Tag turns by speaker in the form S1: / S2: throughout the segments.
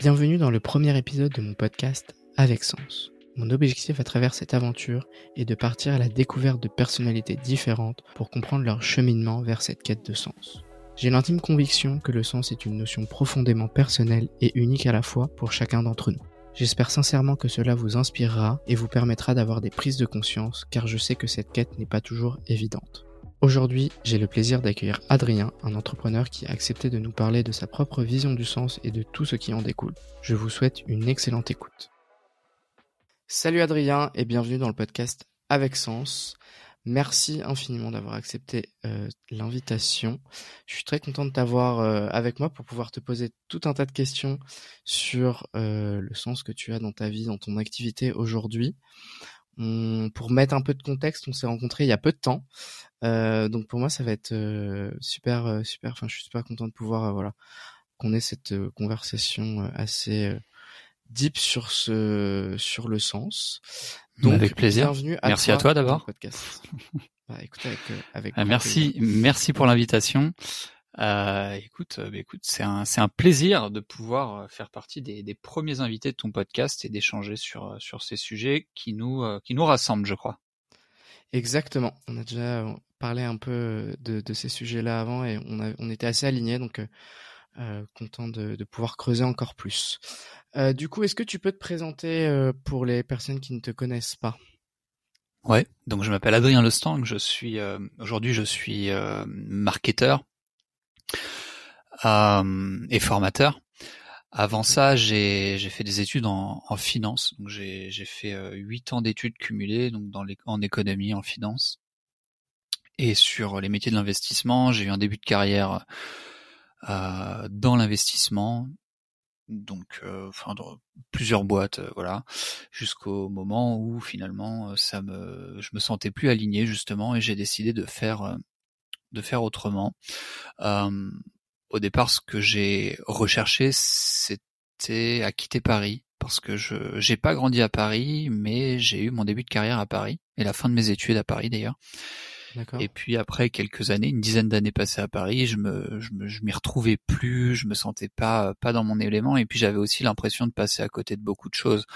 S1: Bienvenue dans le premier épisode de mon podcast Avec Sens. Mon objectif à travers cette aventure est de partir à la découverte de personnalités différentes pour comprendre leur cheminement vers cette quête de sens. J'ai l'intime conviction que le sens est une notion profondément personnelle et unique à la fois pour chacun d'entre nous. J'espère sincèrement que cela vous inspirera et vous permettra d'avoir des prises de conscience car je sais que cette quête n'est pas toujours évidente. Aujourd'hui, j'ai le plaisir d'accueillir Adrien, un entrepreneur qui a accepté de nous parler de sa propre vision du sens et de tout ce qui en découle. Je vous souhaite une excellente écoute. Salut Adrien et bienvenue dans le podcast Avec Sens. Merci infiniment d'avoir accepté euh, l'invitation. Je suis très content de t'avoir euh, avec moi pour pouvoir te poser tout un tas de questions sur euh, le sens que tu as dans ta vie, dans ton activité aujourd'hui. Pour mettre un peu de contexte, on s'est rencontrés il y a peu de temps, donc pour moi ça va être super, super. Enfin, je suis super content de pouvoir, voilà, qu'on ait cette conversation assez deep sur ce, sur le sens.
S2: Donc, avec plaisir. Bienvenue à merci toi à toi d'abord.
S1: bah, écoute, avec, euh, avec
S2: ah, merci, merci pour l'invitation. Euh, écoute, euh, bah, écoute, c'est un, c'est un plaisir de pouvoir euh, faire partie des, des, premiers invités de ton podcast et d'échanger sur sur ces sujets qui nous qui nous rassemblent, je crois.
S1: Exactement. On a déjà parlé un peu de, de ces sujets-là avant et on a, on était assez alignés, donc euh, content de, de, pouvoir creuser encore plus. Euh, du coup, est-ce que tu peux te présenter euh, pour les personnes qui ne te connaissent pas?
S2: Ouais, donc je m'appelle Adrien Lestang, je suis euh, aujourd'hui je suis marketeur et formateur. Avant ça, j'ai fait des études en, en finance, donc j'ai fait huit ans d'études cumulées, donc dans les, en économie, en finance, et sur les métiers de l'investissement. J'ai eu un début de carrière dans l'investissement, donc euh, enfin dans plusieurs boîtes euh, voilà jusqu'au moment où finalement euh, ça me je me sentais plus aligné justement et j'ai décidé de faire de faire autrement. Au départ ce que j'ai recherché c'était à quitter Paris parce que je j'ai pas grandi à Paris mais j'ai eu mon début de carrière à Paris et la fin de mes études à Paris d'ailleurs. Et puis après quelques années, une dizaine d'années passées à Paris, je me, je me, je m'y retrouvais plus, je me sentais pas, pas dans mon élément. Et puis j'avais aussi l'impression de passer à côté de beaucoup de choses,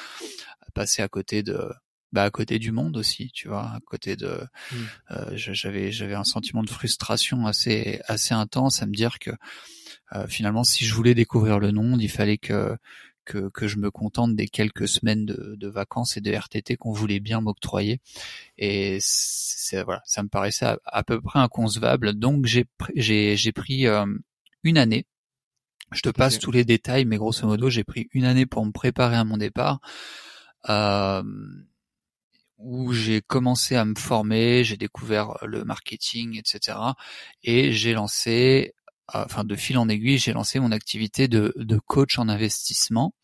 S2: passer à côté de, bah à côté du monde aussi, tu vois, à côté de, mmh. euh, j'avais, j'avais un sentiment de frustration assez, assez intense à me dire que euh, finalement, si je voulais découvrir le monde, il fallait que que, que je me contente des quelques semaines de, de vacances et de RTT qu'on voulait bien m'octroyer. Et c'est voilà, ça me paraissait à, peu près inconcevable. Donc j'ai j'ai j'ai pris euh, une année. Je te passe tous les détails, mais grosso modo, j'ai pris une année pour me préparer à mon départ. Euh, où j'ai commencé à me former, j'ai découvert le marketing, etc. Et j'ai lancé enfin de fil en aiguille, j'ai lancé mon activité de, de coach en investissement.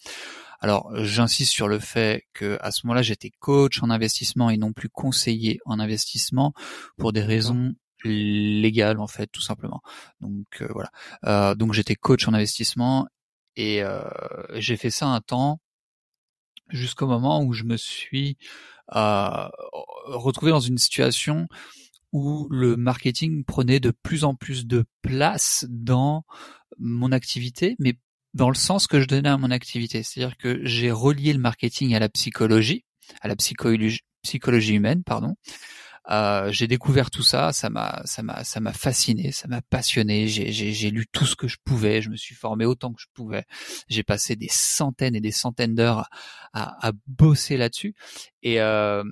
S2: Alors, j'insiste sur le fait que à ce moment-là, j'étais coach en investissement et non plus conseiller en investissement pour des raisons légales en fait, tout simplement. Donc euh, voilà. Euh, donc j'étais coach en investissement et euh, j'ai fait ça un temps jusqu'au moment où je me suis retrouvé dans une situation où le marketing prenait de plus en plus de place dans mon activité, mais dans le sens que je donnais à mon activité. C'est-à-dire que j'ai relié le marketing à la psychologie, à la psychologie humaine, pardon. Euh, j'ai découvert tout ça, ça m'a, ça m'a, ça m'a fasciné, ça m'a passionné. J'ai, lu tout ce que je pouvais, je me suis formé autant que je pouvais. J'ai passé des centaines et des centaines d'heures à, à, bosser là-dessus. Et, euh,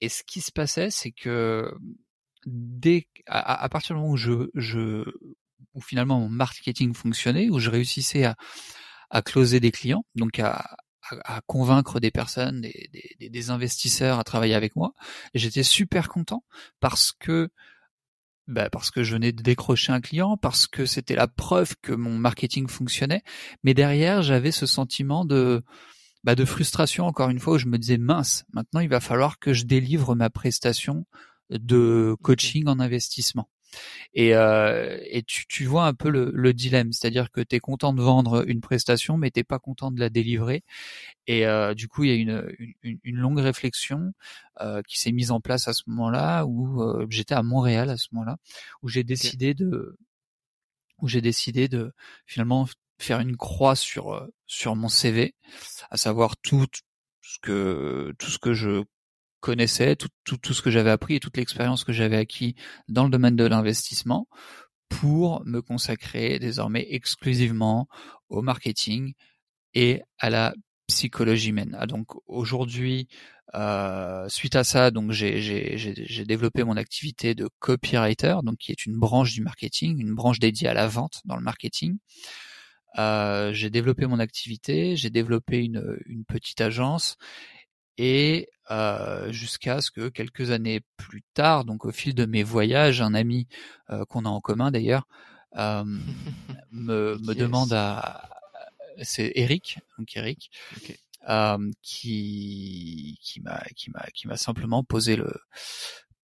S2: et ce qui se passait, c'est que dès à, partir du moment où je, je où finalement mon marketing fonctionnait, où je réussissais à, à closer des clients, donc à, à, convaincre des personnes, des, des, des, investisseurs à travailler avec moi, j'étais super content parce que bah parce que je venais de décrocher un client, parce que c'était la preuve que mon marketing fonctionnait, mais derrière j'avais ce sentiment de bah de frustration encore une fois où je me disais mince, maintenant il va falloir que je délivre ma prestation de coaching en investissement. Et, euh, et tu, tu, vois un peu le, le dilemme, c'est-à-dire que tu es content de vendre une prestation, mais t'es pas content de la délivrer. Et euh, du coup, il y a une, une, une longue réflexion euh, qui s'est mise en place à ce moment-là, où euh, j'étais à Montréal à ce moment-là, où j'ai décidé de où j'ai décidé de finalement faire une croix sur sur mon CV, à savoir tout ce que tout ce que je connaissais, tout, tout, tout ce que j'avais appris et toute l'expérience que j'avais acquis dans le domaine de l'investissement pour me consacrer désormais exclusivement au marketing et à la psychologie humaine. Ah, donc aujourd'hui, euh, suite à ça, donc j'ai développé mon activité de copywriter, donc qui est une branche du marketing, une branche dédiée à la vente dans le marketing. Euh, j'ai développé mon activité, j'ai développé une, une petite agence et euh, jusqu'à ce que quelques années plus tard, donc au fil de mes voyages, un ami euh, qu'on a en commun d'ailleurs euh, me, me demande à c'est Eric, donc Eric, qui qui m'a qui m'a qui m'a simplement posé le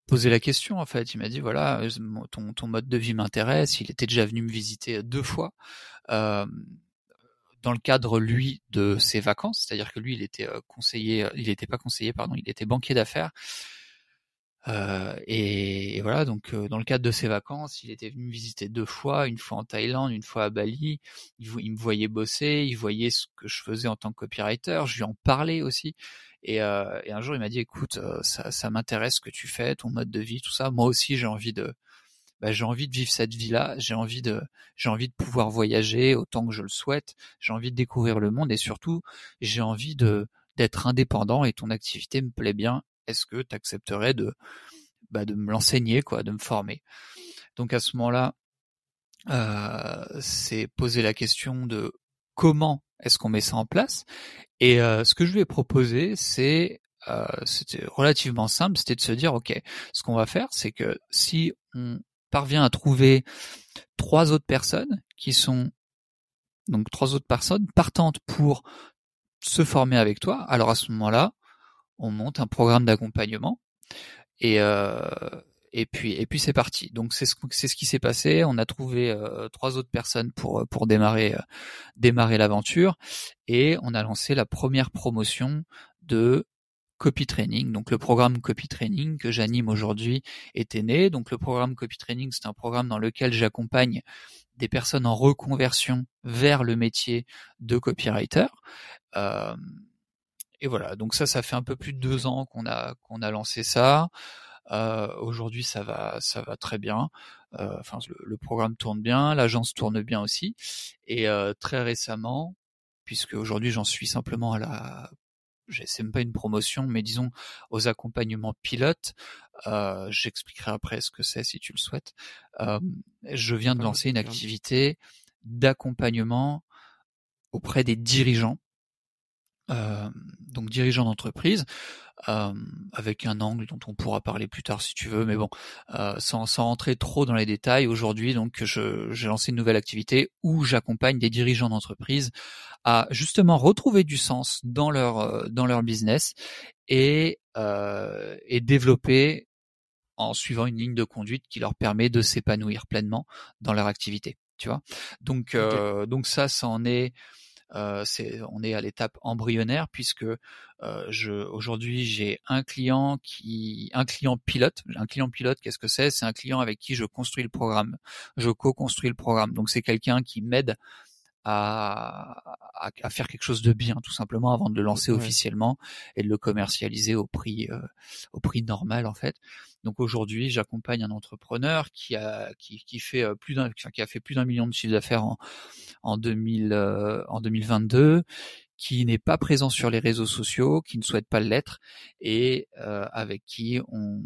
S2: posé la question en fait. Il m'a dit voilà ton ton mode de vie m'intéresse. Il était déjà venu me visiter deux fois. Dans le cadre lui de ses vacances, c'est-à-dire que lui il était euh, conseiller, euh, il n'était pas conseiller pardon, il était banquier d'affaires. Euh, et, voilà, donc dans le cadre de ses vacances, il était venu me visiter deux fois, une fois en Thaïlande, une fois à Bali. Il, me voyait bosser, il voyait ce que je faisais en tant que copywriter. Je lui en parlais aussi. Et, un jour, il m'a dit, écoute, ça m'intéresse ce que tu fais, ton mode de vie, tout ça. Moi aussi, j'ai envie de, bah, j'ai envie de vivre cette vie-là, j'ai envie de, j'ai envie de pouvoir voyager autant que je le souhaite, j'ai envie de découvrir le monde et surtout, j'ai envie de d'être indépendant et ton activité me plaît bien. Est-ce que tu accepterais de, bah, de me l'enseigner, quoi, de me former? Donc à ce moment-là, euh, c'est poser la question de comment est-ce qu'on met ça en place. Et euh, ce que je lui ai proposé, c'est euh, c'était relativement simple, c'était de se dire ok, ce qu'on va faire, c'est que si on parvient à trouver trois autres personnes qui sont donc trois autres personnes partantes pour se former avec toi, alors à ce moment-là, on monte un programme d'accompagnement et euh, et puis et puis c'est parti. Donc c'est ce c'est ce qui s'est passé. On a trouvé euh, trois autres personnes pour pour démarrer euh, démarrer l'aventure et on a lancé la première promotion de Copy Training. Donc le programme Copy Training que j'anime aujourd'hui était né. Donc le programme Copy Training, c'est un programme dans lequel j'accompagne des personnes en reconversion vers le métier de copywriter. Euh, et voilà, donc ça, ça fait un peu plus de deux ans qu'on a qu'on a lancé ça. Euh, aujourd'hui, ça va, ça va très bien. Euh, enfin, le, programme tourne bien, l'agence tourne bien aussi. Et très récemment, puisque aujourd'hui j'en suis simplement à la c'est même pas une promotion, mais disons aux accompagnements pilotes. Euh, J'expliquerai après ce que c'est si tu le souhaites. Euh, je viens de lancer une activité d'accompagnement auprès des dirigeants, euh, donc dirigeants d'entreprise. Euh, avec un angle dont on pourra parler plus tard si tu veux, mais bon, euh, sans, sans rentrer trop dans les détails, aujourd'hui donc j'ai lancé une nouvelle activité où j'accompagne des dirigeants d'entreprise à justement retrouver du sens dans leur euh, dans leur business et et développer en suivant une ligne de conduite qui leur permet de s'épanouir pleinement dans leur activité. Tu vois, donc donc ça, ça en est euh, c'est, on est à l'étape embryonnaire puisque euh, je, aujourd'hui j'ai un client qui, un client pilote. Un client pilote, qu'est-ce que c'est? C'est un client avec qui je construis le programme, je co-construis le programme. Donc c'est quelqu'un qui m'aide à, à, faire quelque chose de bien, tout simplement, avant de le lancer officiellement et de le commercialiser au prix, euh, au prix normal en fait. Donc aujourd'hui, j'accompagne un entrepreneur qui a qui, qui fait euh, plus d'un qui a fait plus d'un million de chiffres d'affaires en en 2000 euh, en 2022 qui n'est pas présent sur les réseaux sociaux, qui ne souhaite pas l'être et avec qui on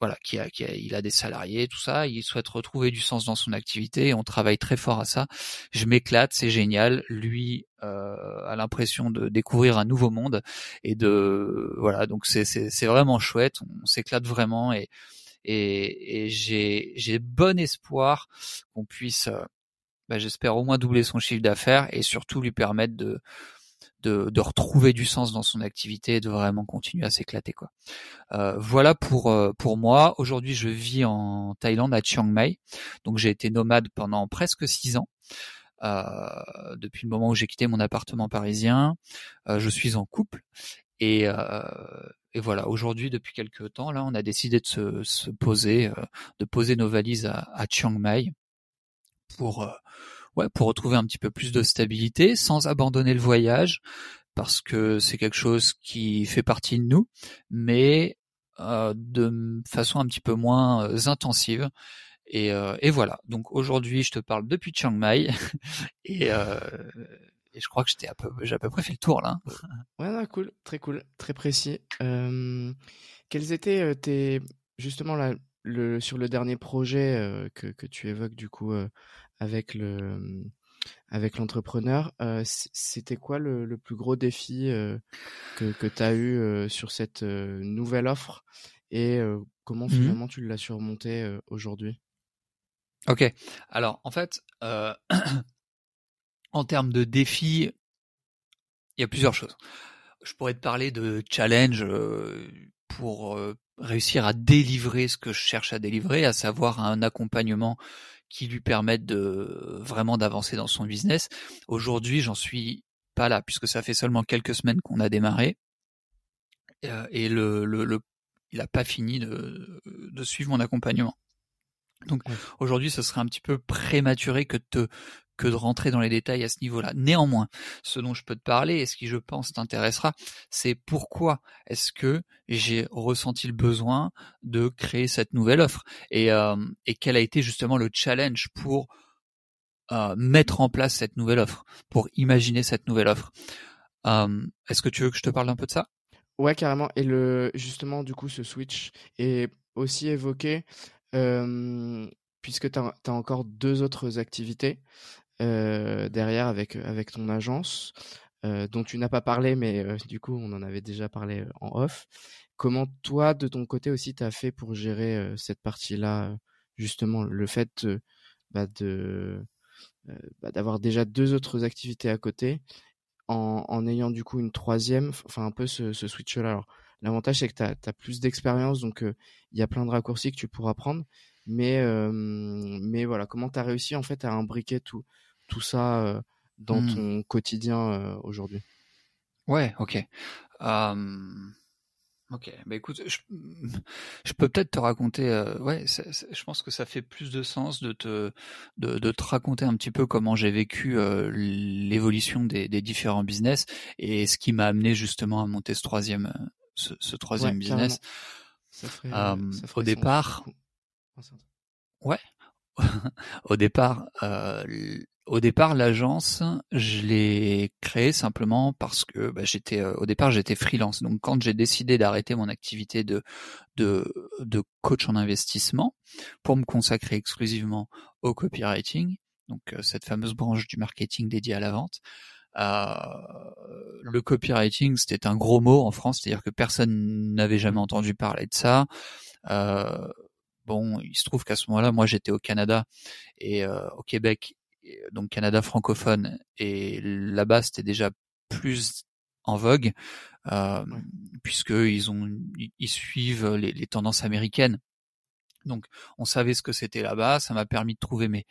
S2: voilà, qui a, qui a, il a des salariés, tout ça, il souhaite retrouver du sens dans son activité, on travaille très fort à ça. Je m'éclate, c'est génial. Lui euh, a l'impression de découvrir un nouveau monde et de voilà, donc c'est c'est vraiment chouette, on s'éclate vraiment et et, et j'ai j'ai bon espoir qu'on puisse, euh, bah, j'espère au moins doubler son chiffre d'affaires et surtout lui permettre de de, de, retrouver du sens dans son activité et de vraiment continuer à s'éclater quoi. Euh, voilà pour euh, pour moi. Aujourd'hui, je vis en Thaïlande à Chiang Mai, donc j'ai été nomade pendant presque six ans. Euh, depuis le moment où j'ai quitté mon appartement parisien, euh, je suis en couple et, euh, et voilà. Aujourd'hui, depuis quelques temps, là, on a décidé de se, se poser, de poser nos valises à, à Chiang Mai pour ouais, pour retrouver un petit peu plus de stabilité, sans abandonner le voyage, parce que c'est quelque chose qui fait partie de nous, mais euh, de façon un petit peu moins euh, intensive. Et, euh, et, voilà. Donc aujourd'hui, je te parle depuis Chiang Mai et, et je crois que j'étais à j'ai à peu près fait le tour là.
S1: Ouais, cool, très cool, très précis. Quels étaient tes justement là le sur le dernier projet que que tu évoques du coup avec le avec l'entrepreneur, euh, c'était quoi le, le, plus gros défi euh, que, que tu as eu euh, sur cette nouvelle offre et comment mmh finalement tu l'as surmonté aujourd'hui?
S2: Ok, alors en fait, en termes de défis, il y a plusieurs choses. Je pourrais te parler de challenge pour réussir à délivrer ce que je cherche à délivrer, à savoir un accompagnement qui lui permettent de vraiment d'avancer dans son business. Aujourd'hui, j'en suis pas là puisque ça fait seulement quelques semaines qu'on a démarré euh, et le, le, le il a pas fini de, de suivre mon accompagnement. Donc aujourd'hui, ce serait un petit peu prématuré que de que de rentrer dans les détails à ce niveau-là. Néanmoins, ce dont je peux te parler et ce qui je pense t'intéressera, c'est pourquoi est-ce que j'ai ressenti le besoin de créer cette nouvelle offre et, euh, quel a été justement le challenge pour euh, mettre en place cette nouvelle offre, pour imaginer cette nouvelle offre. Euh, est-ce que tu veux que je te parle un peu de ça?
S1: Ouais, carrément. Et le justement, du coup, ce switch est aussi évoqué puisque tu as, encore deux autres activités derrière avec avec ton agence euh, dont tu n'as pas parlé, mais euh, du coup on en avait déjà parlé en off. Comment toi de ton côté aussi tu as fait pour gérer cette partie-là, justement le fait bah, de bah, d'avoir déjà deux autres activités à côté en, en, ayant du coup une troisième, enfin un peu ce, switch-là? L'avantage c'est que tu as, as, plus d'expérience, donc il y a plein de raccourcis que tu pourras prendre. Mais, mais voilà, comment tu as réussi en fait à imbriquer tout, tout ça euh, dans mmh. ton quotidien euh, aujourd'hui?
S2: Ouais, ok. Ok, bah écoute, je, je peux peut-être te raconter. Euh, ouais, je pense que ça fait plus de sens de te de, de te raconter un petit peu comment j'ai vécu euh, l'évolution des, des, différents business et ce qui m'a amené justement à monter ce troisième ce, ce troisième business. Ça ferait, ça ferait au départ, ouais, au départ, au départ, l'agence, je l'ai créée simplement parce que bah, j'étais euh, au départ j'étais freelance. Donc quand j'ai décidé d'arrêter mon activité de, de de coach en investissement pour me consacrer exclusivement au copywriting, donc euh, cette fameuse branche du marketing dédiée à la vente, euh, le copywriting, c'était un gros mot en France, c'est-à-dire que personne n'avait jamais entendu parler de ça. Euh, bon, il se trouve qu'à ce moment-là, moi, j'étais au Canada et euh, au Québec donc Canada francophone, et là-bas c'était déjà plus en vogue, euh, puisque ils ont, ils suivent les, les, tendances américaines. Donc, on savait ce que c'était là-bas. Ça m'a permis de trouver mes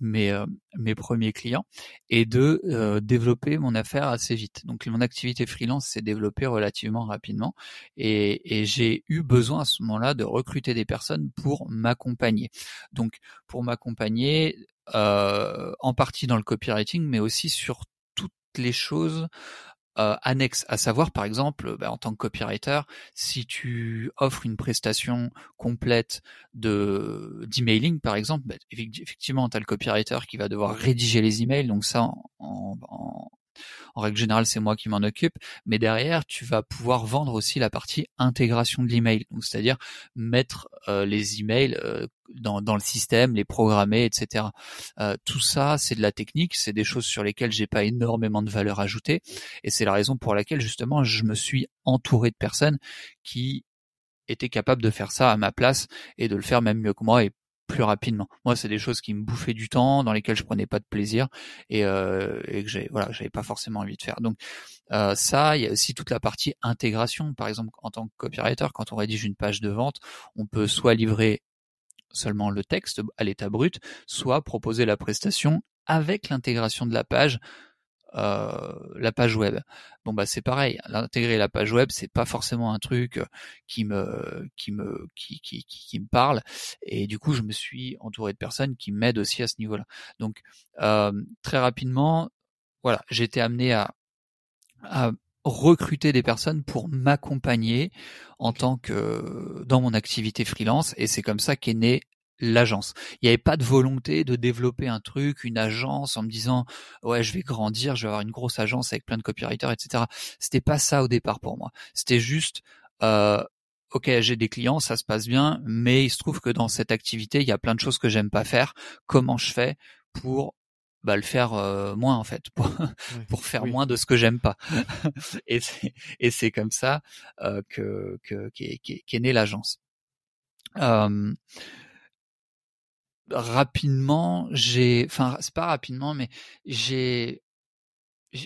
S2: mes euh, mes premiers clients et de euh, développer mon affaire assez vite. Donc, mon activité freelance s'est développée relativement rapidement et, et j'ai eu besoin à ce moment-là de recruter des personnes pour m'accompagner. Donc, pour m'accompagner, euh, en partie dans le copywriting, mais aussi sur toutes les choses euh, annexes, à savoir par exemple, bah, en tant que copywriter, si tu offres une prestation complète de d'emailing par exemple, bah, effectivement, tu as le copywriter qui va devoir rédiger les emails, donc ça en, en, en règle générale, c'est moi qui m'en occupe. Mais derrière, tu vas pouvoir vendre aussi la partie intégration de l'email, c'est-à-dire mettre euh, les emails euh, dans, le système, les programmer, etc. Euh, tout ça, c'est de la technique, c'est des choses sur lesquelles j'ai pas énormément de valeur ajoutée, et c'est la raison pour laquelle justement je me suis entouré de personnes qui étaient capables de faire ça à ma place et de le faire même mieux que moi rapidement. Moi, c'est des choses qui me bouffaient du temps, dans lesquelles je prenais pas de plaisir et, euh, que j'ai voilà, j'avais pas forcément envie de faire. Donc euh, ça, il y a aussi toute la partie intégration. Par exemple, en tant que copywriter, quand on rédige une page de vente, on peut soit livrer seulement le texte à l'état brut, soit proposer la prestation avec l'intégration de la page euh, la page web. Bon bah c'est pareil, l'intégrer la page web, c'est pas forcément un truc qui me qui me qui, qui, qui, me parle et du coup je me suis entouré de personnes qui m'aident aussi à ce niveau-là. Donc euh, très rapidement, voilà, j'ai été amené à à recruter des personnes pour m'accompagner en tant que dans mon activité freelance et c'est comme ça qu'est née l'agence. Il n'y avait pas de volonté de développer un truc, une agence en me disant ouais je vais grandir, je vais avoir une grosse agence avec plein de copywriters, etc. C'était pas ça au départ pour moi. C'était juste euh, ok j'ai des clients, ça se passe bien, mais il se trouve que dans cette activité il y a plein de choses que j'aime pas faire. Comment je fais pour bah, le faire euh, moins en fait pour, pour faire moins de ce que j'aime pas et c'est et c'est comme ça euh, que que qu'est qu'est née l'agence euh, rapidement j'ai enfin c'est pas rapidement mais j'ai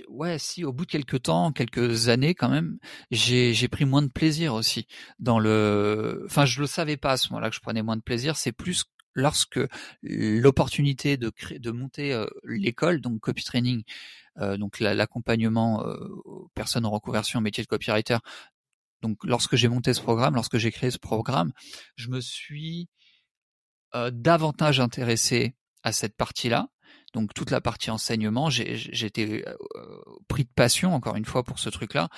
S2: ouais, si, au bout de quelques temps, quelques années quand même, j'ai j'ai pris moins de plaisir aussi dans le. Enfin, je le savais pas à ce moment-là que je prenais moins de plaisir. C'est plus lorsque l'opportunité de créer, de monter l'école, donc copy training, donc l'accompagnement aux personnes en reconversion métier de copywriter. Donc, lorsque j'ai monté ce programme, lorsque j'ai créé ce programme, je me suis davantage intéressé à cette partie-là. Donc toute la partie enseignement, j'étais pris de passion encore une fois pour ce truc-là,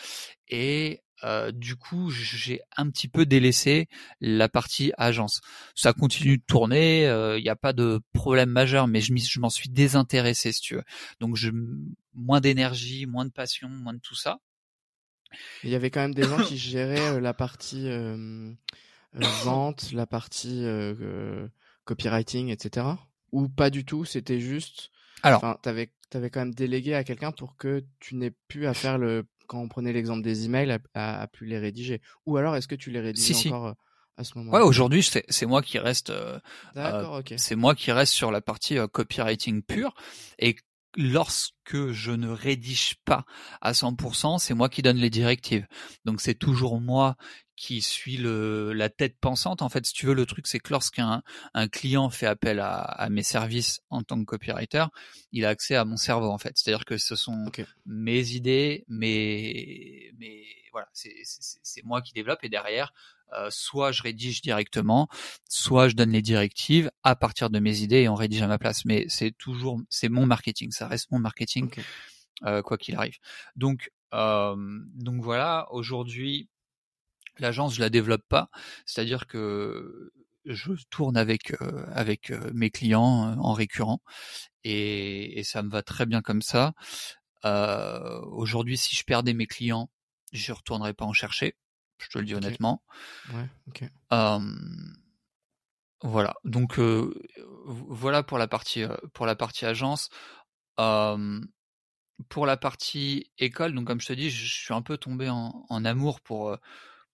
S2: et euh, du coup, j'ai un petit peu délaissé la partie agence. Ça continue de tourner, il euh, n'y a pas de problème majeur, mais je m'en suis désintéressé, si tu veux. Donc, je, moins d'énergie, moins de passion, moins de tout ça.
S1: Il y avait quand même des gens qui géraient euh, la partie vente, la partie copywriting, etc. Ou pas du tout, c'était juste. Alors, t'avais avais quand même délégué à quelqu'un pour que tu n'aies plus à faire le quand on prenait l'exemple des emails, à, à, plus les rédiger Ou alors, est-ce que tu les rédiges encore euh, à ce moment-là?
S2: Ouais, aujourd'hui, c'est moi qui reste. Euh, euh C'est moi qui reste sur la partie euh, copywriting pure. Et lorsque je ne rédige pas à 100%, c'est moi qui donne les directives. Donc c'est toujours moi qui suis le, la tête pensante. En fait, si tu veux, le truc, c'est que lorsqu'un un client fait appel à, à, mes services en tant que copywriter, il a accès à mon cerveau, en fait. C'est-à-dire que ce sont mes idées, mes, mes voilà, c'est moi qui développe et derrière, euh, soit je rédige directement, soit je donne les directives à partir de mes idées et on rédige à ma place. Mais c'est toujours, c'est mon marketing, ça reste mon marketing, euh, quoi qu'il arrive. Donc, euh, donc voilà, aujourd'hui, L'agence, je la développe pas, c'est-à-dire que je tourne avec euh, avec mes clients en récurrent et, et, ça me va très bien comme ça. Euh, Aujourd'hui, si je perdais mes clients, je retournerais pas en chercher. Je te le dis honnêtement.
S1: Ouais, ok.
S2: voilà. Donc voilà pour la partie pour la partie agence. pour la partie école, donc comme je te dis, je suis un peu tombé en, en amour pour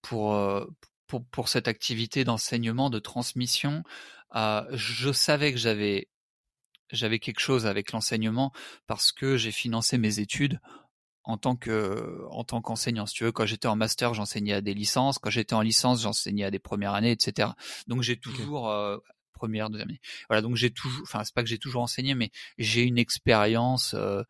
S2: pour, euh, pour, pour cette activité d'enseignement, de transmission. Euh, je savais que j'avais j'avais quelque chose avec l'enseignement parce que j'ai financé mes études en tant que en tant qu'enseignant. Si tu veux, quand j'étais en master, j'enseignais à des licences. Quand j'étais en licence, j'enseignais à des premières années, etc. Donc j'ai toujours euh, première, deuxième année. Voilà, donc j'ai toujours, enfin c'est pas que j'ai toujours enseigné, mais j'ai une expérience. Euh,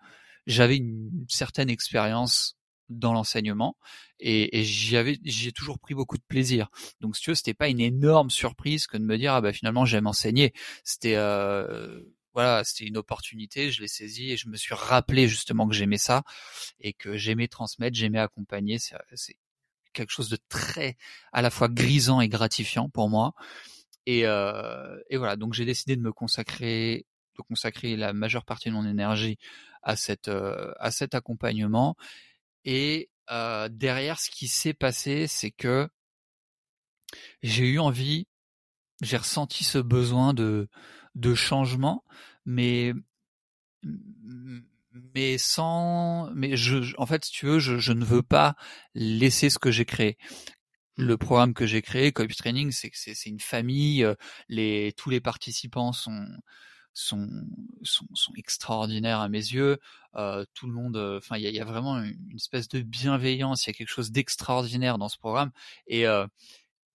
S2: j'avais une certaine expérience dans l'enseignement et, et j'y avais j'ai toujours pris beaucoup de plaisir donc si tu veux c'était pas une énorme surprise que de me dire ah bah finalement j'aime enseigner c'était euh, voilà c'était une opportunité je l'ai saisie et je me suis rappelé justement que j'aimais ça et que j'aimais transmettre j'aimais accompagner. C'est quelque chose de très à la fois grisant et gratifiant pour moi et, euh, et voilà. Donc j'ai décidé de me consacrer de consacrer la majeure partie de mon énergie à cette euh, à cet accompagnement et euh, derrière, ce qui s'est passé, c'est que j'ai eu envie, j'ai ressenti ce besoin de, de changement, mais mais sans, mais je, en fait, si tu veux, je, je ne veux pas laisser ce que j'ai créé le programme que j'ai créé, Copy Training, c'est que c'est une famille. Les tous les participants sont sont, sont, sont extraordinaires à mes yeux. Euh, tout le monde, euh, enfin, il y a, y a, vraiment une, espèce de bienveillance. Il y a quelque chose d'extraordinaire dans ce programme. Et euh,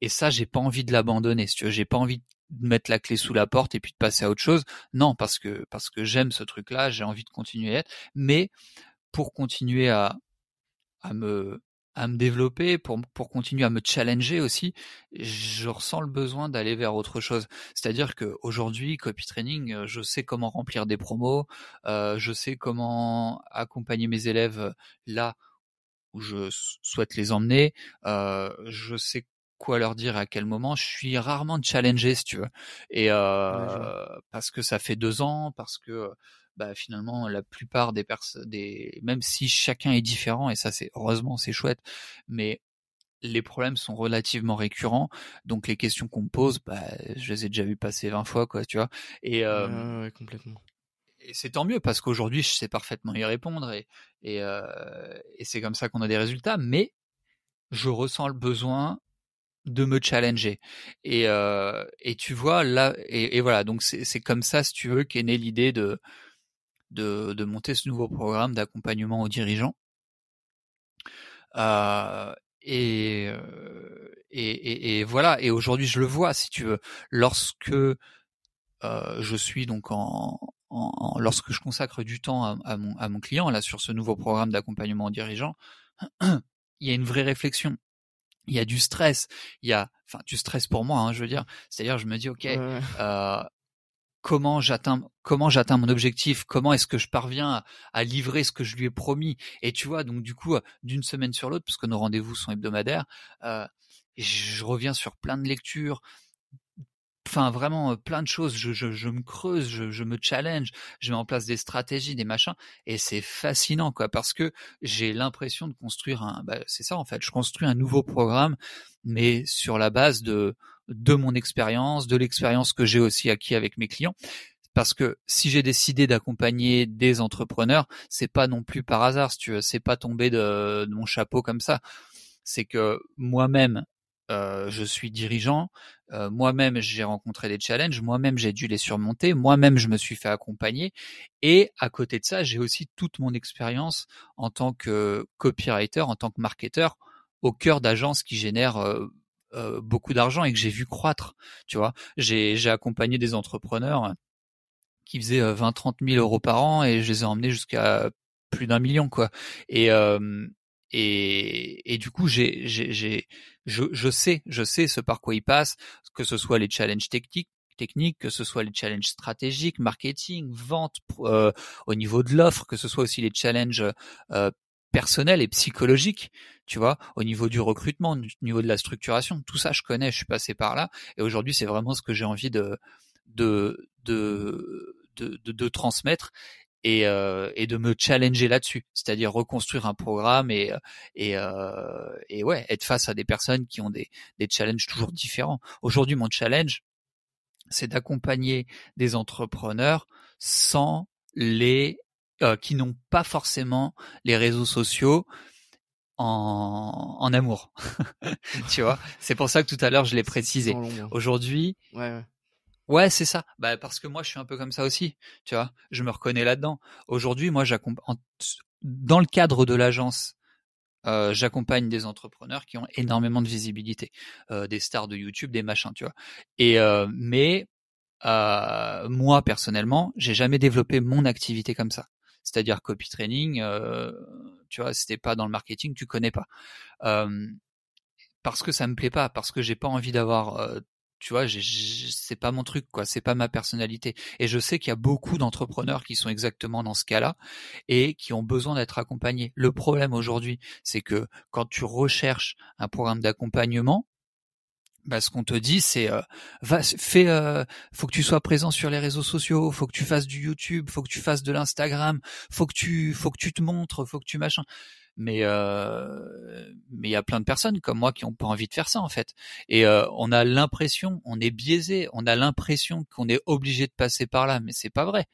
S2: et ça, j'ai pas envie de l'abandonner. Si tu veux, j'ai pas envie de mettre la clé sous la porte et puis de passer à autre chose. Non, parce que parce que j'aime ce truc-là, j'ai envie de continuer à être. Mais pour continuer à, à me à me développer, pour, pour continuer à me challenger aussi, je ressens le besoin d'aller vers autre chose. C'est-à-dire que aujourd'hui, copy training, euh, je sais comment remplir des promos, euh, je sais comment accompagner mes élèves là où je souhaite les emmener, euh, je sais quoi leur dire à quel moment. Je suis rarement challengé, si tu veux, et euh, parce que ça fait deux ans, parce que bah, finalement la plupart des personnes, des même si chacun est différent et ça c'est heureusement c'est chouette, mais les problèmes sont relativement récurrents, donc les questions qu'on me pose, bah, je les ai déjà vues passer 20 fois, quoi, tu vois. Et,
S1: euh, ouais, complètement.
S2: Et c'est tant mieux parce qu'aujourd'hui, je sais parfaitement y répondre et, et, euh, et c'est comme ça qu'on a des résultats. Mais je ressens le besoin de me challenger. Et, euh, et tu vois là, et, voilà, donc c'est comme ça, si tu veux, qu'est née l'idée de de, monter ce nouveau programme d'accompagnement aux dirigeants. Euh, et, et, et, voilà. Et aujourd'hui, je le vois, si tu veux, lorsque euh, je suis donc en, en, lorsque je consacre du temps à, à, mon, à mon client là sur ce nouveau programme d'accompagnement aux dirigeants, il y a une vraie réflexion. Il y a du stress, il y a, enfin, du stress pour moi, hein, je veux dire. C'est-à-dire, je me dis, ok, euh, comment j'atteins comment j'atteins mon objectif, comment est-ce que je parviens à, livrer ce que je lui ai promis? Et tu vois, donc du coup, d'une semaine sur l'autre, parce que nos rendez-vous sont hebdomadaires, euh, je reviens sur plein de lectures, enfin vraiment plein de choses. Je, je, je me creuse, je, je, me challenge, je mets en place des stratégies, des machins, et c'est fascinant quoi, parce que j'ai l'impression de construire un, bah, c'est ça en fait, je construis un nouveau programme, mais sur la base de de mon expérience, de l'expérience que j'ai aussi acquis avec mes clients. Parce que si j'ai décidé d'accompagner des entrepreneurs, c'est pas non plus par hasard, si tu veux, c'est pas tombé de, mon chapeau comme ça. C'est que moi-même, euh, je suis dirigeant, euh, moi-même j'ai rencontré des challenges, moi-même j'ai dû les surmonter, moi-même je me suis fait accompagner, et à côté de ça, j'ai aussi toute mon expérience en tant que copywriter, en tant que marketeur, au cœur d'agences qui génèrent euh, euh, beaucoup d'argent et que j'ai vu croître. Tu vois, j'ai accompagné des entrepreneurs qui faisaient 20-30 euh, 000 euros par an et je les ai emmenés jusqu'à plus d'un million quoi. Et euh, et, du coup j'ai j'ai je, je sais je sais ce par quoi ils passent, que ce soit les challenges techniques techniques, que ce soit les challenges stratégiques, marketing, vente au niveau de l'offre, que ce soit aussi les challenges euh, personnel et psychologique, tu vois, au niveau du recrutement, au niveau de la structuration, tout ça je connais, je suis passé par là, et aujourd'hui c'est vraiment ce que j'ai envie de de de de, de, transmettre et, euh, et de me challenger là-dessus, c'est-à-dire reconstruire un programme et et euh, et ouais, être face à des personnes qui ont des des challenges toujours différents. Aujourd'hui, mon challenge, c'est d'accompagner des entrepreneurs sans les euh, qui n'ont pas forcément les réseaux sociaux en, en amour. tu vois, c'est pour ça que tout à l'heure je l'ai précisé. Aujourd'hui, ouais, ouais. Ouais c'est ça. Bah parce que moi je suis un peu comme ça aussi. Tu vois, je me reconnais là-dedans. Aujourd'hui, moi j'accompagne dans le cadre de l'agence. Euh, j'accompagne des entrepreneurs qui ont énormément de visibilité, euh, des stars de YouTube, des machins, tu vois. Et euh, mais euh, moi personnellement, j'ai jamais développé mon activité comme ça c'est-à-dire copy training, euh, tu vois, c'était pas dans le marketing, tu connais pas. parce que ça me plaît pas, parce que j'ai pas envie d'avoir euh, tu vois, c'est pas mon truc, quoi. C'est pas ma personnalité. Et je sais qu'il y a beaucoup d'entrepreneurs qui sont exactement dans ce cas-là et qui ont besoin d'être accompagnés. Le problème aujourd'hui, c'est que quand tu recherches un programme d'accompagnement, bah, ce qu'on te dit, c'est euh, fais, euh, faut que tu sois présent sur les réseaux sociaux, faut que tu fasses du YouTube, faut que tu fasses de l'Instagram, faut que tu, faut que tu te montres, faut que tu machin. Mais euh, mais il y a plein de personnes comme moi qui ont pas envie de faire ça en fait. Et euh, on a l'impression, on est biaisé, on a l'impression qu'on est obligé de passer par là, mais c'est pas vrai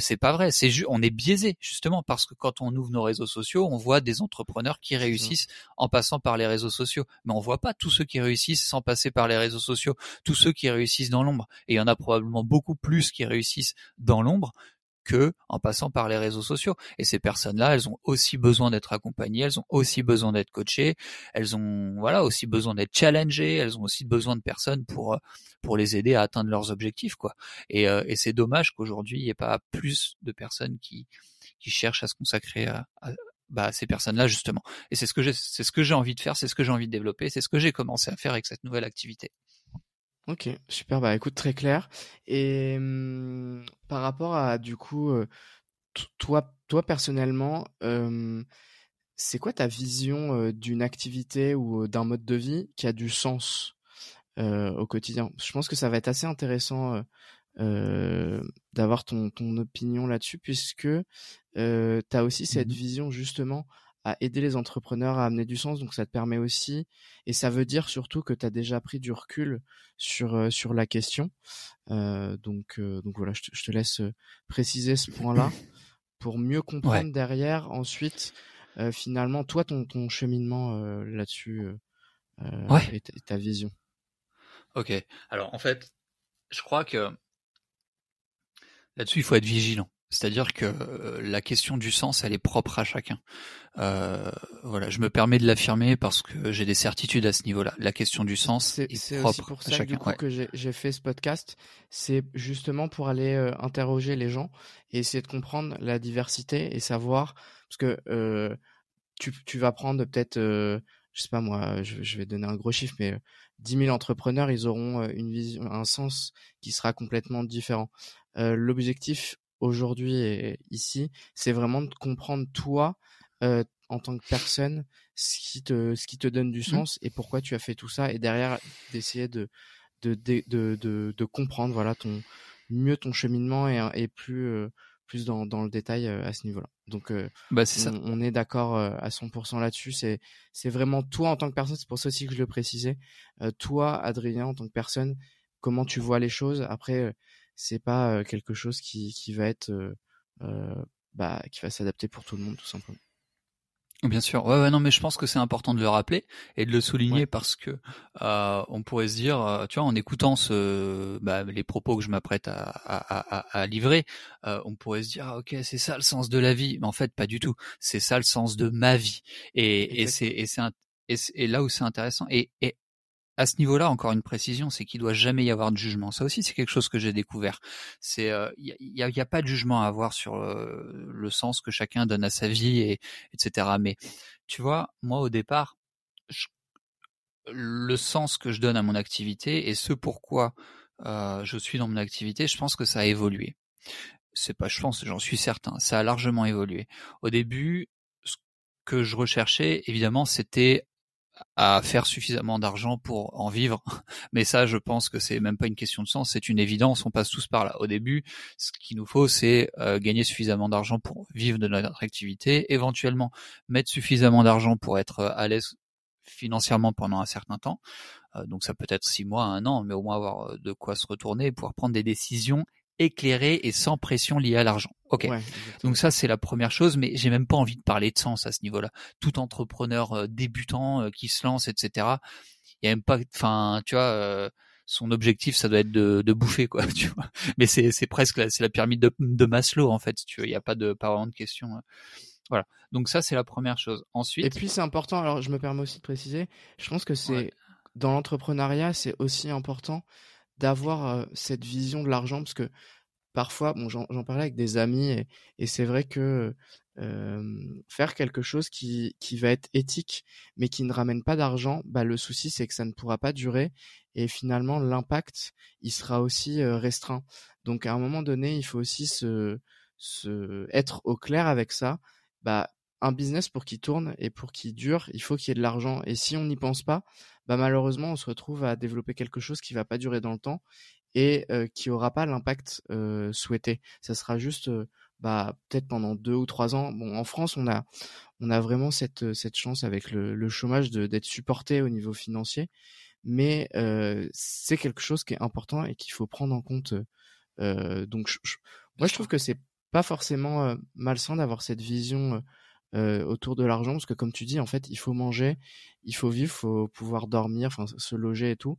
S2: c'est pas vrai. C'est on est biaisé justement parce que quand on ouvre nos réseaux sociaux, on voit des entrepreneurs qui réussissent en passant par les réseaux sociaux, mais on voit pas tous ceux qui réussissent sans passer par les réseaux sociaux, tous ceux qui réussissent dans l'ombre. Et il y en a probablement beaucoup plus qui réussissent dans l'ombre que en passant par les réseaux sociaux. Et ces personnes-là, elles ont aussi besoin d'être accompagnées, elles ont aussi besoin d'être coachées, elles ont voilà aussi besoin d'être challengées, elles ont aussi besoin de personnes pour pour les aider à atteindre leurs objectifs quoi. Et, euh, et c'est dommage qu'aujourd'hui il n'y ait pas plus de personnes qui qui cherchent à se consacrer à, bah, ces personnes-là justement. Et c'est ce que j'ai, c'est ce que j'ai envie de faire, c'est ce que j'ai envie de développer, c'est ce que j'ai commencé à faire avec cette nouvelle activité.
S1: Ok, super. Bah écoute, très clair. Et mmh, par rapport à du coup, euh, toi, toi personnellement, c'est quoi ta vision euh, d'une activité ou d'un mode de vie qui a du sens au quotidien? Je pense que ça va être assez intéressant d'avoir ton, ton opinion là-dessus, puisque tu as aussi cette mmh vision justement à aider les entrepreneurs à amener du sens. Donc ça te permet aussi, et ça veut dire surtout que tu as déjà pris du recul sur, sur la question. donc, donc voilà, je te, laisse préciser ce point-là pour mieux comprendre derrière ensuite finalement toi ton, ton cheminement là-dessus et, ta vision.
S2: Ok, alors en fait, je crois que là-dessus il faut être vigilant. C'est-à-dire que euh, la question du sens, elle est propre à chacun. Euh, voilà, je me permets de l'affirmer parce que j'ai des certitudes à ce niveau-là. La question du sens c'est, est, propre aussi
S1: pour
S2: ça chacun.
S1: Du coup, que j'ai, fait ce podcast, c'est justement pour aller euh, interroger les gens et essayer de comprendre la diversité et savoir parce que euh, tu, tu vas prendre peut-être, je sais pas moi, je, je, vais donner un gros chiffre, mais 10 000 entrepreneurs, ils auront une vision, un sens qui sera complètement différent. l'objectif aujourd'hui et ici, c'est vraiment de comprendre toi euh, en tant que personne ce qui te ce qui te donne du mmh. sens et pourquoi tu as fait tout ça et derrière d'essayer de de, de de, de, comprendre voilà ton mieux ton cheminement et, et plus euh, plus dans, dans le détail euh, à ce niveau-là. Donc
S2: bah, c'est on, ça.
S1: on, est d'accord à 100% là-dessus. C'est c'est vraiment toi en tant que personne. C'est pour ça aussi que je le précisais. toi, Adrien, en tant que personne, comment tu vois les choses. Après, c'est pas quelque chose qui, qui va être bah, qui va s'adapter pour tout le monde tout simplement.
S2: Bien sûr, ouais, ouais, non, mais je pense que c'est important de le rappeler et de le souligner parce que euh, on pourrait se dire, tu vois, en écoutant ce, bah, les propos que je m'apprête à, à, à, à, livrer, euh, on pourrait se dire, ah, ok, c'est ça le sens de la vie, mais en fait, pas du tout. C'est ça le sens de ma vie, et, et c'est et c'est et, et, là où c'est intéressant. Et, et à ce niveau-là, encore une précision, c'est qu'il doit jamais y avoir de jugement. Ça aussi, c'est quelque chose que j'ai découvert. C'est, il n'y a, a, pas de jugement à avoir sur le sens que chacun donne à sa vie et etc. Mais tu vois, moi au départ, le sens que je donne à mon activité et ce pourquoi euh, je suis dans mon activité, je pense que ça a évolué. C'est pas, je pense, j'en suis certain, ça a largement évolué. Au début, ce que je recherchais, évidemment, c'était à faire suffisamment d'argent pour en vivre. Mais ça, je pense que c'est même pas une question de sens, c'est une évidence. On passe tous par là. Au début, ce qu'il nous faut, c'est euh, gagner suffisamment d'argent pour vivre de notre activité, éventuellement mettre suffisamment d'argent pour être euh, à l'aise financièrement pendant un certain temps. Euh, donc ça peut être six mois, un an, mais au moins avoir de quoi se retourner et pouvoir prendre des décisions éclairé et sans pression liée à l'argent. Ok. Donc ça c'est la première chose, mais j'ai même pas envie de parler de sens à ce niveau-là. Tout entrepreneur euh, débutant euh, qui se lance, etc. Il y a même pas, enfin, tu vois, euh, son objectif ça doit être de, de bouffer quoi, tu vois. Mais c'est c'est presque la, c'est la pyramide de, de Maslow en fait. Tu vois, il y a pas de pas vraiment de question. Voilà. Donc ça c'est la première chose. Ensuite.
S1: Et puis c'est important. Alors je me permets aussi de préciser. Je pense que c'est dans l'entrepreneuriat c'est aussi important d'avoir cette vision de l'argent parce que parfois, j'en parlais avec des amis et, c'est vrai que faire quelque chose qui, va être éthique mais qui ne ramène pas d'argent, bah, le souci c'est que ça ne pourra pas durer et finalement l'impact il sera aussi restreint. Donc à un moment donné, il faut aussi se, se être au clair avec ça. Bah, un business pour qu'il tourne et pour qu'il dure, il faut qu'il y ait de l'argent. Et si on n'y pense pas, bah malheureusement, on se retrouve à développer quelque chose qui va pas durer dans le temps et euh, qui aura pas l'impact euh, souhaité. Ça sera juste, euh, bah peut-être pendant deux ou trois ans. Bon, en France, on a on a vraiment cette cette chance avec le, le chômage d'être supporté au niveau financier, mais c'est quelque chose qui est important et qu'il faut prendre en compte. donc, moi, je trouve que c'est pas forcément malsain d'avoir cette vision euh, autour de l'argent parce que comme tu dis en fait il faut manger il faut vivre faut pouvoir dormir enfin se loger et tout.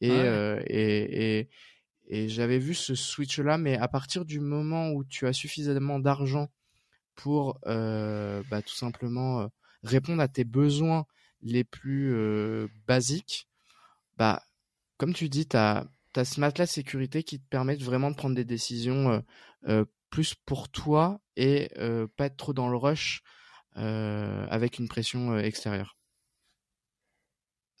S1: Et euh, et, et, et j'avais vu ce switch là mais à partir du moment où tu as suffisamment d'argent pour euh, bah, tout simplement répondre à tes besoins les plus basiques bah comme tu dis tu as, as ce matelas sécurité qui te permet vraiment de prendre des décisions plus pour toi et pas être trop dans le rush avec une pression extérieure.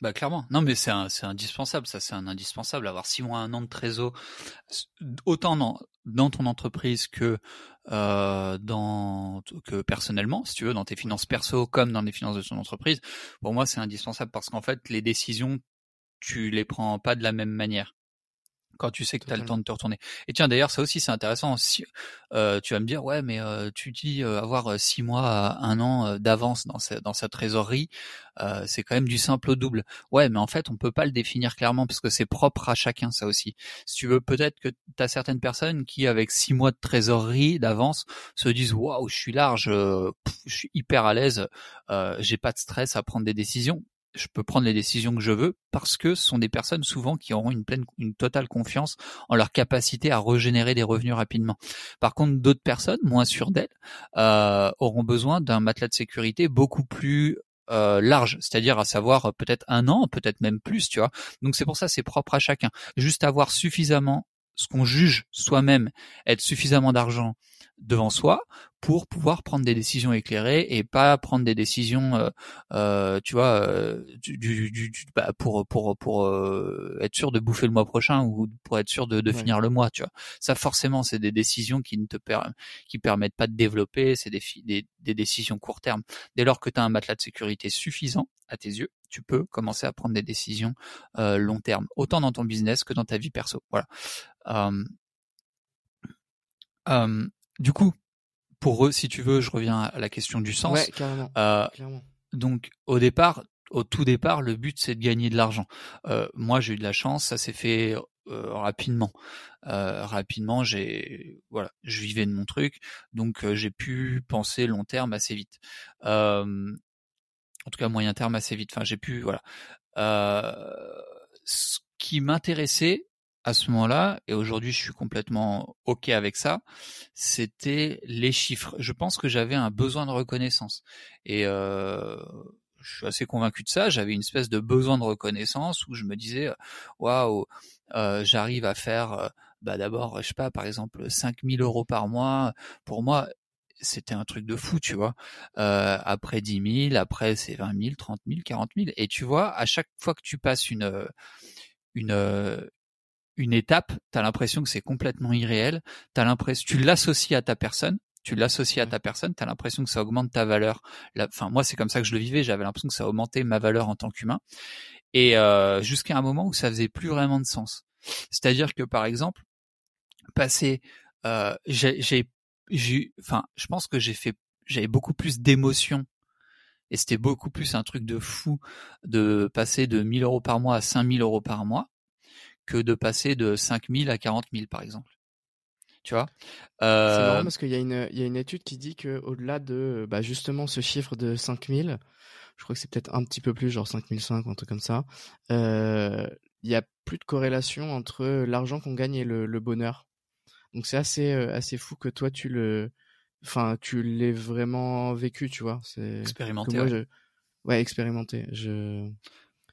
S2: Bah clairement. Non mais c'est c'est indispensable, ça c'est un indispensable. Avoir six mois, un an de trésor, autant dans, dans ton entreprise que euh, dans que personnellement, si tu veux, dans tes finances perso comme dans les finances de ton entreprise, pour moi c'est indispensable parce qu'en fait les décisions tu les prends pas de la même manière quand tu sais que tu as le temps de te retourner. Et tiens, d'ailleurs, ça aussi, c'est intéressant. Si, euh, tu vas me dire, ouais, mais euh, tu dis euh, avoir six mois, un an d'avance dans sa, dans sa trésorerie, c'est quand même du simple au double. Ouais, mais en fait, on peut pas le définir clairement parce que c'est propre à chacun, ça aussi. Si tu veux, peut-être que tu as certaines personnes qui, avec six mois de trésorerie d'avance, se disent, waouh, je suis large, je suis hyper à l'aise, j'ai pas de stress à prendre des décisions je peux prendre les décisions que je veux parce que ce sont des personnes souvent qui auront une pleine, une totale confiance en leur capacité à régénérer des revenus rapidement. Par contre, d'autres personnes moins sûres d'elles euh, auront besoin d'un matelas de sécurité beaucoup plus euh, large, c'est-à-dire à savoir peut-être un an, peut-être même plus, tu vois. Donc c'est pour ça c'est propre à chacun. Juste avoir suffisamment ce qu'on juge soi-même être suffisamment d'argent devant soi pour pouvoir prendre des décisions éclairées et pas prendre des décisions, euh, euh, tu vois, euh, du, du, bah, pour pour pour être sûr de bouffer le mois prochain ou pour être sûr de, de finir le mois, tu vois. Ça forcément, c'est des décisions qui ne te qui permettent pas de développer, c'est des, des, des décisions court terme. Dès lors que tu as un matelas de sécurité suffisant à tes yeux, tu peux commencer à prendre des décisions long terme, autant dans ton business que dans ta vie perso. Voilà. Du coup, pour eux, si tu veux, je reviens à la question du sens.
S1: Ouais, carrément. Euh,
S2: donc, au départ, au tout départ, le but c'est de gagner de l'argent. Euh, moi, j'ai eu de la chance, ça s'est fait euh, rapidement. Euh, rapidement, j'ai voilà, je vivais de mon truc, donc euh, j'ai pu penser long terme assez vite. en tout cas, moyen terme assez vite. Enfin, j'ai pu voilà. ce qui m'intéressait, à ce moment-là, et aujourd'hui je suis complètement OK avec ça, c'était les chiffres. Je pense que j'avais un besoin de reconnaissance. Et euh, je suis assez convaincu de ça. J'avais une espèce de besoin de reconnaissance où je me disais, waouh, euh, j'arrive à faire, euh, bah d'abord, je sais pas, par exemple, 5000 euros par mois. Pour moi, c'était un truc de fou, tu vois. Euh, après 10 000, après c'est 20 000, 30 000, 40 000. Et tu vois, à chaque fois que tu passes une une une étape, tu as l'impression que c'est complètement irréel, t'as l'impression tu l'associes à ta personne, tu l'associes à ta personne, tu as l'impression que ça augmente ta valeur. Enfin moi c'est comme ça que je le vivais, j'avais l'impression que ça augmentait ma valeur en tant qu'humain et euh, jusqu'à un moment où ça faisait plus vraiment de sens. C'est-à-dire que par exemple, passer euh, j'ai j'ai enfin je pense que j'ai fait j'avais beaucoup plus d'émotions et c'était beaucoup plus un truc de fou de passer de 1000 euros par mois à 5000 euros par mois que de passer de 5000 à 40 000 par exemple. Tu vois?
S1: Euh... C'est marrant parce qu'il y, a une, il y a une étude qui dit qu'au-delà de bah, justement ce chiffre de 5000, je crois que c'est peut-être un petit peu plus, genre 5005 ou un truc comme ça, euh, il y a plus de corrélation entre l'argent qu'on gagne et le, le bonheur. Donc c'est assez, euh, assez fou que toi tu le, enfin tu l'aies vraiment vécu, tu vois?
S2: Expérimenté. ouais.
S1: Je... ouais, expérimenté. Je,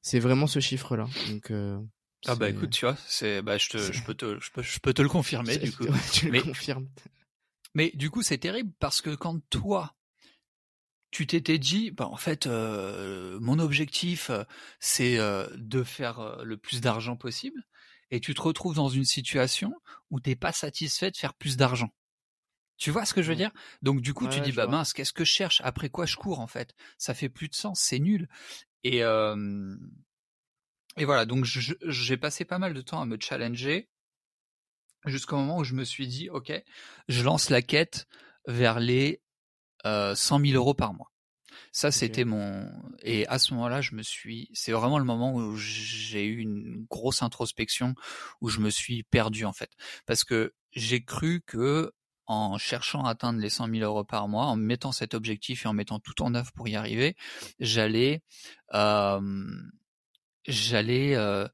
S1: c'est vraiment ce chiffre-là. Donc euh...
S2: Ah bah écoute, tu vois, c'est bah je te je peux te je peux, je peux te le confirmer du coup.
S1: tu mais, le confirmes.
S2: Mais du coup, c'est terrible parce que quand toi tu t'étais dit bah en fait euh, mon objectif euh, c'est euh, de faire le plus d'argent possible et tu te retrouves dans une situation où t'es pas satisfait de faire plus d'argent. Tu vois ce que je veux dire? Donc du coup, tu dis bah mince, qu'est-ce que je cherche? Après quoi je cours en fait? Ça fait plus de sens, c'est nul. Et et voilà, donc j'ai passé pas mal de temps à me challenger jusqu'au moment où je me suis dit, ok, je lance la quête vers les euh, 100 000 euros par mois. Ça, c'était mon et à ce moment-là, je me suis. C'est vraiment le moment où j'ai eu une grosse introspection, où je me suis perdu en fait, parce que j'ai cru que en cherchant à atteindre les 100 000 euros par mois, en mettant cet objectif et en mettant tout en œuvre pour y arriver, j'allais euh, j'allais euh,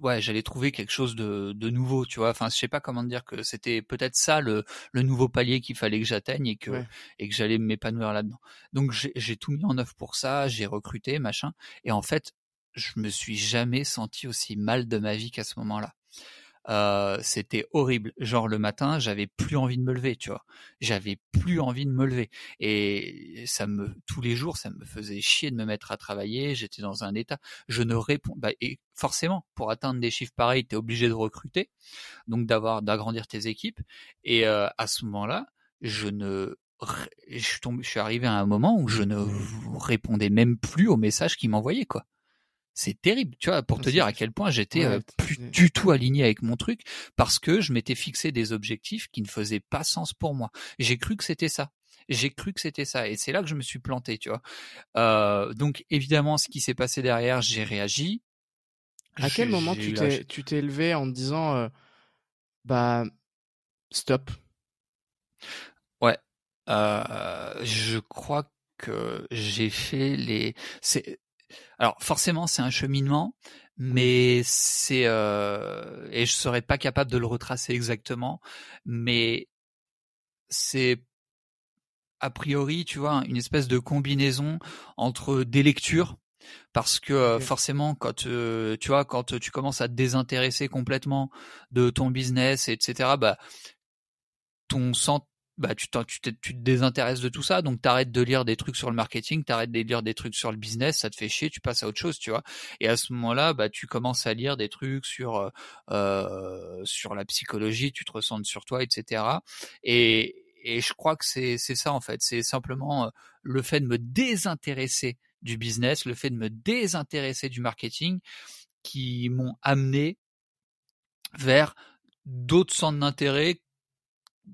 S2: ouais j'allais trouver quelque chose de, de nouveau tu vois. Enfin je sais pas comment dire que c'était peut-être ça le, le nouveau palier qu'il fallait que j'atteigne et que et que j'allais m'épanouir là-dedans. Donc j'ai tout mis en œuvre pour ça j'ai recruté machin. Et en fait je me suis jamais senti aussi mal de ma vie qu'à ce moment-là euh, c'était horrible. Genre le matin, j'avais plus envie de me lever, tu vois. J'avais plus envie de me lever. Et ça me, tous les jours, ça me faisait chier de me mettre à travailler. J'étais dans un état. Je ne réponds, bah, et forcément, pour atteindre des chiffres pareils, tu es obligé de recruter. Donc d'avoir, d'agrandir tes équipes. Et euh, à ce moment-là, je ne je suis, arrivé à un moment où je ne répondais même plus aux messages qu'ils m'envoyaient, quoi c'est terrible, tu vois, pour te dire à quel point j'étais euh, plus du tout aligné avec mon truc parce que je m'étais fixé des objectifs qui ne faisaient pas sens pour moi. J'ai cru que c'était ça. J'ai cru que c'était ça et c'est là que je me suis planté, tu vois. Euh, donc évidemment, ce qui s'est passé derrière, j'ai réagi.
S1: À quel moment tu t'es tu t'es levé en te disant euh, bah stop?
S2: Ouais, je crois que j'ai fait les. C'est alors forcément, c'est un cheminement, mais c'est euh, et je serais pas capable de le retracer exactement, mais c'est a priori, tu vois, une espèce de combinaison entre des lectures, parce que euh, forcément, quand euh, tu vois, quand tu commences à te désintéresser complètement de ton business, etc., bah ton, bah tu, tu, te, tu te désintéresses de tout ça, donc t'arrêtes de lire des trucs sur le marketing, t'arrêtes de lire des trucs sur le business, ça te fait chier, tu passes à autre chose, tu vois. Et à ce moment-là, bah tu commences à lire des trucs sur euh, euh sur la psychologie, tu te ressens sur toi, etc. Et, et je crois que c'est c'est ça en fait, c'est simplement euh, le fait de me désintéresser du business, le fait de me désintéresser du marketing, qui m'ont amené vers d'autres centres d'intérêt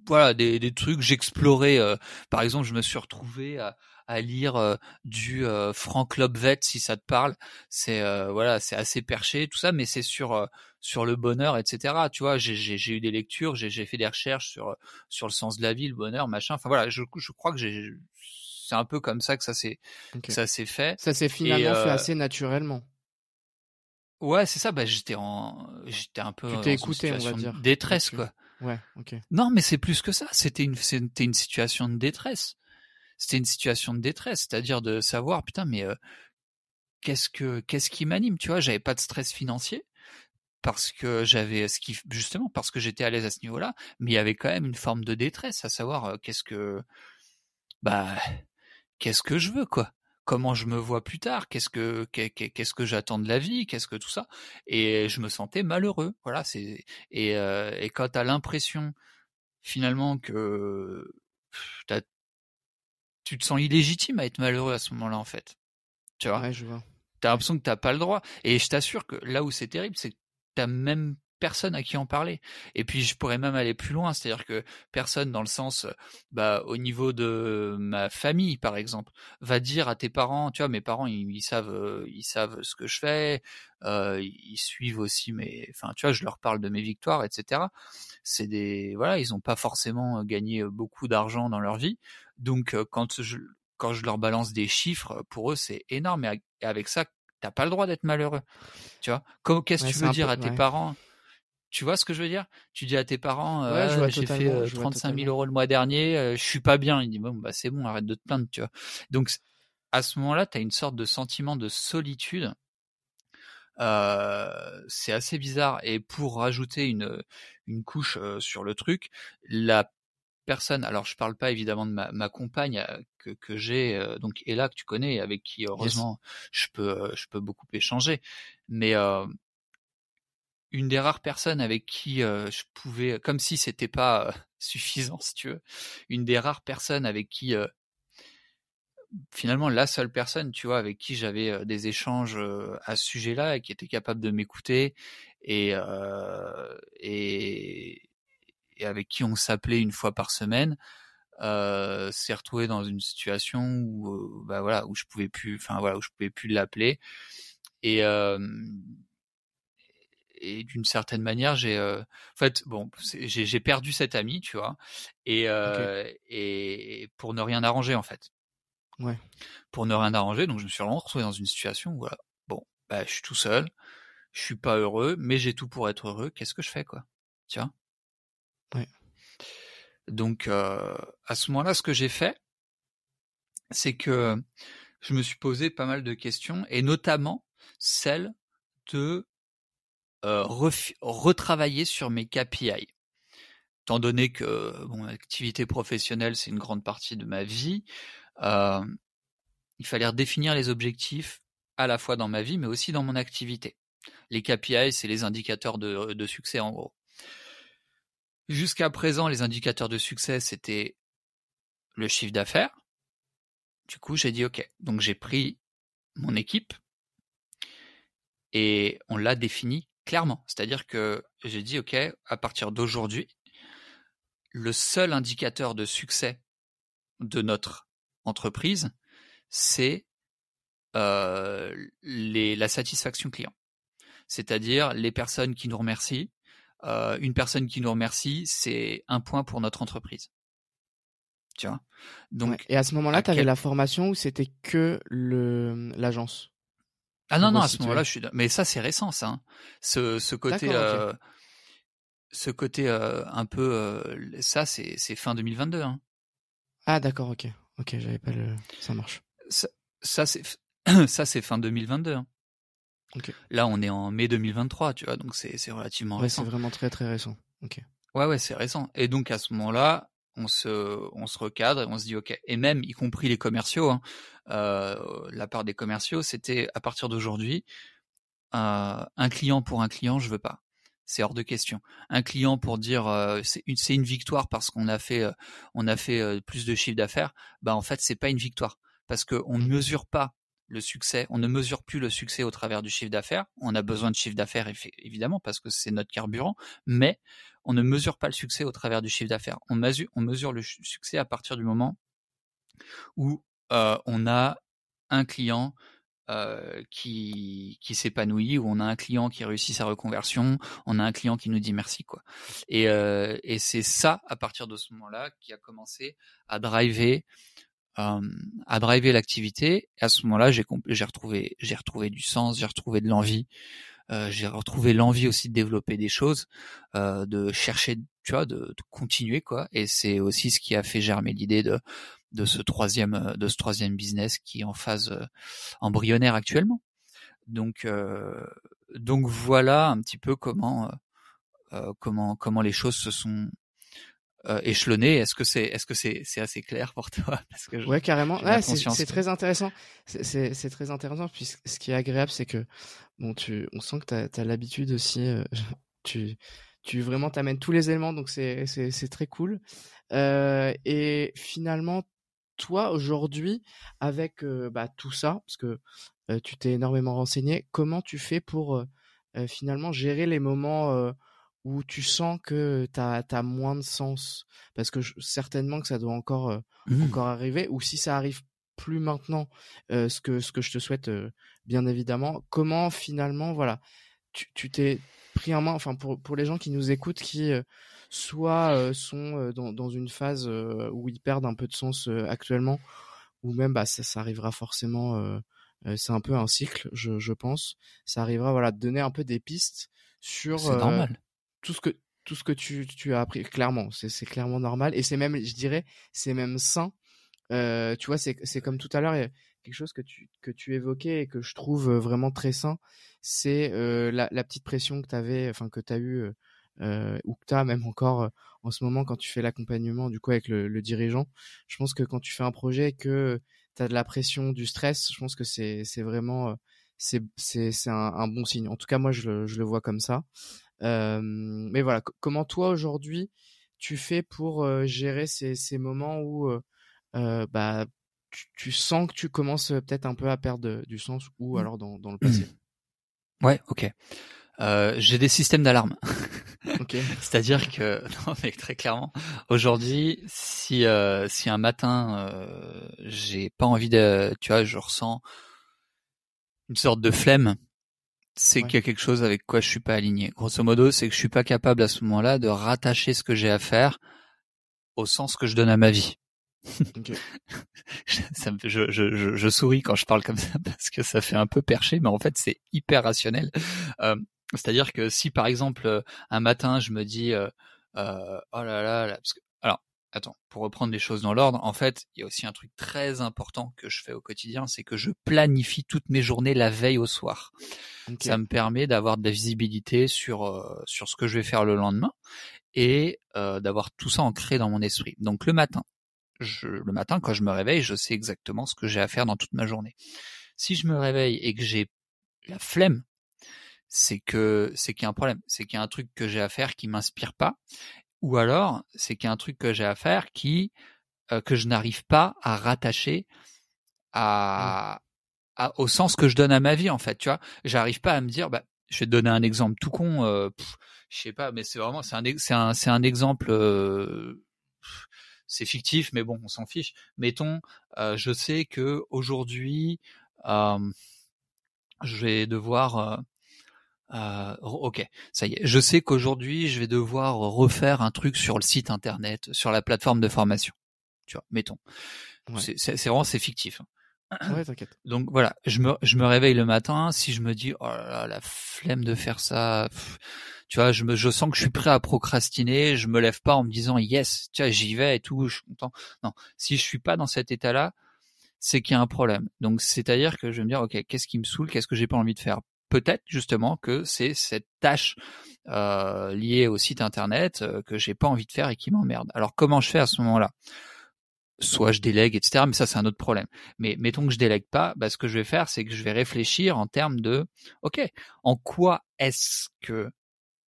S2: voilà des, des trucs j'explorais euh, par exemple je me suis retrouvé à, à lire euh, du euh, Frank Lobvet si ça te parle. C'est voilà c'est assez perché tout ça mais c'est sur sur le bonheur etc tu vois j'ai j'ai eu des lectures j'ai j'ai fait des recherches sur sur le sens de la vie le bonheur machin. Enfin voilà je je crois que j'ai c'est un peu comme ça que ça s'est ça s'est fait.
S1: Ça s'est finalement fait assez naturellement.
S2: Ouais c'est ça. Bah j'étais en j'étais un peu
S1: tu t'es écouté on va dire.
S2: détresse quoi
S1: Ouais, ok.
S2: Non, mais c'est plus que ça. C'était une, situation de détresse. C'était une situation de détresse, c'est-à-dire de savoir, putain, mais euh, qu'est-ce que, qu'est-ce qui m'anime, tu vois? J'avais pas de stress financier parce que j'avais ce qui, justement, parce que j'étais à l'aise à ce niveau-là, mais il y avait quand même une forme de détresse, à savoir euh, qu'est-ce que, bah, qu'est-ce que je veux, quoi? Comment je me vois plus tard, qu'est-ce que qu'est-ce que j'attends de la vie, qu'est-ce que tout ça, et je me sentais malheureux. Voilà, c'est et, euh, et quand t'as l'impression finalement que tu te sens illégitime à être malheureux à ce moment-là en fait, tu vois.
S1: Ouais, je vois.
S2: T'as l'impression que t'as pas le droit. Et je t'assure que là où c'est terrible, c'est que t'as même personne à qui en parler. Et puis je pourrais même aller plus loin, c'est-à-dire que personne dans le sens, bah, au niveau de ma famille par exemple, va dire à tes parents, tu vois, mes parents ils, savent, ils savent ce que je fais, euh, ils suivent aussi mes, enfin tu vois, je leur parle de mes victoires, etc. C'est des, voilà, ils n'ont pas forcément gagné beaucoup d'argent dans leur vie, donc quand je quand je leur balance des chiffres, pour eux c'est énorme. Et avec ça, t'as pas le droit d'être malheureux. Tu vois, qu'est-ce que tu veux dire à tes parents tu vois ce que je veux dire? Tu dis à tes parents, euh, j'ai fait 35 000 euros le mois dernier, euh, je suis pas bien. Ils disent bon bah c'est bon, arrête de te plaindre, tu vois. Donc à ce moment-là, tu as une sorte de sentiment de solitude. Euh, c'est assez bizarre. Et pour rajouter une une couche sur le truc, la personne, alors je parle pas évidemment de ma, ma compagne que, que j'ai donc Ella que tu connais, avec qui heureusement je peux je peux beaucoup échanger, mais une des rares personnes avec qui euh, je pouvais, comme si c'était pas euh, suffisant, si tu veux, une des rares personnes avec qui, euh, finalement, la seule personne, tu vois, avec qui j'avais des échanges à ce sujet-là, et qui était capable de m'écouter et, et, et avec qui on s'appelait une fois par semaine, s'est retrouvé dans une situation où, bah voilà, où je pouvais plus, enfin voilà, où je pouvais plus l'appeler et et d'une certaine manière, j'ai, euh, en fait, bon, j'ai perdu cet ami, tu vois, et euh, et pour ne rien arranger en fait.
S1: Ouais.
S2: Pour ne rien arranger, donc je me suis vraiment retrouvé dans une situation où voilà, bon, bah, je suis tout seul, je suis pas heureux, mais j'ai tout pour être heureux. Qu'est-ce que je fais, quoi Tu vois?
S1: Ouais.
S2: Donc euh, à ce moment-là, ce que j'ai fait, c'est que je me suis posé pas mal de questions, et notamment celle de retravailler sur mes KPI. Étant donné que mon activité professionnelle, c'est une grande partie de ma vie, il fallait redéfinir les objectifs à la fois dans ma vie, mais aussi dans mon activité. Les KPI, c'est les indicateurs de, de succès en gros. Jusqu'à présent, les indicateurs de succès, c'était le chiffre d'affaires. Du coup, j'ai dit OK. Donc j'ai pris mon équipe et on l'a défini clairement. C'est-à-dire que j'ai dit OK, à partir d'aujourd'hui, le seul indicateur de succès de notre entreprise, c'est euh, la satisfaction client. C'est-à-dire les personnes qui nous remercient. Euh, une personne qui nous remercie, c'est un point pour notre entreprise. Tu vois?
S1: Donc, Et à ce moment-là, tu avais la formation ou c'était que le l'agence?
S2: Ah non, non, à ce moment-là, je suis. Mais ça, c'est récent, ça. Hein. Ce, ce côté. Euh, ce côté euh, un peu. Euh, ça, c'est fin 2022. Hein.
S1: Ah, d'accord, ok. Ok, j'avais pas le. Ça marche.
S2: Ça, ça c'est ça c'est fin 2022. Hein. Là, on est en mai 2023, tu vois, donc c'est relativement
S1: ouais, récent. C'est vraiment très très récent. Ok.
S2: Ouais, ouais, c'est récent. Et donc à ce moment-là, on se, on se recadre et on se dit ok. Et même, y compris les commerciaux, hein, euh, la part des commerciaux, c'était à partir d'aujourd'hui, euh, un client pour un client, je veux pas. C'est hors de question. Un client pour dire euh, c'est une, une victoire parce qu'on a fait, on a fait plus de chiffre d'affaires, bah en fait c'est pas une victoire parce qu'on ne mesure pas le succès. On ne mesure plus le succès au travers du chiffre d'affaires. On a besoin de chiffre d'affaires, évidemment, parce que c'est notre carburant, mais on ne mesure pas le succès au travers du chiffre d'affaires. On mesure, le succès à partir du moment où euh, on a un client euh, qui, s'épanouit, où on a un client qui réussit sa reconversion, on a un client qui nous dit merci quoi. Et, euh, et c'est ça à partir de ce moment-là qui a commencé à driver à driver l'activité. À ce moment-là, j'ai retrouvé j'ai retrouvé du sens, j'ai retrouvé de l'envie, euh, j'ai retrouvé l'envie aussi de développer des choses, euh, de chercher, tu vois, de, de continuer quoi. Et c'est aussi ce qui a fait germer l'idée de de ce troisième de ce troisième business qui est en phase euh, embryonnaire actuellement. Donc euh, donc voilà un petit peu comment euh, comment comment les choses se sont euh, échelonné. Est-ce que c'est est-ce que c'est c'est assez clair pour toi
S1: Parce que ouais carrément. Ouais, c'est très intéressant. C'est c'est très intéressant. Puis ce qui est agréable, c'est que bon, tu on sent que tu as, l'habitude aussi. Euh, tu tu vraiment t'amènes tous les éléments, donc c'est c'est c'est très cool. Euh, et finalement, toi aujourd'hui, avec bah, tout ça, parce que tu t'es énormément renseigné, comment tu fais pour finalement gérer les moments où tu sens que tu as, moins de sens. Parce que certainement que ça doit encore euh, mmh. encore arriver. Ou si ça arrive plus maintenant euh, ce que ce que je te souhaite euh, bien évidemment. Comment finalement voilà tu t'es pris en main enfin pour pour les gens qui nous écoutent qui soit sont dans, dans une phase où ils perdent un peu de sens actuellement ou même bah ça, ça arrivera forcément c'est un peu un cycle je, je pense. Ça arrivera voilà de donner un peu des pistes sur
S2: c'est normal
S1: tout ce que tout ce que tu, tu as appris clairement c'est clairement normal et c'est même je dirais c'est même sain. Euh, tu vois c'est comme tout à l'heure quelque chose que tu que tu évoquais et que je trouve euh, vraiment très sain c'est euh, la, la petite pression que tu avais enfin que tu as eu ou que tu as même encore en ce moment quand tu fais l'accompagnement du coup avec le, dirigeant. Je pense que quand tu fais un projet que tu as de la pression du stress je pense que c'est vraiment c'est c'est un, un, bon signe. En tout cas moi je je le vois comme ça mais voilà, comment toi aujourd'hui tu fais pour gérer ces, ces moments où bah tu, sens que tu commences peut-être un peu à perdre du sens ou mmh. alors dans, dans le passé?
S2: Ouais, ok. Euh, j'ai des systèmes d'alarme. ok. C'est-à-dire que non mais très clairement, aujourd'hui, si euh, si un matin euh, j'ai pas envie de, tu vois, je ressens une sorte de flemme c'est qu'il y a quelque chose avec quoi je suis pas aligné. Grosso modo, c'est que je suis pas capable à ce moment-là de rattacher ce que j'ai à faire au sens que je donne à ma vie. ça me, je, je, je, souris quand je parle comme ça parce que ça fait un peu perché, mais en fait c'est hyper rationnel. Euh, C'est-à-dire que si par exemple un matin je me dis euh, euh, oh là là, là parce que, alors attends, pour reprendre les choses dans l'ordre, en fait, il y a aussi un truc très important que je fais au quotidien, c'est que je planifie toutes mes journées la veille au soir. Ça me permet d'avoir de la visibilité sur euh, sur ce que je vais faire le lendemain et euh, d'avoir tout ça ancré dans mon esprit. Donc le matin, je, le matin quand je me réveille, je sais exactement ce que j'ai à faire dans toute ma journée. Si je me réveille et que j'ai la flemme, c'est que c'est qu'il y a un problème, c'est qu'il y a un truc que j'ai à faire qui m'inspire pas, ou alors c'est qu'il y a un truc que j'ai à faire qui euh, que je n'arrive pas à rattacher à, à- au sens que je donne à ma vie en fait, tu vois? J'arrive pas à me dire bah je vais te donner un exemple tout con euh, pff, je sais pas mais c'est vraiment c'est un c'est un c'est un exemple euh, c'est fictif mais bon, on s'en fiche. Mettons euh, je sais que aujourd'hui euh, je vais devoir euh, euh, ok, ça y est. Je sais qu'aujourd'hui, je vais devoir refaire un truc sur le site internet, sur la plateforme de formation. Tu vois, mettons.
S1: Ouais.
S2: C'est vraiment c'est fictif. hein.
S1: Ouais, t'inquiète.
S2: Donc voilà, je me je me réveille le matin. Si je me dis oh là là, la flemme de faire ça, pff, tu vois, je me je sens que je suis prêt à procrastiner. Je me lève pas en me disant yes, tu vois, j'y vais et tout, je suis content. Non, si je suis pas dans cet état-là, c'est qu'il y a un problème. Donc c'est-à-dire que je vais me dire ok, qu'est-ce qui me saoule, qu'est-ce que j'ai pas envie de faire? Peut-être justement que c'est cette tâche euh, liée au site internet euh, que j'ai pas envie de faire et qui m'emmerde. Alors comment je fais à ce moment-là? Soit je délègue, etc. Mais ça c'est un autre problème. Mais mettons que je délègue pas, bah, ce que je vais faire, c'est que je vais réfléchir en termes de ok, en quoi est-ce que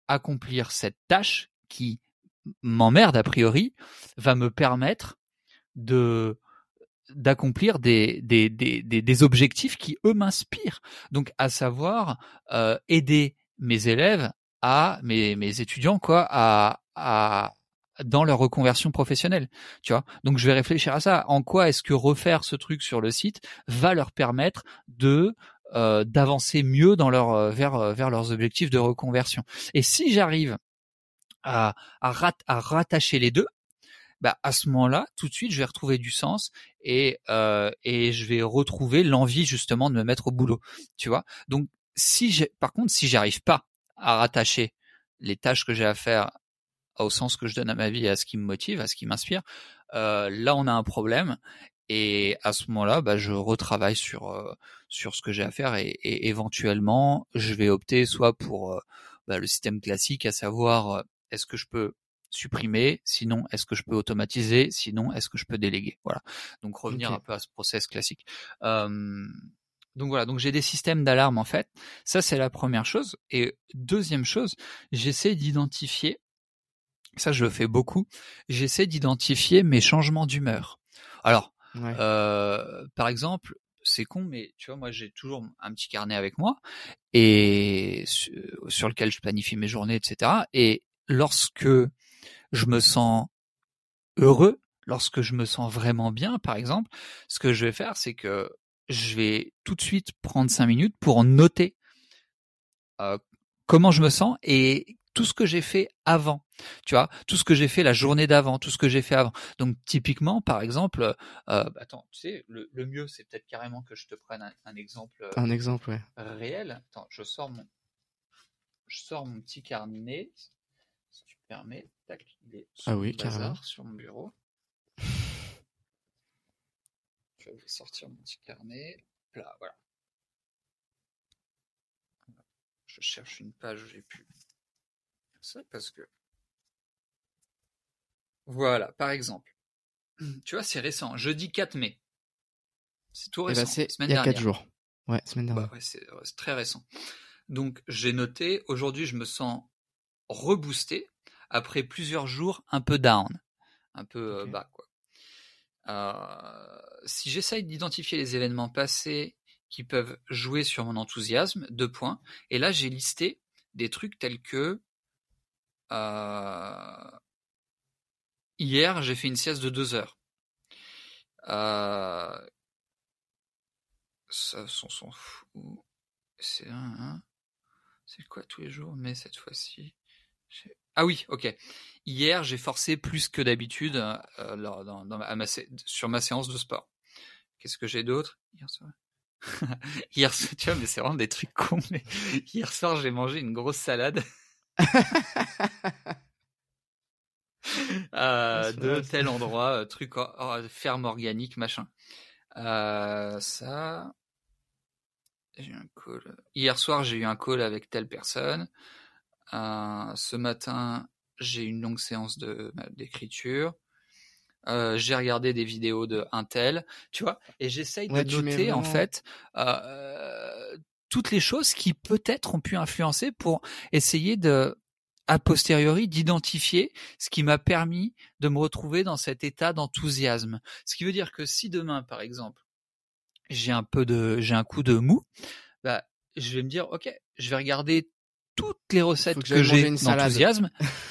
S2: accomplir cette tâche qui m'emmerde a priori va me permettre de d'accomplir des, des, des, des, objectifs qui eux m'inspirent. Donc à savoir euh, aider mes élèves à mes, mes étudiants quoi à, à dans leur reconversion professionnelle, tu vois. Donc je vais réfléchir à ça. En quoi est-ce que refaire ce truc sur le site va leur permettre de euh, d'avancer mieux dans leur euh, vers vers leurs objectifs de reconversion? Et si j'arrive à à rattacher les deux, bah à ce moment-là, tout de suite, je vais retrouver du sens et euh, et je vais retrouver l'envie justement de me mettre au boulot, tu vois? Donc si j'ai, par contre, si j'arrive pas à rattacher les tâches que j'ai à faire au sens que je donne à ma vie à ce qui me motive, à ce qui m'inspire, euh, là on a un problème et à ce moment-là, bah, je retravaille sur euh, sur ce que j'ai à faire et, et éventuellement je vais opter soit pour euh, bah, le système classique, à savoir euh, est-ce que je peux supprimer, sinon est-ce que je peux automatiser, sinon est-ce que je peux déléguer? Voilà. Donc revenir un peu à ce process classique. Euh, donc voilà, donc j'ai des systèmes d'alarme en fait. Ça c'est la première chose. Et deuxième chose, j'essaie d'identifier, ça je le fais beaucoup, j'essaie d'identifier mes changements d'humeur. Alors,
S1: Ouais.
S2: euh, par exemple, c'est con, mais tu vois, moi j'ai toujours un petit carnet avec moi et sur, sur lequel je planifie mes journées, etc. Et lorsque je me sens heureux, lorsque je me sens vraiment bien, par exemple, ce que je vais faire, c'est que je vais tout de suite prendre cinq minutes pour noter euh, comment je me sens et tout ce que j'ai fait avant, tu vois, tout ce que j'ai fait la journée d'avant, tout ce que j'ai fait avant. Donc typiquement, par exemple, euh, bah, attends, tu sais, le, le mieux, c'est peut-être carrément que je te prenne un, un exemple euh,
S1: Un exemple, ouais.
S2: réel. Attends, je sors mon, je sors mon petit carnet, permets. Tac, il est sur
S1: Ah
S2: mon
S1: oui, carrément.
S2: sur mon bureau. Je vais sortir mon petit carnet. Là, voilà. Je cherche une page où j'ai pu ça parce que voilà, par exemple. Tu vois, c'est récent. Jeudi 4 mai. C'est tout
S1: Eh
S2: récent.
S1: ben,
S2: semaine
S1: il y a
S2: dernière.
S1: quatre jours. Ouais, semaine
S2: Bah
S1: dernière.
S2: ouais, c'est très récent. Donc j'ai noté, aujourd'hui je me sens reboosté après plusieurs jours un peu down, un peu euh, bas quoi. Euh, si j'essaye d'identifier les événements passés qui peuvent jouer sur mon enthousiasme, deux points. Et là j'ai listé des trucs tels que euh, hier j'ai fait une sieste de deux heures. Euh, ça, on s'en fout. C'est un, hein c'est quoi tous les jours Mais cette fois-ci, j'ai- ah oui, ok. Hier, j'ai forcé plus que d'habitude euh, dans- ma- sur ma séance de sport. Qu'est-ce que j'ai d'autre? Hier soir. Hier soir, tu vois, mais c'est vraiment des trucs cons. Mais hier soir, j'ai mangé une grosse salade. euh, de tel endroit, truc ferme organique, machin. ça, j'ai un call. Hier soir, j'ai eu un call avec telle personne. Ce matin, j'ai une longue séance de d'écriture. Euh, j'ai regardé des vidéos de Intel, tu vois, et j'essaye de noter en fait euh, toutes les choses qui peut-être ont pu influencer pour essayer de a posteriori d'identifier ce qui m'a permis de me retrouver dans cet état d'enthousiasme. Ce qui veut dire que si demain, par exemple, j'ai un peu de, j'ai un coup de mou, bah, je vais me dire, ok, je vais regarder toutes les recettes que, j'ai d'enthousiasme.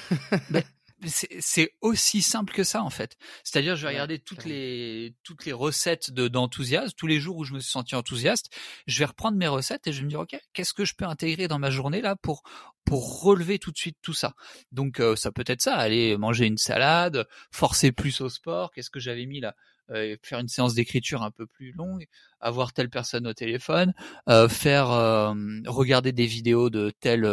S2: bah, c'est aussi simple que ça en fait. C'est-à-dire, je vais regarder toutes les toutes les recettes de d'enthousiasme tous les jours où je me suis senti enthousiaste. Je vais reprendre mes recettes et je vais me dire ok, qu'est-ce que je peux intégrer dans ma journée là pour pour relever tout de suite tout ça? Donc euh, ça peut être ça, aller manger une salade, forcer plus au sport. Qu'est-ce que j'avais mis là? Euh, faire une séance d'écriture un peu plus longue, avoir telle personne au téléphone, euh, faire euh, regarder des vidéos de tel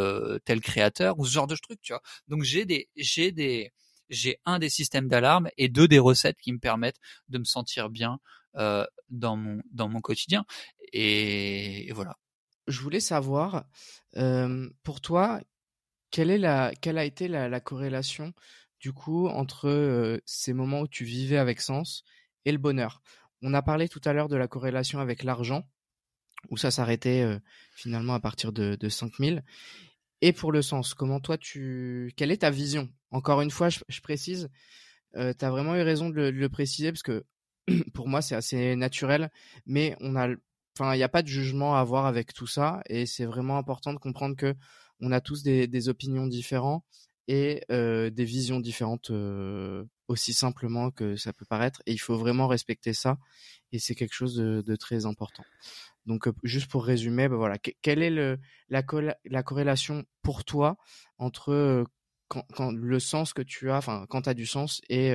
S2: tel créateur ou ce genre de truc, tu vois. Donc j'ai des j'ai des j'ai un des systèmes d'alarme et deux des recettes qui me permettent de me sentir bien dans mon dans mon quotidien et, voilà.
S1: Je voulais savoir pour toi quelle est la quelle a été la, la corrélation du coup entre ces moments où tu vivais avec sens et le bonheur. On a parlé tout à l'heure de la corrélation avec l'argent, où ça s'arrêtait euh, finalement à partir de, de 5000. Et pour le sens, comment toi tu... Quelle est ta vision? Encore une fois, je, précise, euh, tu as vraiment eu raison de le, préciser, parce que pour moi c'est assez naturel, mais on a... Enfin, il n'y a pas de jugement à avoir avec tout ça, et c'est vraiment important de comprendre que on a tous des, opinions différentes et euh, des visions différentes euh, aussi simplement que ça peut paraître. Et il faut vraiment respecter ça. Et c'est quelque chose de, très important. Donc, euh, juste pour résumer, ben voilà, quelle est le, la, la corrélation pour toi entre quand, le sens que tu as, enfin, quand tu as du sens et,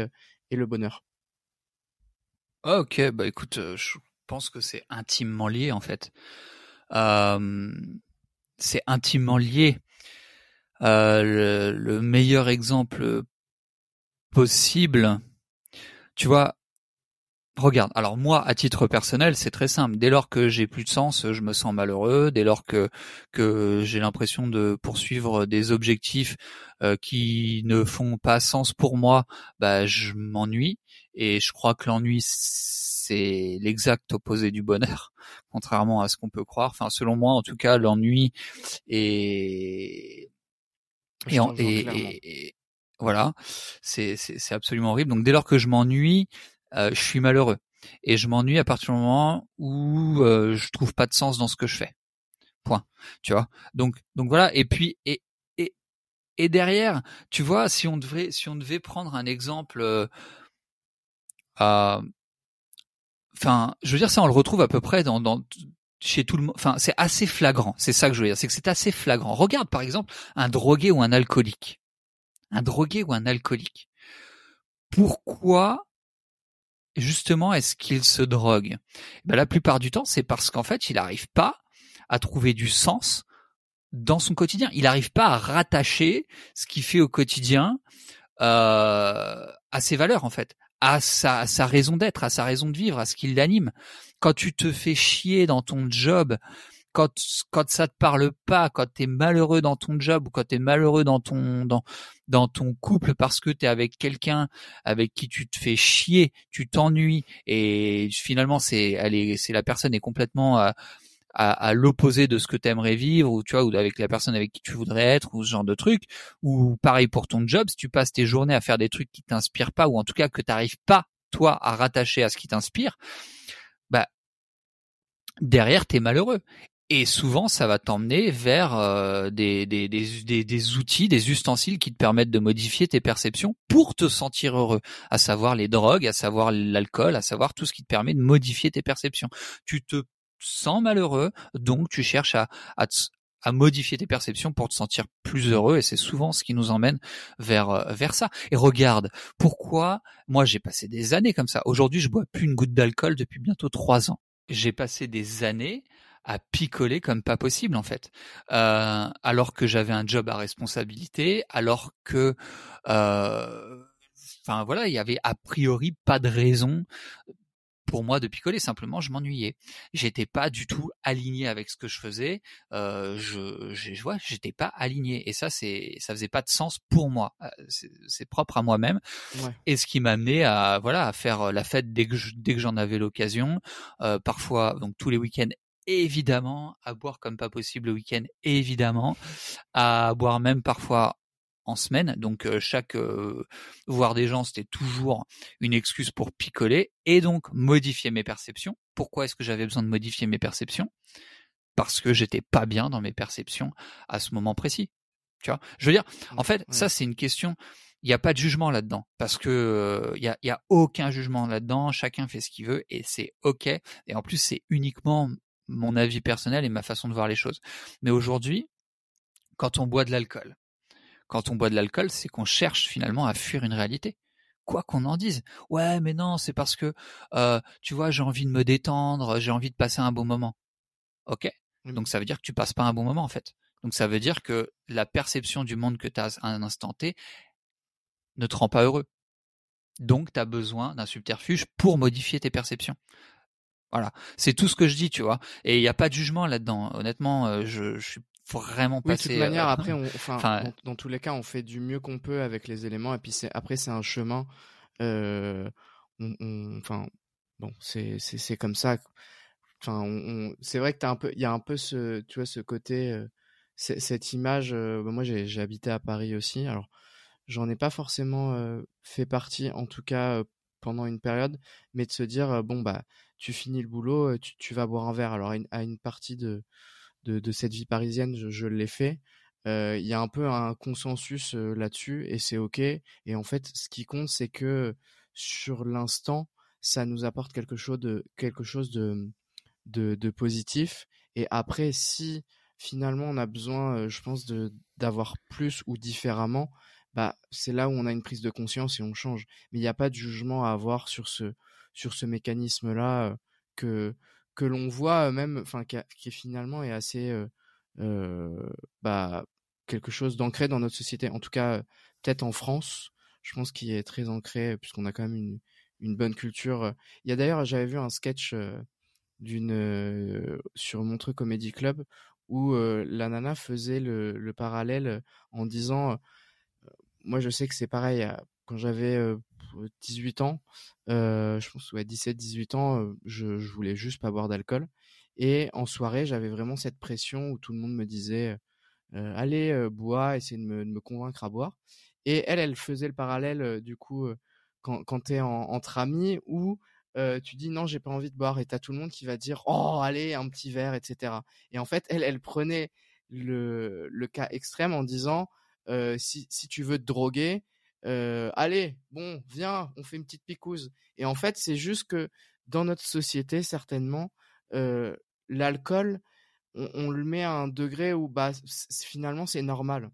S1: et le bonheur?
S2: Ah, Ok, bah écoute, je pense que c'est intimement lié en fait. c'est intimement lié. Euh, le, meilleur exemple possible, tu vois, regarde. Alors moi, à titre personnel, c'est très simple. Dès lors que j'ai plus de sens, je me sens malheureux. Dès lors que que j'ai l'impression de poursuivre des objectifs euh, qui ne font pas sens pour moi, bah je m'ennuie. Et je crois que l'ennui c'est l'exact opposé du bonheur, contrairement à ce qu'on peut croire. Enfin, selon moi, en tout cas, l'ennui est et, voilà, c'est absolument horrible. Donc dès lors que je m'ennuie, euh, je suis malheureux. Et je m'ennuie à partir du moment où euh, je trouve pas de sens dans ce que je fais. Point. Tu vois? Donc donc voilà. Et puis et et et derrière, tu vois, si on devait si on devait prendre un exemple. Euh, enfin, je veux dire, ça on le retrouve à peu près dans, dans chez tout le monde. Enfin, c'est assez flagrant. C'est ça que je veux dire. C'est que c'est assez flagrant. Regarde, par exemple, un drogué ou un alcoolique. Un drogué ou un alcoolique. Pourquoi, justement, est-ce qu'il se drogue? Ben, la plupart du temps, c'est parce qu'en fait, il n'arrive pas à trouver du sens dans son quotidien. Il n'arrive pas à rattacher ce qu'il fait au quotidien euh, à ses valeurs, en fait à sa, à sa raison d'être, à sa raison de vivre, à ce qui l'anime. Quand tu te fais chier dans ton job, quand quand ça te parle pas, quand tu es malheureux dans ton job ou quand tu es malheureux dans ton dans dans ton couple parce que tu es avec quelqu'un avec qui tu te fais chier, tu t'ennuies et finalement c'est c'est la personne est complètement euh, à, l'opposé de ce que tu aimerais vivre ou tu vois ou avec la personne avec qui tu voudrais être ou ce genre de truc ou pareil pour ton job si tu passes tes journées à faire des trucs qui t'inspirent pas ou en tout cas que tu n'arrives pas toi à rattacher à ce qui t'inspire bah derrière tu es malheureux et souvent, ça va t'emmener vers euh, des, des, des, des, outils, des ustensiles qui te permettent de modifier tes perceptions pour te sentir heureux, à savoir les drogues, à savoir l'alcool, à savoir tout ce qui te permet de modifier tes perceptions. Tu te sens malheureux, donc tu cherches à, à, modifier tes perceptions pour te sentir plus heureux et c'est souvent ce qui nous emmène vers euh, vers ça. Et regarde, pourquoi moi j'ai passé des années comme ça. Aujourd'hui, je bois plus une goutte d'alcool depuis bientôt trois ans. J'ai passé des années à picoler comme pas possible en fait, euh, alors que j'avais un job à responsabilité, alors que euh, enfin voilà, il y avait a priori pas de raison pour moi de picoler. Simplement, je m'ennuyais. J'étais pas du tout aligné avec ce que je faisais. Euh, je, je vois, j'étais pas aligné. Et ça, c'est, ça faisait pas de sens pour moi. Euh, c'est propre à moi-même. Ouais. Et ce qui m'a amené à, voilà, à faire la fête dès que dès que j'en avais l'occasion. Euh, parfois, donc tous les week-ends évidemment, à boire comme pas possible le week-end, évidemment, à boire même parfois en semaine. Donc chaque voir des gens, c'était toujours une excuse pour picoler et donc modifier mes perceptions. Pourquoi est-ce que j'avais besoin de modifier mes perceptions? Parce que j'étais pas bien dans mes perceptions à ce moment précis. Tu vois? Je veux dire, en fait, ça c'est une question. Il n'y a pas de jugement là-dedans parce que il y a, y a aucun jugement là-dedans. Chacun fait ce qu'il veut et c'est ok. Et en plus, c'est uniquement mon avis personnel et ma façon de voir les choses. Mais aujourd'hui, quand on boit de l'alcool, quand on boit de l'alcool, c'est qu'on cherche finalement à fuir une réalité. Quoi qu'on en dise. Ouais, mais non, c'est parce que, euh, tu vois, j'ai envie de me détendre, j'ai envie de passer un bon moment. Ok? Donc ça veut dire que tu passes pas un bon moment en fait. Donc ça veut dire que la perception du monde que tu as à un instant T ne te rend pas heureux. Donc tu as besoin d'un subterfuge pour modifier tes perceptions. Voilà, c'est tout ce que je dis, tu vois. Et il n'y a pas de jugement là-dedans. Honnêtement, euh, je, je suis vraiment
S1: oui, de toute manière, euh, après, on, enfin, dans, tous les cas, on fait du mieux qu'on peut avec les éléments. Et puis c'est après, c'est un chemin. Euh, enfin, bon, c'est c'est comme ça. Enfin, c'est vrai que t'as un peu, il y a un peu ce, tu vois, ce côté, euh, cette image. Bah, moi, j'ai habité à Paris aussi. Alors, j'en ai pas forcément fait partie, en tout cas pendant une période, mais de se dire bon bah, tu finis le boulot, tu, vas boire un verre. Alors à une partie de de, cette vie parisienne, je, l'ai fait. Il y a un peu un consensus là-dessus et c'est ok. Et en fait, ce qui compte, c'est que sur l'instant, ça nous apporte quelque chose de quelque chose de, de, positif. Et après, si finalement on a besoin, je pense, d'avoir plus ou différemment, bah c'est là où on a une prise de conscience et on change. Mais il n'y a pas de jugement à avoir sur ce sur ce mécanisme-là que que l'on voit même, enfin, qui, qui, finalement est assez, euh, bah, quelque chose d'ancré dans notre société. En tout cas, peut-être en France, je pense qu'il est très ancré puisqu'on a quand même une, une bonne culture. Il y a d'ailleurs, j'avais vu un sketch d'une sur Montreux Comedy Club où la nana faisait le, le, parallèle en disant, moi je sais que c'est pareil, quand j'avais 18 ans, je pense ouais 17-18 ans, je, je voulais juste pas boire d'alcool. Et en soirée, j'avais vraiment cette pression où tout le monde me disait allez bois, essayer de me, convaincre à boire. Et elle, elle faisait le parallèle du coup quand, quand tu es entre amis où tu dis non, j'ai pas envie de boire et t'as tout le monde qui va dire oh allez un petit verre, etc. Et en fait, elle, elle prenait le cas extrême en disant si, si tu veux te droguer, euh, allez, bon, viens, on fait une petite picouse. Et en fait, c'est juste que dans notre société, certainement, euh, l'alcool, on, le met à un degré où bah, finalement c'est normal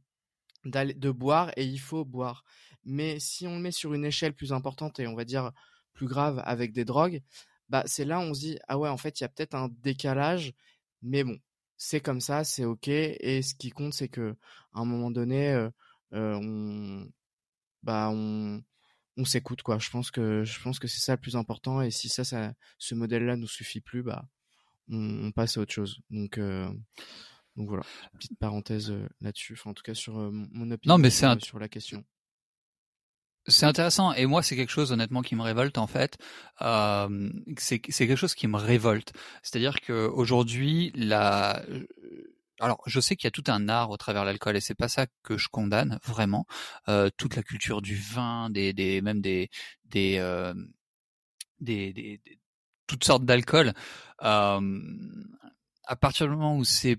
S1: de boire et il faut boire. Mais si on le met sur une échelle plus importante et on va dire plus grave avec des drogues, bah c'est là où on se dit ah ouais en fait il y a peut-être un décalage, mais bon c'est comme ça, c'est ok et ce qui compte c'est que à un moment donné euh, on, bah on on s'écoute quoi. Je pense que je pense que c'est ça le plus important et si ça, ça ce modèle-là nous suffit plus, bah on, passe à autre chose. Donc euh, donc voilà, petite parenthèse euh, là-dessus. Enfin en tout cas sur euh, mon opinion non, mais sur, sur la question.
S2: C'est intéressant et moi c'est quelque chose honnêtement qui me révolte en fait. Euh, c'est quelque chose qui me révolte. C'est-à-dire que aujourd'hui la alors, je sais qu'il y a tout un art au travers de l'alcool et c'est pas ça que je condamne vraiment. Euh, toute la culture du vin, des, des même des des, euh, des, des, toutes sortes d'alcool. Euh, à partir du moment où c'est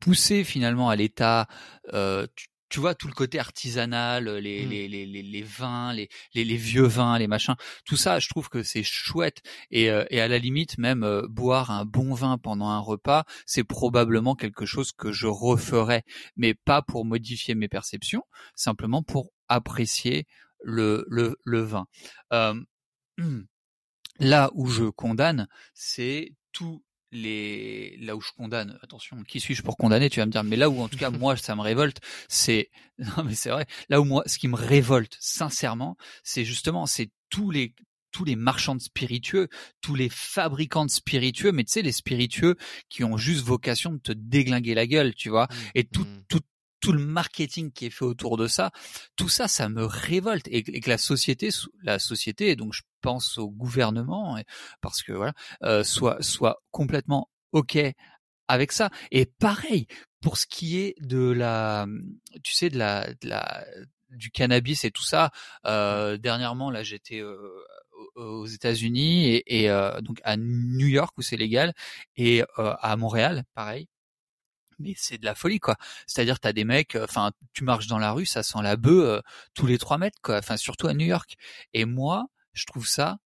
S2: poussé finalement à l'état, euh, tu vois tout le côté artisanal, euh, les, mmh. les, les, les, vins, les, les, les, vieux vins, les machins, tout ça, je trouve que c'est chouette. Et, euh, et à la limite, même euh, boire un bon vin pendant un repas, c'est probablement quelque chose que je referais, mais pas pour modifier mes perceptions, simplement pour apprécier le, le, le vin. Euh, là où je condamne, c'est tout les là où je condamne, attention, qui suis-je pour condamner Tu vas me dire, mais là où en tout cas moi ça me révolte, c'est non mais c'est vrai. Là où moi, ce qui me révolte sincèrement, c'est justement c'est tous les tous les marchands de spiritueux, tous les fabricants de spiritueux, mais tu sais les spiritueux qui ont juste vocation de te déglinguer la gueule, tu vois, mmh. et tout mmh. tout tout le marketing qui est fait autour de ça, tout ça, ça me révolte et, que la société, la société, donc je pense au gouvernement, parce que voilà, euh, soit soit complètement ok avec ça. Et pareil pour ce qui est de la, tu sais, de la, de la du cannabis et tout ça. Euh, dernièrement, là, j'étais euh, aux États-Unis et, et euh, donc à New York où c'est légal et euh, à Montréal, pareil mais c'est de la folie quoi. C'est-à-dire t'as des mecs, euh, enfin tu marches dans la rue, ça sent la bœuf euh, tous les trois mètres quoi. Enfin surtout à New York. Et moi, je trouve ça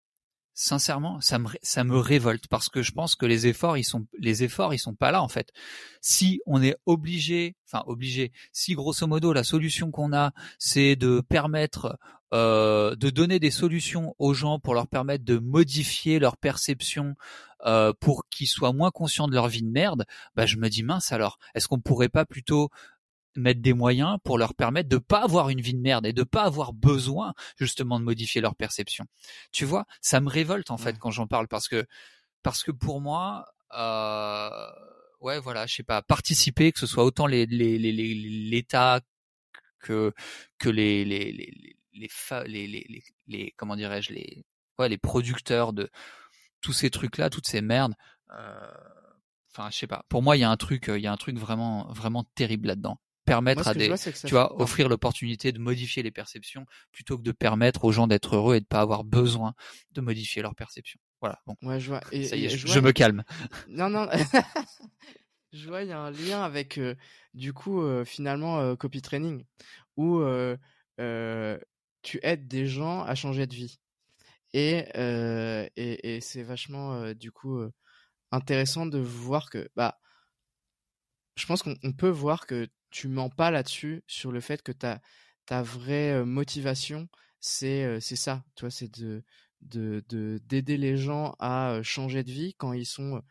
S2: sincèrement, ça me ça me révolte parce que je pense que les efforts ils sont les efforts ils sont pas là en fait. Si on est obligé, enfin obligé, si grosso modo la solution qu'on a c'est de permettre euh, de donner des solutions aux gens pour leur permettre de modifier leur perception euh, pour qu'ils soient moins conscients de leur vie de merde, bah je me dis mince alors, est-ce qu'on pourrait pas plutôt mettre des moyens pour leur permettre de pas avoir une vie de merde et de pas avoir besoin justement de modifier leur perception? Tu vois, ça me révolte en fait quand j'en parle parce que parce que pour moi, euh, ouais voilà, je sais pas, participer que ce soit autant les l'État que que les les les les les, les, les comment dirais-je les ouais, les producteurs de tous ces trucs là, toutes ces merdes. Euh, enfin, je sais pas. Pour moi, il y a un truc, il y a un truc vraiment vraiment terrible là-dedans permettre à des, tu vois, offrir l'opportunité de modifier les perceptions plutôt que de permettre aux gens d'être heureux et de pas avoir besoin de modifier leurs perceptions. Voilà. Bon.
S1: Ouais, je vois. Et,
S2: Ça y est, je, me calme.
S1: Non, non. je vois, il y a un lien avec, euh, du coup, euh, finalement, euh, copy training, où tu aides des gens à changer de vie. Et, et, c'est vachement, du coup, intéressant de voir que, bah, je pense qu'on peut voir que tu mens pas là-dessus sur le fait que ta ta vraie motivation c'est c'est ça tu c'est de de d'aider les gens à changer de vie quand ils sont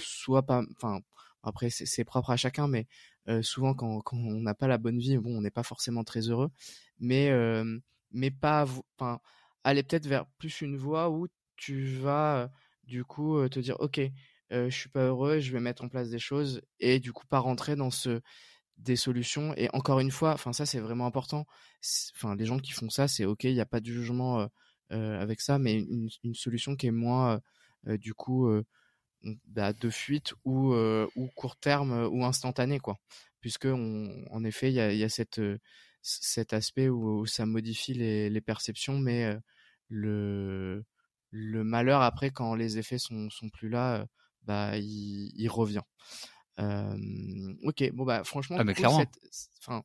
S1: soit pas enfin après c'est propre à chacun mais souvent quand quand on n'a pas la bonne vie bon on n'est pas forcément très heureux. Mais mais pas enfin aller peut-être vers plus une voie où tu vas du coup te dire ok je suis pas heureux je vais mettre en place des choses et du coup pas rentrer dans ce des solutions. Et encore une fois, enfin ça c'est vraiment important. Les gens qui font ça, c'est ok, il n'y a pas de jugement avec ça, mais une, solution qui est moins du coup bah, de fuite ou ou court terme ou instantané quoi. Puisque en effet il y a cette cet aspect où, ça modifie les, les perceptions, mais le le malheur après quand les effets sont sont plus là, bah il, il revient ok, bon bah franchement,
S2: ah, cool
S1: enfin,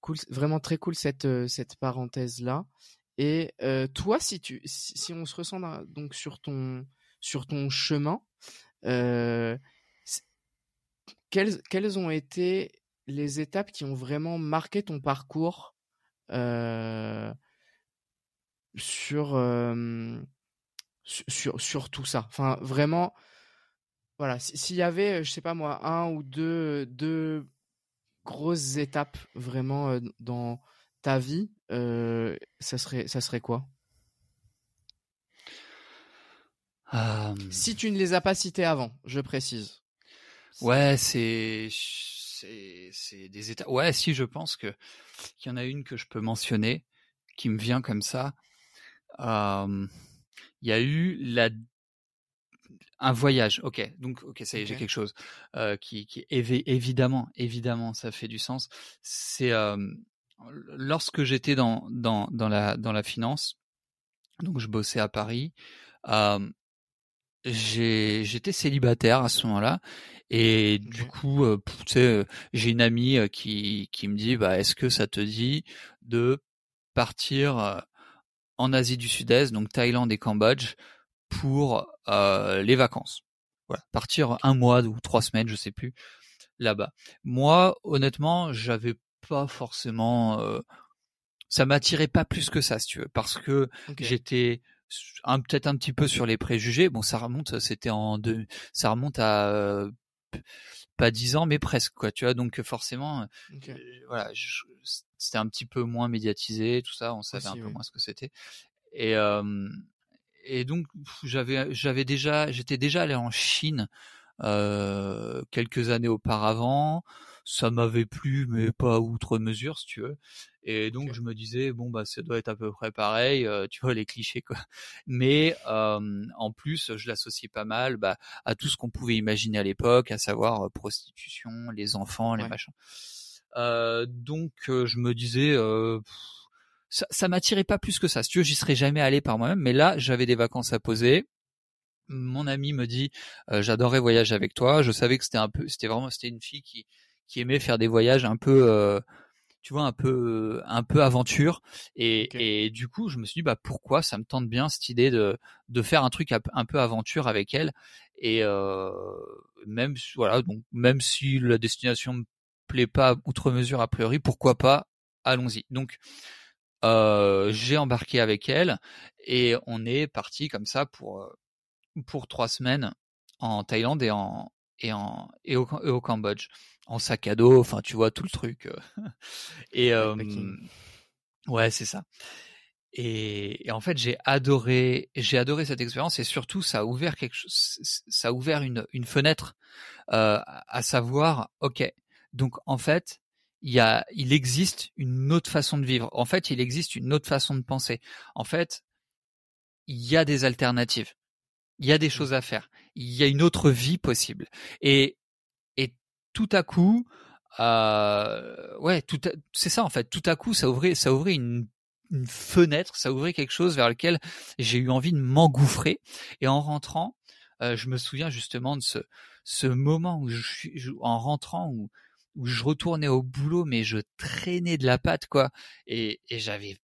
S1: cool, vraiment très cool cette cette parenthèse là. Et toi, si tu, si, on se ressent donc sur ton sur ton chemin, euh, quelles quelles ont été les étapes qui ont vraiment marqué ton parcours euh, sur, sur sur tout ça? Enfin, vraiment voilà, s'il y avait, je sais pas moi, un ou deux, deux grosses étapes vraiment dans ta vie, ça serait, ça serait quoi? Si tu ne les as pas citées avant, je précise.
S2: Ouais, c'est c'est des étapes. Ouais, si je pense que qu'il y en a une que je peux mentionner qui me vient comme ça. Il y a eu la un voyage, ok. Donc, ok, ça y est, j'ai quelque chose euh, qui, qui évidemment, évidemment, ça fait du sens. C'est euh, lorsque j'étais dans, dans, dans, la, dans la finance, donc je bossais à Paris, euh, j'étais célibataire à ce moment-là, et du coup, euh, tu sais, j'ai une amie euh, qui, qui me dit, bah, est-ce que ça te dit de partir euh, en Asie du Sud-Est, donc Thaïlande et Cambodge, pour euh, les vacances? Voilà, partir un mois ou trois semaines, je sais plus, là-bas. Moi, honnêtement, j'avais pas forcément, euh, ça m'attirait pas plus que ça, si tu veux, parce que j'étais peut-être un petit peu sur les préjugés. Bon, ça remonte, c'était en deux, ça remonte à pas dix ans, mais presque quoi. Tu vois, donc forcément, voilà, c'était un petit peu moins médiatisé, tout ça, on savait un peu moins ce que c'était. Et et donc j'avais j'avais déjà j'étais déjà allé en Chine euh, quelques années auparavant. Ça m'avait plu, mais pas outre mesure, si tu veux. Et donc je me disais bon bah ça doit être à peu près pareil, euh, tu vois les clichés quoi. Mais euh, en plus je l'associais pas mal bah, à tout ce qu'on pouvait imaginer à l'époque, à savoir prostitution, les enfants, les machins. Euh, donc je me disais ça, ça m'attirait pas plus que ça. Si tu veux, j'y serais jamais allé par moi-même, mais là j'avais des vacances à poser mon ami me dit euh, j'adorais voyager avec toi. Je savais que c'était un peu, c'était vraiment, c'était une fille qui qui aimait faire des voyages un peu, euh, tu vois, un peu un peu aventure. Et, et du coup, je me suis dit bah pourquoi ça me tente bien cette idée de de faire un truc un peu aventure avec elle. Et euh, même voilà, donc même si la destination me plaît pas outre mesure a priori, pourquoi pas? Allons-y. Donc euh, j'ai embarqué avec elle et on est parti comme ça pour pour trois semaines en Thaïlande et en et en et au, au Cambodge. En sac à dos enfin tu vois tout le truc euh. et euh, ouais c'est ça. Et, et, en fait j'ai adoré j'ai adoré cette expérience et surtout ça a ouvert quelque chose ça a ouvert une une fenêtre euh, à savoir ok donc en fait il y a il existe une autre façon de vivre. En fait il existe une autre façon de penser. En fait il y a des alternatives il y a des mmh. choses à faire, il y a une autre vie possible. Et, et tout à coup, euh, ouais, tout, c'est ça en fait. Tout à coup, ça ouvrait, ça ouvrait une, une fenêtre, ça ouvrait quelque chose vers lequel j'ai eu envie de m'engouffrer. Et en rentrant, euh, je me souviens justement de ce, ce moment où je suis, en rentrant, où, où je retournais au boulot, mais je traînais de la patte, quoi. Et, et j'avais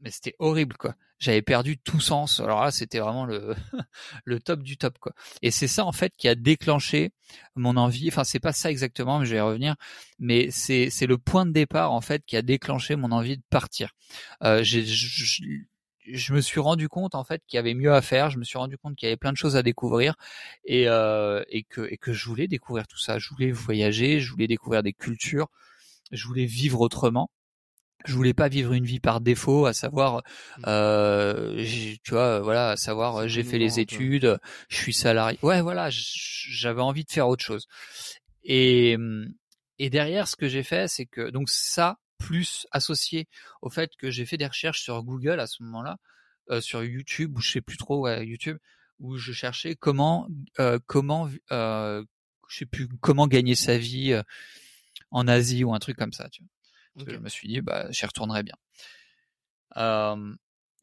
S2: mais c'était horrible quoi. J'avais perdu tout sens. Alors là, c'était vraiment le le top du top quoi. Et c'est ça en fait qui a déclenché mon envie. Enfin, c'est pas ça exactement, mais je vais y revenir. Mais c'est c'est le point de départ en fait qui a déclenché mon envie de partir. Euh, j'ai je, me suis rendu compte en fait qu'il y avait mieux à faire. Je me suis rendu compte qu'il y avait plein de choses à découvrir et euh, et que et que je voulais découvrir tout ça. Je voulais voyager, je voulais découvrir des cultures, je voulais vivre autrement je voulais pas vivre une vie par défaut, à savoir, mmh. euh, tu vois, voilà, à savoir, j'ai fait les études, je suis salarié. Ouais, voilà, j'avais envie de faire autre chose. Et mmh, et derrière, ce que j'ai fait, c'est que donc ça plus associé au fait que j'ai fait des recherches sur Google à ce moment-là, euh, sur YouTube ou je sais plus trop, ouais, YouTube, où je cherchais comment euh, comment euh, je sais plus comment gagner sa vie euh, en Asie ou un truc comme ça, tu vois je me suis dit, bah, j'y retournerai bien.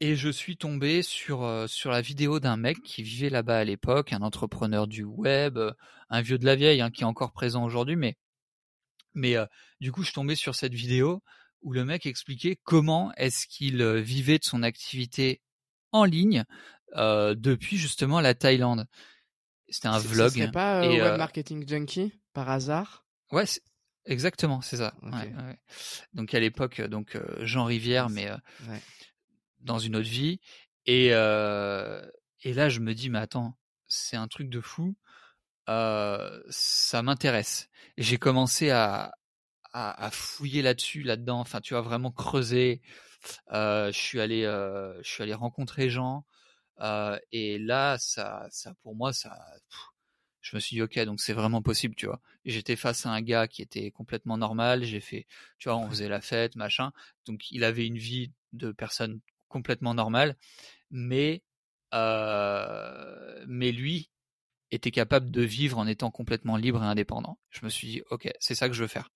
S2: et je suis tombé sur sur la vidéo d'un mec qui vivait là-bas à l'époque, un entrepreneur du web, un vieux de la vieille hein, qui est encore présent aujourd'hui, mais mais du coup je suis tombé sur cette vidéo où le mec expliquait comment est-ce qu'il vivait de son activité en ligne depuis justement la Thaïlande. C'était un vlog.
S1: Ce pas et, Web Marketing Junkie par hasard?
S2: Ouais, Exactement, c'est ça. Donc à l'époque, donc euh, Jean Rivière, mais euh, dans une autre vie. Et euh, et là, je me dis, mais attends, c'est un truc de fou. ça m'intéresse. Et j'ai commencé à, à, à fouiller là-dessus, là-dedans. Enfin, tu vois, vraiment creuser. je suis allé, je suis allé rencontrer Jean. et là, ça, ça pour moi, ça je me suis dit ok donc c'est vraiment possible tu vois. J'étais face à un gars qui était complètement normal j'ai fait tu vois on faisait la fête machin. Donc il avait une vie de personne complètement normale mais euh, mais lui était capable de vivre en étant complètement libre et indépendant. Je me suis dit ok c'est ça que je veux faire.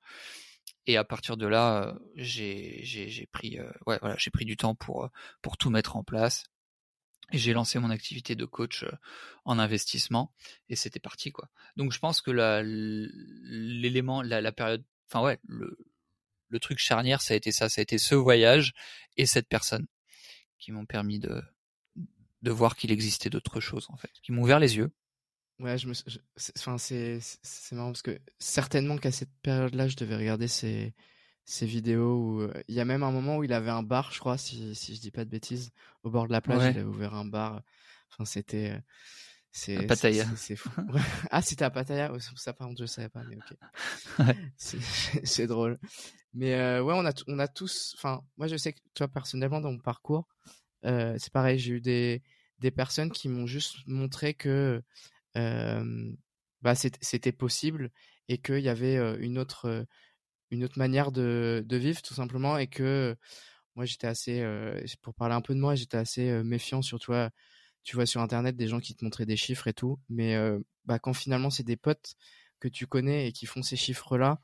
S2: Et à partir de là j'ai j'ai pris euh, ouais voilà j'ai pris du temps pour pour tout mettre en place j'ai lancé mon activité de coach en investissement et c'était parti quoi. Donc je pense que l'élément, la, période, enfin ouais, le, le truc charnière, ça a été ça, ça a été ce voyage et cette personne qui m'ont permis de de voir qu'il existait d'autres choses en fait, qui m'ont ouvert les yeux.
S1: Ouais, je me, enfin c'est c'est marrant parce que certainement qu'à cette période-là, je devais regarder ces ces vidéos où il y a même un moment où il avait un bar, je crois, si, si je dis pas de bêtises, au bord de la plage, il avait ouvert un bar. Enfin, c'était
S2: c'est Pattaya.
S1: C'est fou. ah, c'était à Pattaya. Ça, par contre, je savais pas, mais ok. C'est drôle. Mais euh, ouais, on a, on a tous. Enfin, moi, je sais que toi, personnellement, dans mon parcours, euh, c'est pareil. J'ai eu des, des personnes qui m'ont juste montré que euh, bah, c'était possible et qu'il y avait une autre, une autre manière de, vivre, tout simplement, et que moi, j'étais assez, pour parler un peu de moi, j'étais assez méfiant sur toi. Tu vois sur internet des gens qui te montraient des chiffres et tout, mais euh, bah, quand finalement c'est des potes que tu connais et qui font ces chiffres-là,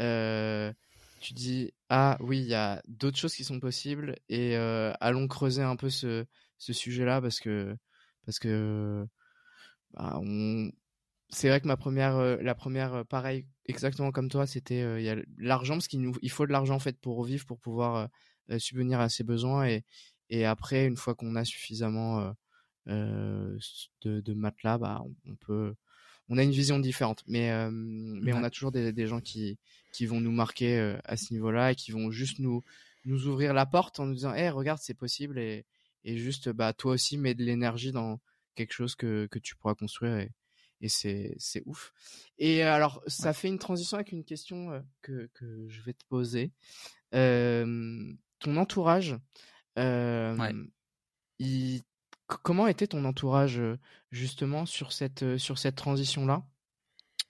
S1: euh, tu dis ah oui il y a d'autres choses qui sont possibles et euh, allons creuser un peu ce, ce sujet-là parce que parce que bah, on... c'est vrai que ma première la première pareil exactement comme toi c'était il y a l'argent parce qu'il nous il faut de l'argent en fait pour vivre pour pouvoir subvenir à ses besoins et et après une fois qu'on a suffisamment euh, de, de, matelas, bah, on, peut, on a une vision différente. Mais, euh, mais on a toujours des, des, gens qui, qui vont nous marquer euh, à ce niveau-là et qui vont juste nous, nous ouvrir la porte en nous disant, hey, regarde, c'est possible et, et juste, bah, toi aussi, mets de l'énergie dans quelque chose que, que tu pourras construire et, et c'est, c'est ouf. Et alors, ça fait une transition avec une question que, que je vais te poser. Euh, ton entourage, euh, ouais. il comment était ton entourage justement sur cette sur cette transition là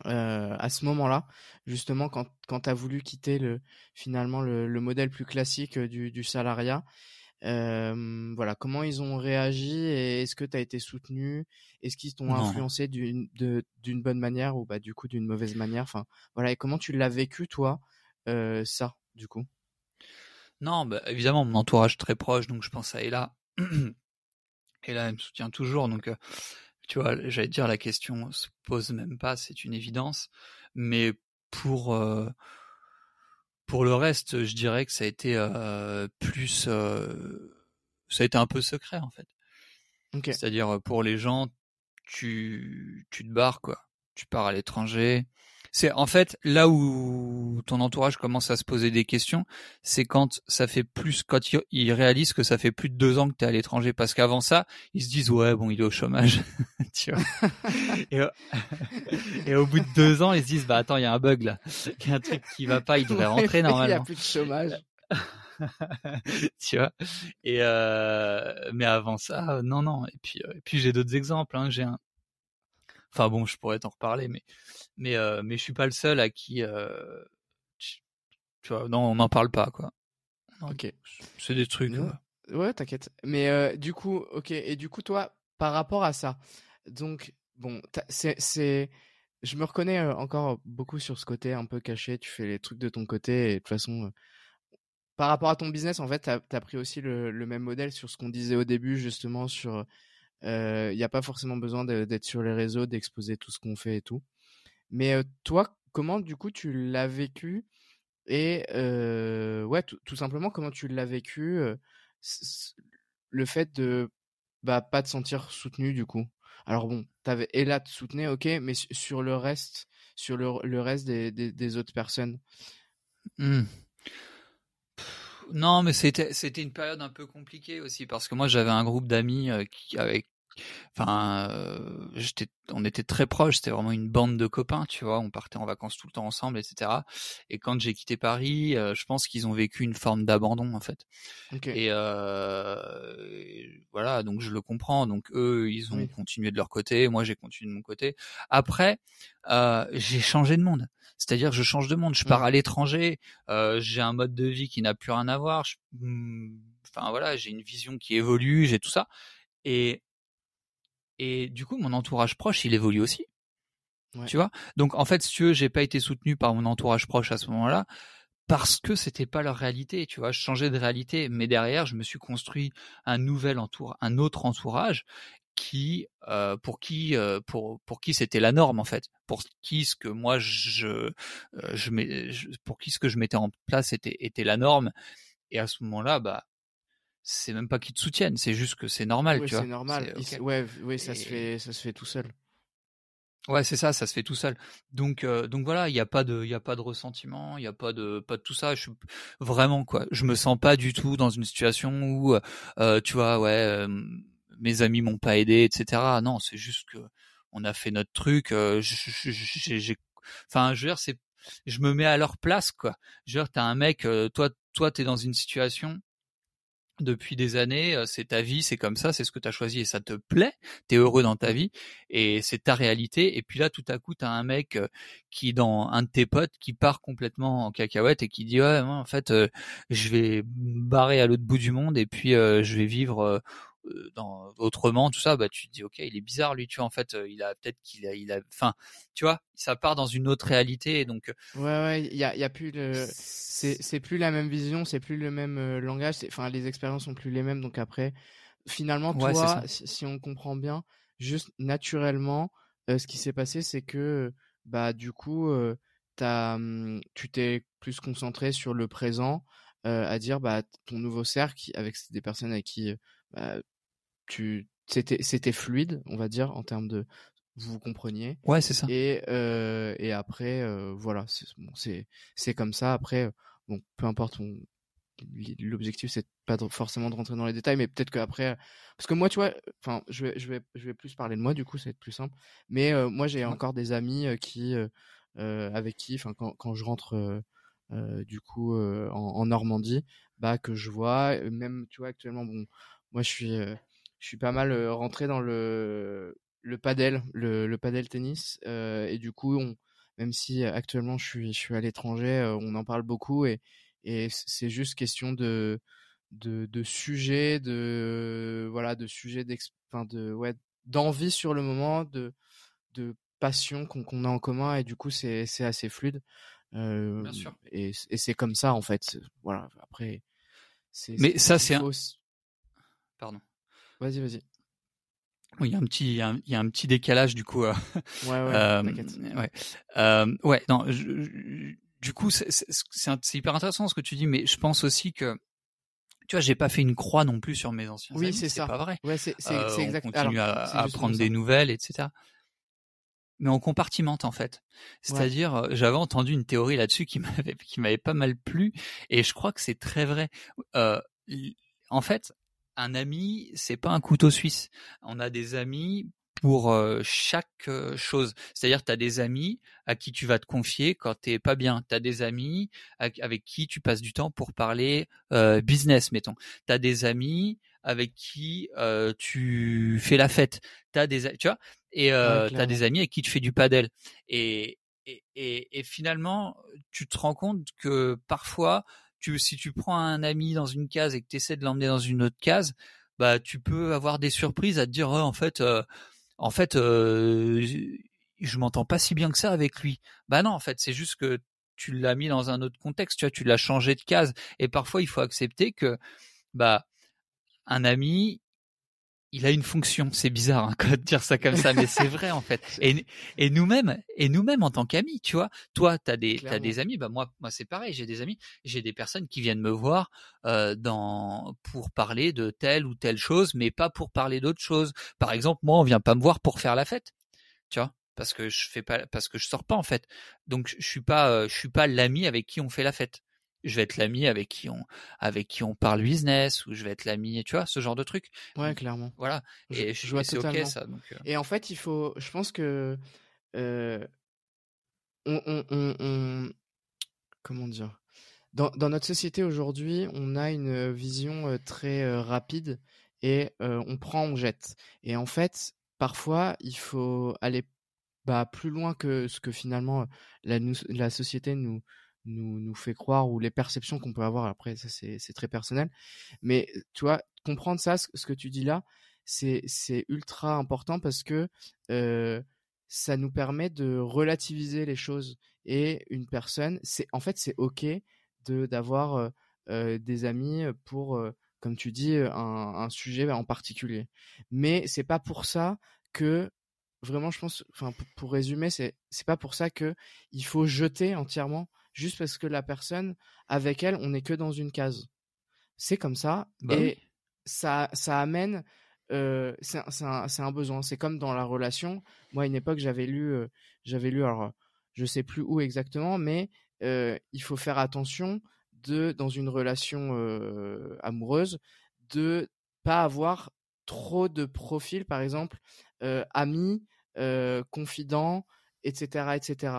S1: euh, à ce moment-là justement quand quand tu as voulu quitter le finalement le, le modèle plus classique du, du salariat voilà comment ils ont réagi et est-ce que tu as été soutenu? Est-ce qu'ils t'ont influencé d'une d'une bonne manière ou bah du coup d'une mauvaise manière? Enfin voilà et comment tu l'as vécu toi ça du coup?
S2: Non bah, évidemment mon entourage très proche donc je pense à Ella. Et là elle me soutient toujours donc euh, tu vois j'allais dire la question se pose même pas c'est une évidence. Mais pour euh, pour le reste je dirais que ça a été euh, plus ça a été un peu secret en fait. C'est-à-dire pour les gens tu tu te barres quoi. Tu pars à l'étranger c'est en fait là où ton entourage commence à se poser des questions, c'est quand ça fait plus, quand ils réalisent que ça fait plus de deux ans que tu es à l'étranger, parce qu'avant ça, ils se disent ouais bon il est au chômage, tu vois. et, au bout de deux ans, ils se disent bah attends il y a un bug là, il y a un truc qui va pas, il devrait rentrer normalement. Il y
S1: a plus de chômage.
S2: tu vois et euh, mais avant ça non non et puis euh, et puis j'ai d'autres exemples hein. j'ai un Enfin bon, je pourrais t'en reparler, mais mais euh, mais je suis pas le seul à qui euh, tu vois, non, on n'en parle pas quoi.
S1: Ok.
S2: C'est des trucs.
S1: Ouais, t'inquiète. Mais euh, du coup, ok. Et du coup, toi, par rapport à ça, donc bon, c'est c'est je me reconnais encore beaucoup sur ce côté un peu caché. Tu fais les trucs de ton côté et de toute façon, par rapport à ton business, en fait, tu as, pris aussi le, le, même modèle sur ce qu'on disait au début, justement, sur il n'y a pas forcément besoin d'être sur les réseaux, d'exposer tout ce qu'on fait et tout. Mais toi, comment du coup tu l'as vécu et ouais, tout simplement comment tu l'as vécu le fait de bah pas te sentir soutenu du coup? Alors bon, t'avais Ella te soutenait, ok, mais sur le reste, sur le, reste des, des, autres personnes?
S2: Mmh. Non, mais c'était c'était une période un peu compliquée aussi parce que moi j'avais un groupe d'amis qui avec enfin euh, j'étais on était très proches c'était vraiment une bande de copains tu vois on partait en vacances tout le temps ensemble etc et quand j'ai quitté Paris euh, je pense qu'ils ont vécu une forme d'abandon en fait. Et, euh, voilà donc je le comprends. Donc eux ils ont continué de leur côté moi j'ai continué de mon côté. Après euh, j'ai changé de monde. C'est-à-dire je change de monde. Je pars à l'étranger j'ai un mode de vie qui n'a plus rien à voir. Hmm, enfin voilà j'ai une vision qui évolue j'ai tout ça. Et et du coup, mon entourage proche, il évolue aussi. Tu vois? Donc en fait, si tu veux, j'ai pas été soutenu par mon entourage proche à ce moment-là parce que c'était pas leur réalité, tu vois, je changeais de réalité, mais derrière, je me suis construit un nouvel entour, un autre entourage qui, euh, pour qui, euh, pour pour qui c'était la norme en fait, pour qui ce que moi je, euh, je, je, pour qui ce que je mettais en place était était la norme, et à ce moment-là, bah c'est même pas qu'ils te soutiennent, c'est juste que c'est normal,
S1: oui,
S2: tu vois.
S1: C'est normal. Ouais, oui, ça se fait, ça se fait tout seul.
S2: Ouais, c'est ça, ça se fait tout seul. Donc, euh, donc voilà, il n'y a pas de, il y a pas de ressentiment, il n'y a pas de, pas de tout ça. Je vraiment quoi, je me sens pas du tout dans une situation où, euh, tu vois, ouais, euh, mes amis m'ont pas aidé, etc. Non, c'est juste que on a fait notre truc. j'ai, enfin, je veux dire, c'est, je me mets à leur place quoi. Je veux dire, t'as un mec, toi, toi, t'es dans une situation depuis des années, c'est ta vie, c'est comme ça, c'est ce que tu as choisi et ça te plaît, tu es heureux dans ta vie et c'est ta réalité. Et puis là, tout à coup, tu un mec qui, dans un de tes potes, qui part complètement en cacahuète et qui dit, ouais, en fait, je vais barrer à l'autre bout du monde et puis je vais vivre dans autrement tout ça bah tu te dis ok il est bizarre lui tu vois en fait euh, il a peut-être qu'il a il a enfin tu vois ça part dans une autre réalité donc
S1: euh, ouais ouais il y a, y a plus le c'est c'est plus la même vision c'est plus le même langage enfin les expériences sont plus les mêmes donc après finalement toi si, on comprend bien juste naturellement ce qui s'est passé c'est que bah du coup as, mmh, tu t'es plus concentré sur le présent à dire bah ton nouveau cercle avec des personnes avec qui bah, tu c'était c'était fluide, on va dire en termes de vous vous compreniez.
S2: Ouais, c'est ça.
S1: Et euh, et après euh, voilà, c'est bon, c'est comme ça. Après bon, peu importe. L'objectif c'est pas forcément de rentrer dans les détails, mais peut-être qu'après, parce que moi tu vois, enfin je vais je vais je vais plus parler de moi du coup, ça va être plus simple. Mais euh, moi j'ai encore des amis euh, qui euh, avec qui, enfin quand quand je rentre du coup en, en, Normandie, bah que je vois, même tu vois actuellement bon, moi je suis je suis pas mal rentré dans le le padel, le, le padel tennis, et du coup, on, même si actuellement je suis je suis à l'étranger, on en parle beaucoup et et c'est juste question de de, de sujets, de voilà, de sujets enfin de ouais, d'envie sur le moment, de de passion qu'on a en commun et du coup c'est c'est assez fluide. Euh, Bien sûr. Et, et c'est comme ça en fait. Voilà. Après,
S2: c'est. Mais ça c'est un. Pardon.
S1: Vas-y, vas-y.
S2: Oui, il y a un petit, il y a un, petit décalage du coup.
S1: Euh, ouais, ouais. Euh,
S2: ouais. Euh, ouais. Non. du coup, c'est hyper intéressant ce que tu dis, mais je pense aussi que tu vois, j'ai pas fait une croix non plus sur mes anciens
S1: oui, c'est
S2: ça. pas vrai.
S1: Ouais, c'est euh,
S2: exact. On continue à, à prendre des nouvelles, etc. Mais on compartimente en fait. C'est-à-dire, j'avais entendu une théorie là-dessus qui m'avait qui m'avait pas mal plu, et je crois que c'est très vrai. Euh, en fait, un ami, c'est pas un couteau suisse. On a des amis pour euh, chaque euh, chose. C'est-à-dire, tu as des amis à qui tu vas te confier quand t'es pas bien. Tu as des amis avec qui tu passes du temps pour parler euh, business, mettons. Tu as des amis avec qui tu fais la fête. T'as des, tu vois, et euh, tu as des amis avec qui tu fais du padel. Et, et, et, et finalement, tu te rends compte que parfois, si tu prends un ami dans une case et que tu essaies de l'emmener dans une autre case, bah tu peux avoir des surprises à te dire oh, en fait euh, en fait euh, je m'entends pas si bien que ça avec lui. Bah non, en fait, c'est juste que tu l'as mis dans un autre contexte, tu vois, tu l'as changé de case et parfois il faut accepter que bah un ami, il a une fonction. C'est bizarre hein, de dire ça comme ça, mais c'est vrai en fait. Et, et nous-mêmes, et nous-mêmes en tant qu'amis, tu vois, toi, t'as des, t'as des amis. Bah moi, moi c'est pareil. J'ai des amis. J'ai des personnes qui viennent me voir euh, dans pour parler de telle ou telle chose, mais pas pour parler d'autre chose. Par exemple, moi, on vient pas me voir pour faire la fête, tu vois, parce que je fais pas, parce que je sors pas en fait. Donc je suis pas, euh, je suis pas l'ami avec qui on fait la fête je vais être l'ami avec qui on avec qui on parle business ou je vais être l'ami tu vois ce genre de truc.
S1: Ouais clairement.
S2: Voilà. Et je, vois totalement ok ça donc
S1: euh. et en fait il faut je pense que euh, on, on, on, comment dire? Dans, dans notre société aujourd'hui on a une vision euh, très rapide et on prend on jette. Et en fait parfois il faut aller bah, plus loin que ce que finalement la, la société nous nous, nous fait croire ou les perceptions qu'on peut avoir. Après, ça, c'est très personnel. Mais tu vois, comprendre ça, ce, que tu dis là, c'est ultra important parce que ça nous permet de relativiser les choses. Et une personne, c'est en fait, c'est OK d'avoir euh, euh, des amis pour, comme tu dis, un, un sujet en particulier. Mais c'est pas pour ça que vraiment, je pense, enfin, pour résumer, c'est c'est pas pour ça que il faut jeter entièrement juste parce que la personne, avec elle, on n'est que dans une case. C'est comme ça. Bah et ça, ça amène euh, c'est un, un, besoin. C'est comme dans la relation. Moi, à une époque, j'avais lu, euh, j'avais lu, alors je sais plus où exactement, mais euh, il faut faire attention de, dans une relation amoureuse, de pas avoir trop de profils, par exemple, amis, confidents, etc., etc.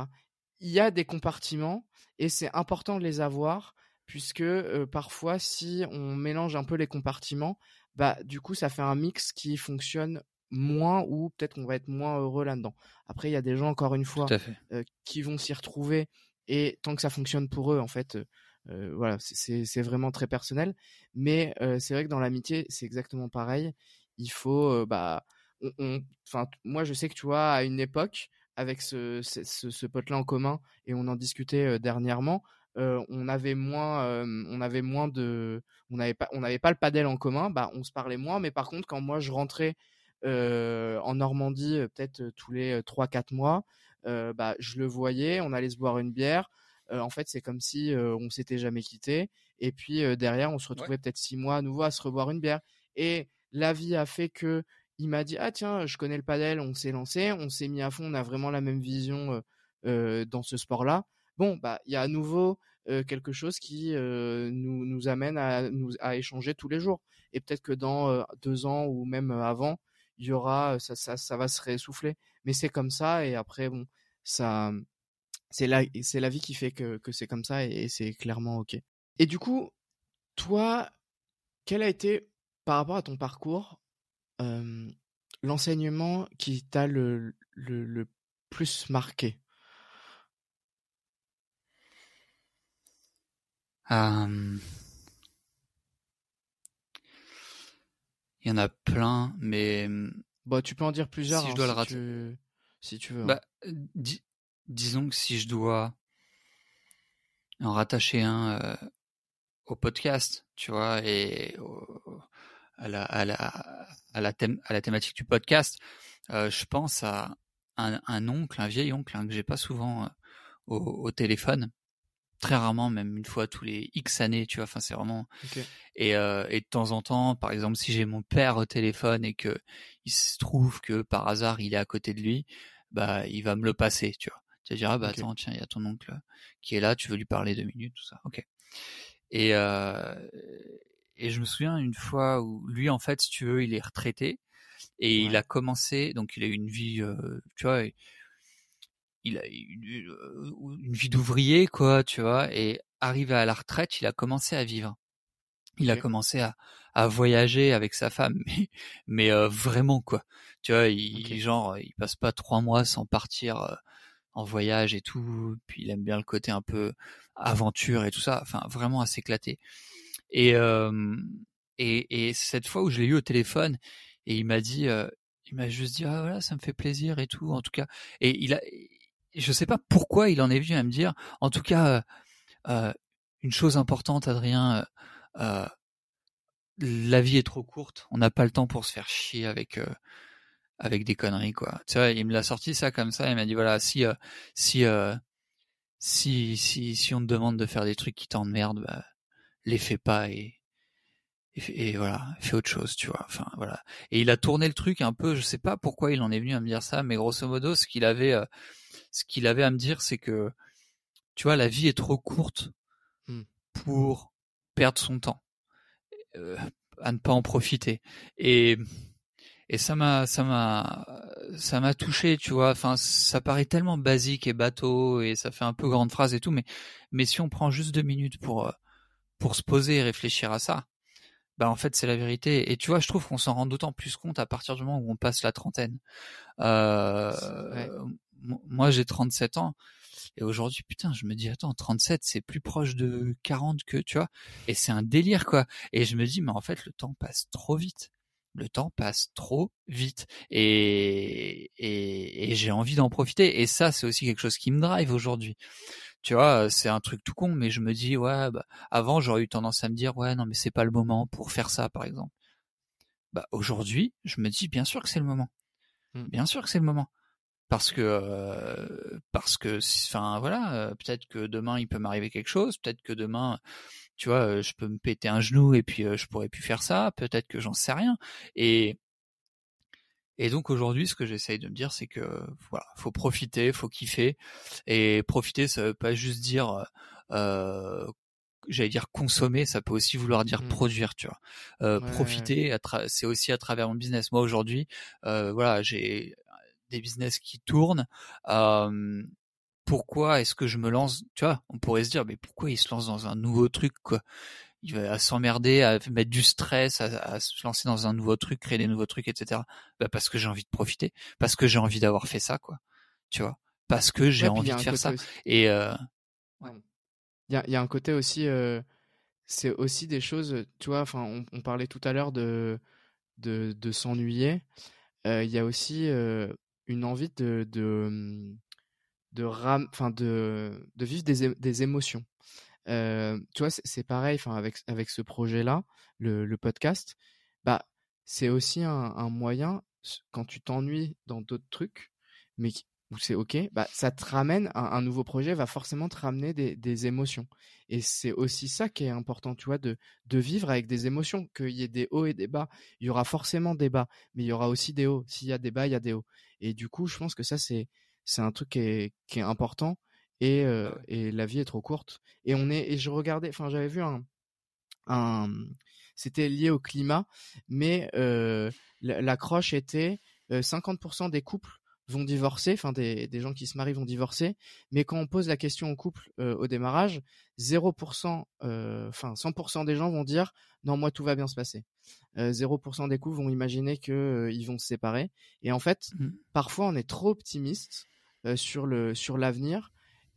S1: Il y a des compartiments et c'est important de les avoir puisque parfois, si on mélange un peu les compartiments, bah du coup ça fait un mix qui fonctionne moins ou peut-être qu'on va être moins heureux là-dedans. Après il y a des gens encore une fois euh, qui vont s'y retrouver et tant que ça fonctionne pour eux en fait euh, voilà c'est vraiment très personnel. Mais c'est vrai que dans l'amitié c'est exactement pareil. Il faut bah enfin moi je sais que tu vois à une époque avec ce, ce, ce pote là en commun et on en discutait dernièrement euh, on avait moins, euh, on avait moins de, on n'avait pas, on n'avait pas le padel en commun, bah on se parlait moins. Mais par contre, quand moi je rentrais euh, en Normandie, peut-être tous les 3-4 mois, bah je le voyais, on allait se boire une bière. en fait, c'est comme si on s'était jamais quitté. Et puis derrière, on se retrouvait peut-être six mois à nouveau à se reboire une bière. Et la vie a fait que il m'a dit ah tiens je connais le padel on s'est lancé on s'est mis à fond on a vraiment la même vision dans ce sport là bon, bah, il y a à nouveau quelque chose qui nous, nous amène à, nous, échanger tous les jours. Et peut-être que dans deux ans ou même avant, il y aura, ça, ça, va se réessouffler. Mais c'est comme ça. Et après, ça, c'est la, c'est la vie qui fait que, que c'est comme ça et, c'est clairement ok. Et du coup, toi, quel a été, par rapport à ton parcours, l'enseignement qui t'a le, le, le plus marqué?
S2: Euh, il y en a plein, mais
S1: Bon, tu peux en dire plusieurs si je hein, dois le tu... si tu veux. Hein.
S2: Bah, disons que si je dois en rattacher un euh, au podcast, tu vois, et à, la, à, la, à, la thème, à la thématique du podcast, euh, je pense à un, un, oncle, un vieil oncle hein, que j'ai pas souvent au, au, téléphone, très rarement, même une fois tous les X années, tu vois. Enfin, c'est vraiment. Et, euh, et de temps en temps, par exemple, si j'ai mon père au téléphone et que il se trouve que par hasard il est à côté de lui, bah il va me le passer, tu vois. Tu vas dire ah bah attends tiens il y a ton oncle qui est là, tu veux lui parler deux minutes, tout ça. Ok. Et euh, et je me souviens une fois où lui en fait, si tu veux, il est retraité et il a commencé, donc il a eu une vie, euh, tu vois il a une, euh, une vie d'ouvrier, quoi, tu vois, et arrivé à la retraite, il a commencé à vivre. Il a commencé à, à voyager avec sa femme, mais, mais euh, vraiment quoi. Tu vois, il genre, il passe pas trois mois sans partir euh, en voyage et tout. Puis il aime bien le côté un peu aventure et tout ça. Enfin, vraiment à s'éclater. Et, et et cette fois où je l'ai eu au téléphone et il m'a dit, il m'a juste dit ah voilà ça me fait plaisir et tout en tout cas. Et il a je sais pas pourquoi il en est venu à me dire, en tout cas, euh, euh une chose importante, Adrien, euh, euh, la vie est trop courte, on n'a pas le temps pour se faire chier avec avec des conneries quoi. Tu vois, il me l'a sorti ça comme ça, il m'a dit voilà, si si si si si on te demande de faire des trucs qui t'emmerdent, bah, les fais pas et, et, et voilà, fais autre chose, tu vois. Enfin voilà. Et il a tourné le truc un peu, je sais pas pourquoi il en est venu à me dire ça, mais grosso modo, ce qu'il avait ce qu'il avait à me dire, c'est que, tu vois, la vie est trop courte mmh. pour perdre son temps, euh, à ne pas en profiter. Et, et ça m'a, ça m'a, ça m'a touché, tu vois. Enfin, ça paraît tellement basique et bateau et ça fait un peu grande phrase et tout, mais, mais si on prend juste deux minutes pour, euh, pour se poser et réfléchir à ça, bah en fait c'est la vérité. Et tu vois je trouve qu'on s'en rend d'autant plus compte à partir du moment où on passe la trentaine. Euh, moi j'ai 37 ans et aujourd'hui putain je me dis attends 37 c'est plus proche de 40 que tu vois et c'est un délire quoi. Et je me dis mais en fait le temps passe trop vite. Le temps passe trop vite. Et et, et j'ai envie d'en profiter. Et ça c'est aussi quelque chose qui me drive aujourd'hui tu vois c'est un truc tout con mais je me dis ouais bah, avant j'aurais eu tendance à me dire ouais non mais c'est pas le moment pour faire ça par exemple. Bah aujourd'hui je me dis bien sûr que c'est le moment. Mmh. bien sûr que c'est le moment. Parce que euh, parce que enfin voilà euh, peut-être que demain il peut m'arriver quelque chose peut-être que demain tu vois euh, je peux me péter un genou et puis je pourrais plus faire ça peut-être que j'en sais rien. Et Et donc aujourd'hui, ce que j'essaye de me dire, c'est que voilà, faut profiter, faut kiffer, et profiter, ça veut pas juste dire, euh, j'allais dire consommer, ça peut aussi vouloir dire mmh. produire, tu vois. Euh, profiter, c'est aussi à travers mon business. Moi aujourd'hui, euh, voilà, j'ai des business qui tournent. Euh, pourquoi est-ce que je me lance Tu vois, on pourrait se dire, mais pourquoi il se lance dans un nouveau truc quoi? Va s'emmerder, à mettre du stress, à, se lancer dans un nouveau truc, créer des nouveaux trucs, etc. Bah parce que j'ai envie de profiter, parce que j'ai envie d'avoir fait ça, quoi. Tu vois, parce que j'ai envie de faire ça. Et euh...
S1: il, y a, il y a un côté aussi, euh, c'est aussi des choses, tu vois. Enfin, on, on, parlait tout à l'heure de de, de s'ennuyer. Euh, il y a aussi une envie de, de de ram enfin de de vivre des, des émotions euh, tu vois c'est pareil avec avec ce projet là le, podcast bah c'est aussi un, un, moyen quand tu t'ennuies dans d'autres trucs mais où c'est ok bah ça te ramène un, un, nouveau projet va forcément te ramener des, des émotions. Et c'est aussi ça qui est important tu vois de de vivre avec des émotions qu'il y ait des hauts et des bas. Il y aura forcément des bas mais il y aura aussi des hauts. S'il y a des bas il y a des hauts. Et du coup je pense que ça c'est c'est un truc qui est, qui est important et, euh, et la vie est trop courte. Et on est et je regardais, enfin j'avais vu un, un c'était lié au climat, mais euh, l'accroche était 50% euh, des couples vont divorcer, enfin des, des gens qui se marient vont divorcer, mais quand on pose la question au couple euh, au démarrage, 0%, euh, enfin 100% des gens vont dire non moi tout va bien se passer. 0% des couples vont imaginer que ils vont se séparer, et en fait mmh. parfois on est trop optimiste sur le sur l'avenir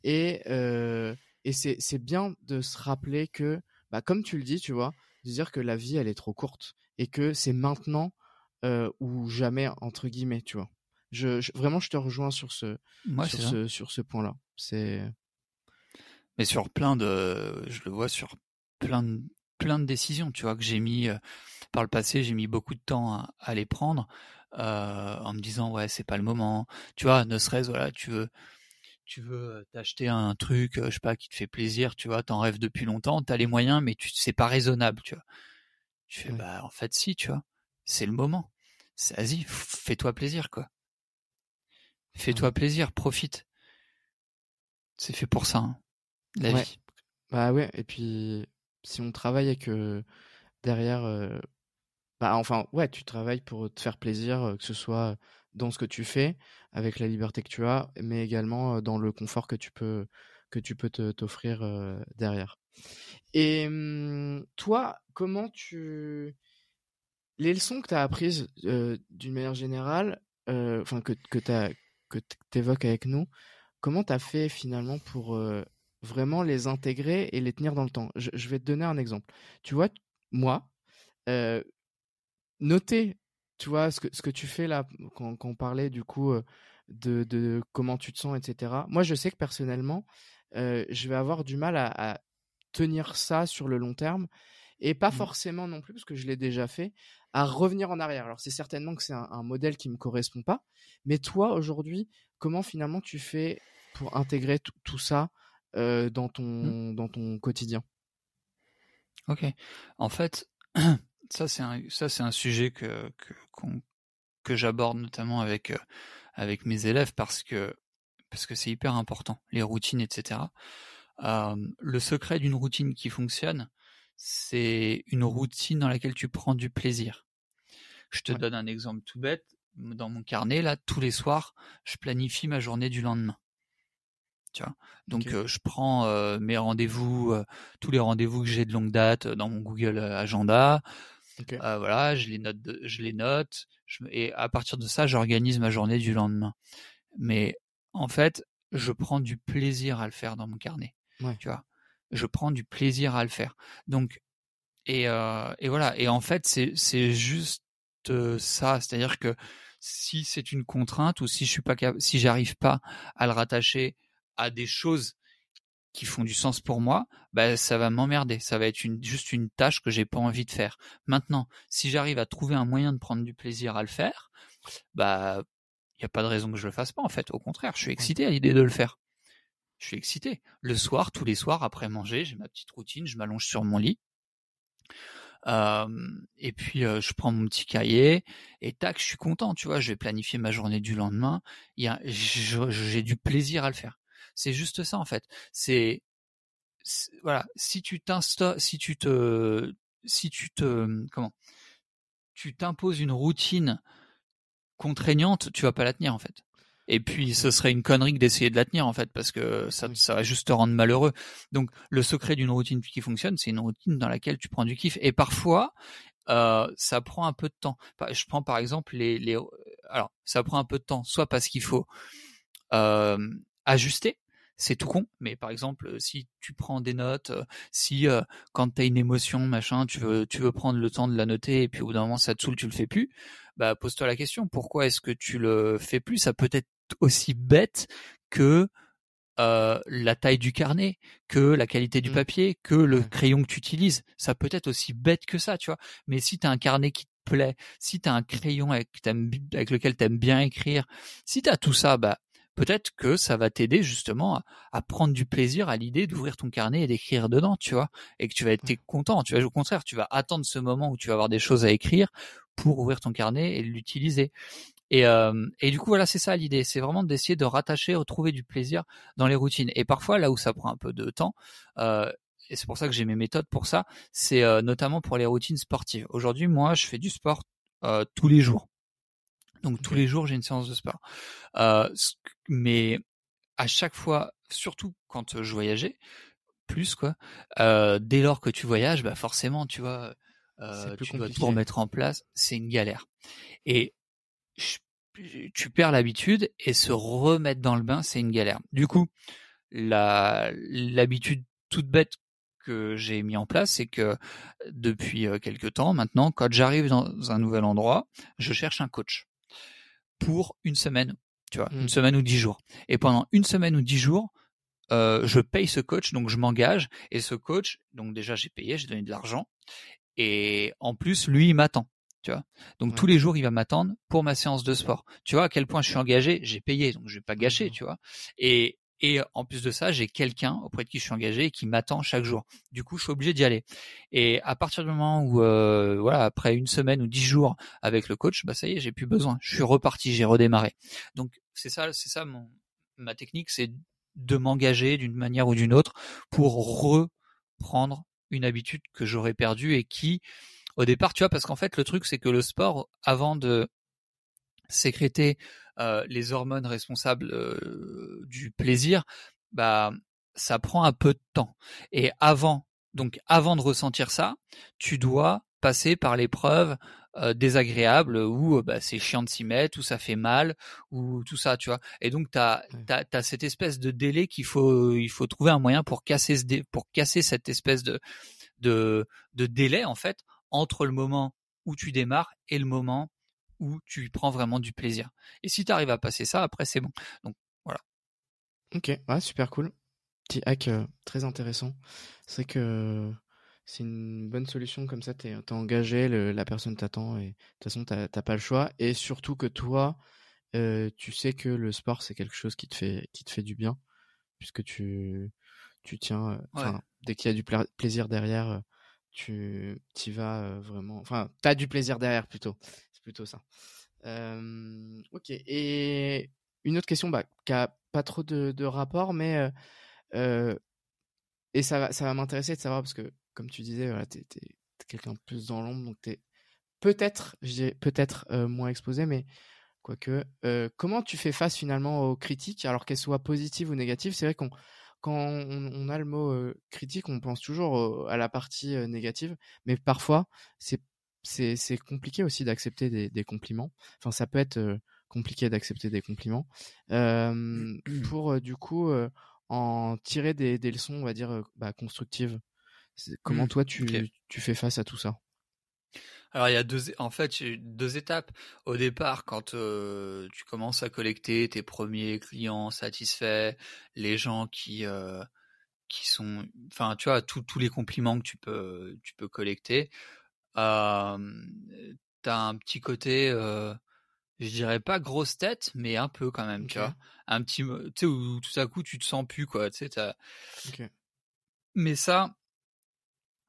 S1: et euh, et c'est bien de se rappeler que bah comme tu le dis tu vois de dire que la vie elle est trop courte et que c'est maintenant euh, ou jamais entre guillemets tu vois. Je, vraiment je te rejoins sur ce sur ce sur ce point là c'est
S2: mais sur plein de je le vois sur plein de plein de décisions tu vois que j'ai mis par le passé j'ai mis beaucoup de temps à, à les prendre euh, en me disant ouais c'est pas le moment. Tu vois, ne serait-ce voilà, tu veux tu veux t'acheter un truc, je sais pas, qui te fait plaisir, tu vois, t'en rêves depuis longtemps, t'as les moyens, mais tu c'est pas raisonnable, tu vois. Tu fais bah en fait si, tu vois, c'est le moment. Vas-y, fais-toi plaisir quoi. Fais-toi plaisir, profite. C'est fait pour ça, hein, la vie.
S1: Bah ouais, et puis si on travaille avec euh, derrière euh, bah, enfin, ouais, tu travailles pour te faire plaisir, que ce soit dans ce que tu fais, avec la liberté que tu as, mais également dans le confort que tu peux que tu peux t'offrir derrière. Et mmh, toi, comment tu les leçons que tu as apprises d'une manière générale, enfin que que tu que évoques avec nous, comment tu as fait finalement pour vraiment les intégrer et les tenir dans le temps? Je, vais te donner un exemple. Tu vois, moi, euh, noter, tu vois, ce que, ce que tu fais là, quand, quand on parlait du coup de, de, comment tu te sens, etc. Moi, je sais que personnellement, euh, je vais avoir du mal à, à, tenir ça sur le long terme et pas mmh. forcément non plus, parce que je l'ai déjà fait, à revenir en arrière. Alors, c'est certainement que c'est un, un, modèle qui me correspond pas, mais toi, aujourd'hui, comment finalement tu fais pour intégrer tout ça euh, dans, ton, mmh. dans ton quotidien?
S2: Ok. En fait, ça c'est un ça c'est un sujet que que, que j'aborde notamment avec euh, avec mes élèves parce que parce que c'est hyper important les routines etc. Euh, le secret d'une routine qui fonctionne, c'est une routine dans laquelle tu prends du plaisir. Je te donne un exemple tout bête. Dans mon carnet, là, tous les soirs, je planifie ma journée du lendemain. Tu vois? Donc, euh, je prends euh, mes rendez-vous, euh, tous les rendez-vous que j'ai de longue date dans mon Google Agenda. Euh, voilà, je les note, je les note, je, et à partir de ça, j'organise ma journée du lendemain. Mais en fait, je prends du plaisir à le faire dans mon carnet. Tu vois, je prends du plaisir à le faire. Donc, et, euh, et voilà. Et en fait, c'est c'est juste euh, ça, c'est-à-dire que si c'est une contrainte ou si je suis pas si j'arrive pas à le rattacher à des choses qui font du sens pour moi, bah ça va m'emmerder. Ça va être une, juste une tâche que j'ai pas envie de faire. Maintenant, si j'arrive à trouver un moyen de prendre du plaisir à le faire, bah il y a pas de raison que je le fasse pas en fait. Au contraire, je suis excité à l'idée de le faire. Je suis excité. Le soir, tous les soirs après manger, j'ai ma petite routine, je m'allonge sur mon lit. et puis je prends mon petit cahier et tac, je suis content, tu vois. Je vais planifier ma journée du lendemain. Il y a, j'ai du plaisir à le faire. C'est juste ça en fait. C'est voilà, si tu t'installes, si tu te, si tu te, comment, tu t'imposes une routine contraignante, tu vas pas la tenir en fait. Et puis ce serait une connerie d'essayer de la tenir en fait parce que ça, ça va juste te rendre malheureux. Donc le secret d'une routine qui fonctionne, c'est une routine dans laquelle tu prends du kiff. Et parfois, euh, ça prend un peu de temps. Je prends par exemple les, les, alors ça prend un peu de temps, soit parce qu'il faut euh, ajuster c'est tout con, mais par exemple, si tu prends des notes, si quand tu as une émotion, machin, tu veux, tu veux prendre le temps de la noter et puis au bout d'un moment ça te saoule, tu le fais plus, bah pose-toi la question, pourquoi est-ce que tu le fais plus? Ça peut être aussi bête que la taille du carnet, que la qualité du mmh. papier, que le crayon que tu utilises. Ça peut être aussi bête que ça, tu vois. Mais si tu as un carnet qui te plaît, si tu as un crayon avec, avec lequel tu aimes bien écrire, si tu as tout ça, bah peut-être que ça va t'aider justement à, prendre du plaisir à l'idée d'ouvrir ton carnet et d'écrire dedans, tu vois, et que tu vas être content. Tu vas au contraire, tu vas attendre ce moment où tu vas avoir des choses à écrire pour ouvrir ton carnet et l'utiliser. Et, et du coup, voilà, c'est ça l'idée. C'est vraiment d'essayer de rattacher, retrouver du plaisir dans les routines. Et parfois, là où ça prend un peu de temps, euh, et c'est pour ça que j'ai mes méthodes pour ça, c'est notamment pour les routines sportives. Aujourd'hui, moi, je fais du sport euh, tous les jours. Donc tous les jours, j'ai une séance de sport. Euh, mais à chaque fois, surtout quand je voyageais, plus quoi, euh, dès lors que tu voyages, bah forcément, tu vois, euh, tu dois tout remettre en place, c'est une galère. Et tu perds l'habitude et se remettre dans le bain, c'est une galère. Du coup, la l'habitude toute bête que j'ai mis en place, c'est que depuis quelques temps maintenant, quand j'arrive dans un nouvel endroit, je cherche un coach pour une semaine, tu vois, une mmh. semaine ou dix jours. Et pendant une semaine ou dix jours, euh, je paye ce coach, donc je m'engage. Et ce coach, donc déjà j'ai payé, j'ai donné de l'argent. Et en plus, lui, il m'attend. Tu vois. Donc tous les jours, il va m'attendre pour ma séance de sport. Tu vois à quel point je suis engagé, j'ai payé, donc je vais pas gâcher, mmh. tu vois. Et et en plus de ça, j'ai quelqu'un auprès de qui je suis engagé et qui m'attend chaque jour. Du coup, je suis obligé d'y aller. Et à partir du moment où, euh, voilà, après une semaine ou dix jours avec le coach, bah ça y est, j'ai plus besoin. Je suis reparti, j'ai redémarré. Donc c'est ça, c'est ça mon ma technique, c'est de m'engager d'une manière ou d'une autre pour reprendre une habitude que j'aurais perdue et qui, au départ, tu vois, parce qu'en fait, le truc, c'est que le sport, avant de sécréter euh, les hormones responsables euh, du plaisir, bah ça prend un peu de temps. Et avant, donc avant de ressentir ça, tu dois passer par l'épreuve euh, désagréable où bah, c'est chiant de s'y mettre, où ça fait mal, ou tout ça, tu vois. Et donc tu as, as, cette espèce de délai qu'il faut il faut trouver un moyen pour casser ce pour casser cette espèce de, de de délai en fait entre le moment où tu démarres et le moment où tu prends vraiment du plaisir. Et si tu arrives à passer ça, après c'est bon. Donc voilà.
S1: Ok, ouais, super cool. Petit hack euh, très intéressant. C'est que c'est une bonne solution comme ça, tu es, engagé, la personne t'attend et de toute façon t'as pas le choix. Et surtout que toi, euh, tu sais que le sport c'est quelque chose qui te fait qui te fait du bien puisque tu tu tiens euh, dès qu'il y a du plaisir derrière tu y vas vraiment enfin tu as du plaisir derrière plutôt plutôt ça. ok. Et une autre question bah, qui a pas trop de, rapport, mais et ça va, ça va m'intéresser de savoir parce que comme tu disais, voilà, t'es, es, quelqu'un plus dans l'ombre, donc peut-être, j'ai peut-être moins exposé, mais quoique, comment tu fais face finalement aux critiques, alors qu'elles soient positives ou négatives? C'est vrai qu'on quand on, a le mot critique, on pense toujours à la partie négative, mais parfois c'est c'est compliqué aussi d'accepter des, des, compliments. Enfin, ça peut être compliqué d'accepter des compliments. Euh, pour du coup en tirer des, des, leçons, on va dire, bah, constructives. Comment mmh, toi tu, tu fais face à tout ça?
S2: Alors il y a deux, en fait, deux étapes. Au départ, quand euh, tu commences à collecter tes premiers clients satisfaits, les gens qui euh, qui sont, enfin, tu vois, tous les compliments que tu peux tu peux collecter, euh, t'as un petit côté, euh, je dirais pas grosse tête, mais un peu quand même, tu vois? Un petit, tu sais, où tout à coup tu te sens plus, quoi, tu sais, Mais ça,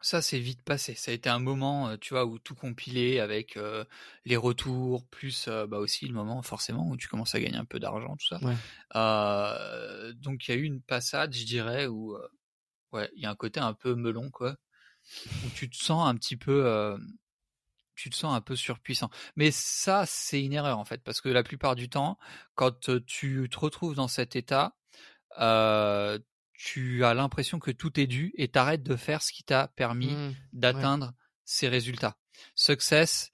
S2: Ça, c'est vite passé. Ça a été un moment, tu vois, où tout compilé avec euh, les retours, plus euh, bah aussi le moment forcément où tu commences à gagner un peu d'argent, tout ça.
S1: Ouais.
S2: Euh, donc il y a eu une passade, je dirais, où ouais, il y a un côté un peu melon, quoi, où tu te sens un petit peu, euh, tu te sens un peu surpuissant. Mais ça, c'est une erreur en fait, parce que la plupart du temps, quand euh, tu te retrouves dans cet état, euh, tu as l'impression que tout est dû et t'arrêtes de faire ce qui t'a permis
S1: Mmh, ouais.
S2: d'atteindre ces résultats. Success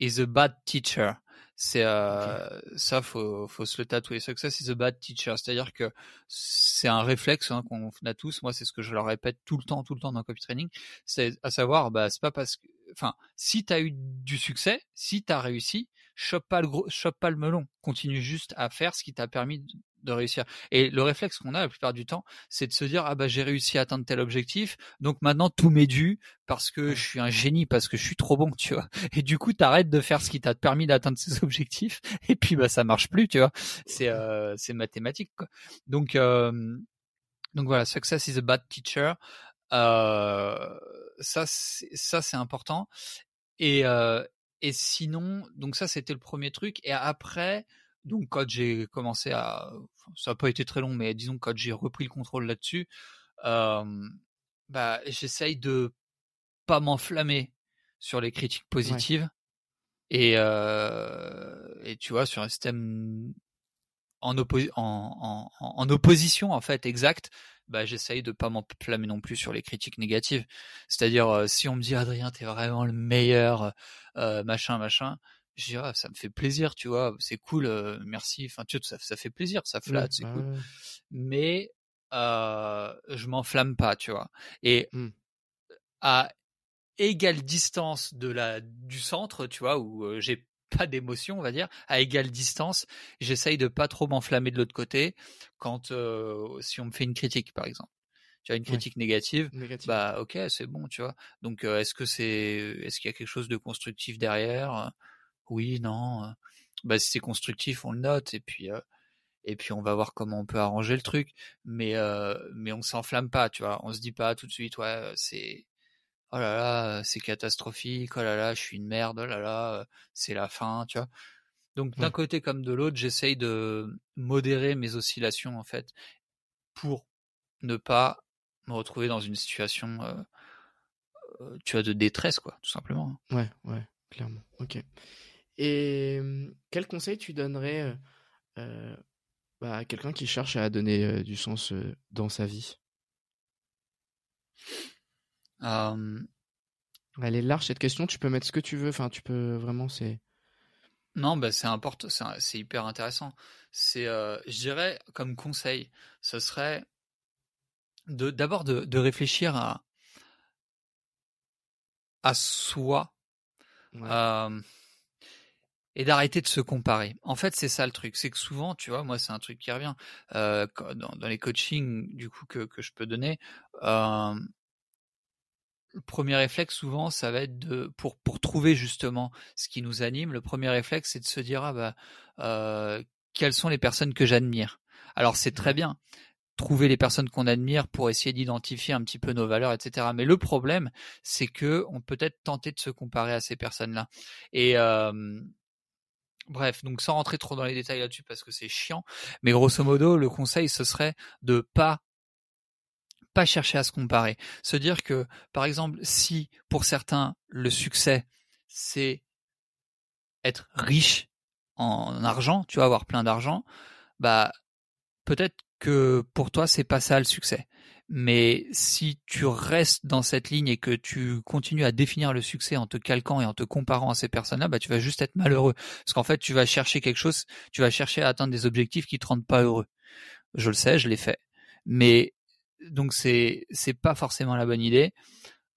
S2: is a bad teacher. C'est euh, ça, faut faut se le tatouer. Success is a bad teacher, c'est-à-dire que c'est un réflexe hein, qu'on a tous. Moi, c'est ce que je leur répète tout le temps, tout le temps dans copy training. C'est à savoir, bah c'est pas parce que, enfin, si t'as eu du succès, si t'as réussi, chope pas le gros, chope pas le melon. Continue juste à faire ce qui t'a permis de, réussir. Et le réflexe qu'on a la plupart du temps, c'est de se dire ah bah j'ai réussi à atteindre tel objectif, donc maintenant tout m'est dû parce que je suis un génie, parce que je suis trop bon, tu vois. Et du coup t'arrêtes de faire ce qui t'a permis d'atteindre ces objectifs, et puis bah ça marche plus, tu vois. C'est euh, c'est mathématique quoi. Donc euh, donc voilà, success is a bad teacher. Euh, ça ça c'est important. Et euh, et sinon donc ça c'était le premier truc. Et après donc quand j'ai commencé à ça n'a pas été très long, mais disons quand j'ai repris le contrôle là-dessus, euh, bah j'essaye de pas m'enflammer sur les critiques positives et euh, et tu vois sur un système en, oppo- en, en, en opposition en fait exact bah j'essaye de pas m'enflammer non plus sur les critiques négatives. C'est-à-dire euh, si on me dit Adrien t'es vraiment le meilleur euh, machin machin je dis ah, ça me fait plaisir tu vois c'est cool euh, merci enfin tu vois, ça, ça fait plaisir ça flatte c'est cool
S1: ouais.
S2: mais euh, je m'enflamme pas tu vois et
S1: Mm.
S2: à égale distance de la du centre tu vois où euh, j'ai pas d'émotion on va dire à égale distance j'essaye de pas trop m'enflammer de l'autre côté quand euh, si on me fait une critique par exemple tu as une
S1: Ouais.
S2: critique négative bah ok c'est bon tu vois donc euh, est-ce que c'est est-ce qu'il y a quelque chose de constructif derrière oui non bah si c'est constructif on le note et puis euh, et puis on va voir comment on peut arranger le truc mais euh, mais on s'enflamme pas tu vois? On se dit pas tout de suite ouais c'est oh là là c'est catastrophique oh là là je suis une merde oh là là c'est la fin tu vois? Donc d'un
S1: Ouais.
S2: côté comme de l'autre j'essaye de modérer mes oscillations en fait pour ne pas me retrouver dans une situation euh, euh, tu vois de détresse quoi tout simplement
S1: Ouais, ouais, clairement. Ok. Et quel conseil tu donnerais euh, bah, à quelqu'un qui cherche à donner euh, du sens euh, dans sa vie? Elle est large cette question, tu peux mettre ce que tu veux, enfin tu peux vraiment, c'est...
S2: Non, bah c'est important, c'est hyper intéressant. C'est, je dirais, comme conseil, ce serait de d'abord de, de réfléchir à à soi
S1: Ouais.
S2: Et d'arrêter de se comparer. En fait, c'est ça le truc, c'est que souvent, tu vois, moi c'est un truc qui revient euh, dans, dans les coachings du coup que que je peux donner. Euh, le premier réflexe souvent, ça va être de pour pour trouver justement ce qui nous anime. Le premier réflexe, c'est de se dire ah bah euh, quelles sont les personnes que j'admire? Alors c'est très bien trouver les personnes qu'on admire pour essayer d'identifier un petit peu nos valeurs, etc. Mais le problème, c'est que on peut être tenté de se comparer à ces personnes-là. Et euh, bref, donc sans rentrer trop dans les détails là-dessus parce que c'est chiant, mais grosso modo, le conseil ce serait de pas pas chercher à se comparer. Se dire que, par exemple, si pour certains le succès c'est être riche en argent, tu vas avoir plein d'argent, bah peut-être que pour toi c'est pas ça le succès. Mais si tu restes dans cette ligne et que tu continues à définir le succès en te calquant et en te comparant à ces personnes-là, bah tu vas juste être malheureux. Parce qu'en fait, tu vas chercher quelque chose, tu vas chercher à atteindre des objectifs qui te rendent pas heureux. Je le sais, je l'ai fait. Mais donc c'est c'est pas forcément la bonne idée.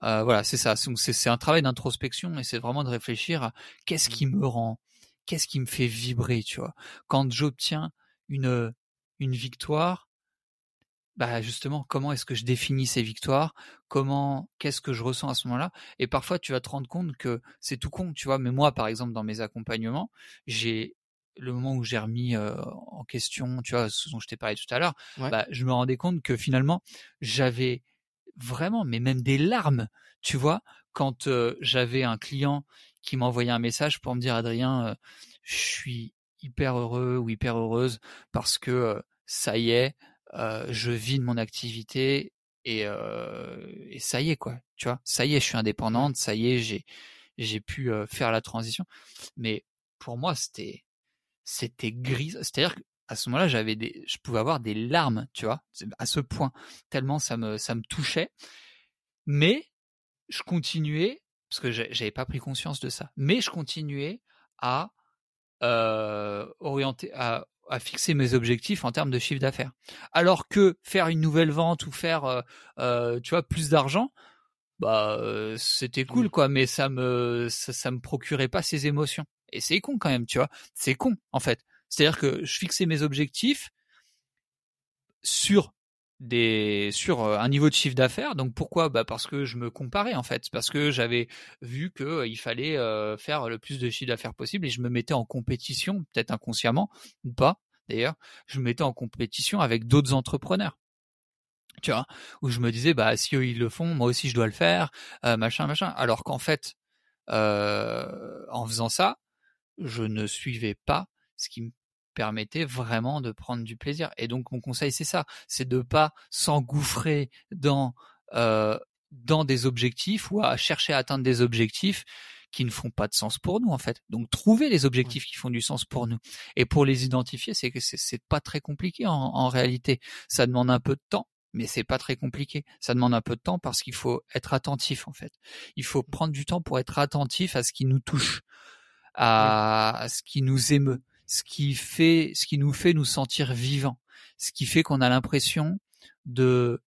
S2: Euh, voilà, c'est ça. C'est un travail d'introspection et c'est vraiment de réfléchir à qu'est-ce qui me rend, qu'est-ce qui me fait vibrer, tu vois. Quand j'obtiens une une victoire, bah justement, comment est-ce que je définis ces victoires? Comment, qu'est-ce que je ressens à ce moment-là? Et parfois, tu vas te rendre compte que c'est tout con, tu vois? Mais moi, par exemple, dans mes accompagnements, j'ai le moment où j'ai remis euh, en question, tu vois, ce dont je t'ai parlé tout à l'heure,
S1: Ouais.
S2: bah, je me rendais compte que finalement, j'avais vraiment, mais même des larmes, tu vois, quand euh, j'avais un client qui m'envoyait un message pour me dire Adrien, euh, je suis hyper heureux ou hyper heureuse parce que ça y est, je vis de mon activité et, et ça y est quoi, tu vois, ça y est, je suis indépendante, ça y est, j'ai j'ai pu faire la transition. Mais pour moi, c'était c'était gris. C'est-à-dire qu'à ce moment-là, j'avais des, je pouvais avoir des larmes, tu vois, à ce point, tellement ça me ça me touchait. Mais je continuais parce que j'avais pas pris conscience de ça. Mais je continuais à euh, orienter, à, à, fixer mes objectifs en termes de chiffre d'affaires. Alors que faire une nouvelle vente ou faire, euh, euh, tu vois, plus d'argent, bah euh, c'était cool quoi, mais ça me ça, ça me procurait pas ces émotions. Et c'est con quand même, tu vois. C'est con en fait. C'est-à-dire que je fixais mes objectifs sur des sur euh, un niveau de chiffre d'affaires. Donc pourquoi? Bah parce que je me comparais en fait, parce que j'avais vu que euh, il fallait euh, faire le plus de chiffre d'affaires possible et je me mettais en compétition, peut-être inconsciemment ou pas d'ailleurs, je me mettais en compétition avec d'autres entrepreneurs. Tu vois, où je me disais bah si eux ils le font, moi aussi je dois le faire, machin machin. Alors qu'en fait, en faisant ça, je ne suivais pas ce qui me permettait vraiment de prendre du plaisir. Et donc mon conseil c'est ça, c'est de pas s'engouffrer dans euh, dans des objectifs ou à chercher à atteindre des objectifs qui ne font pas de sens pour nous en fait. Donc trouver les objectifs qui font du sens pour nous et pour les identifier, c'est que c'est pas très compliqué en, en, réalité. Ça demande un peu de temps, mais c'est pas très compliqué. Ça demande un peu de temps parce qu'il faut être attentif en fait. Il faut prendre du temps pour être attentif à ce qui nous touche, à ce qui nous émeut, ce qui fait, ce qui nous fait nous sentir vivants, ce qui fait qu'on a l'impression de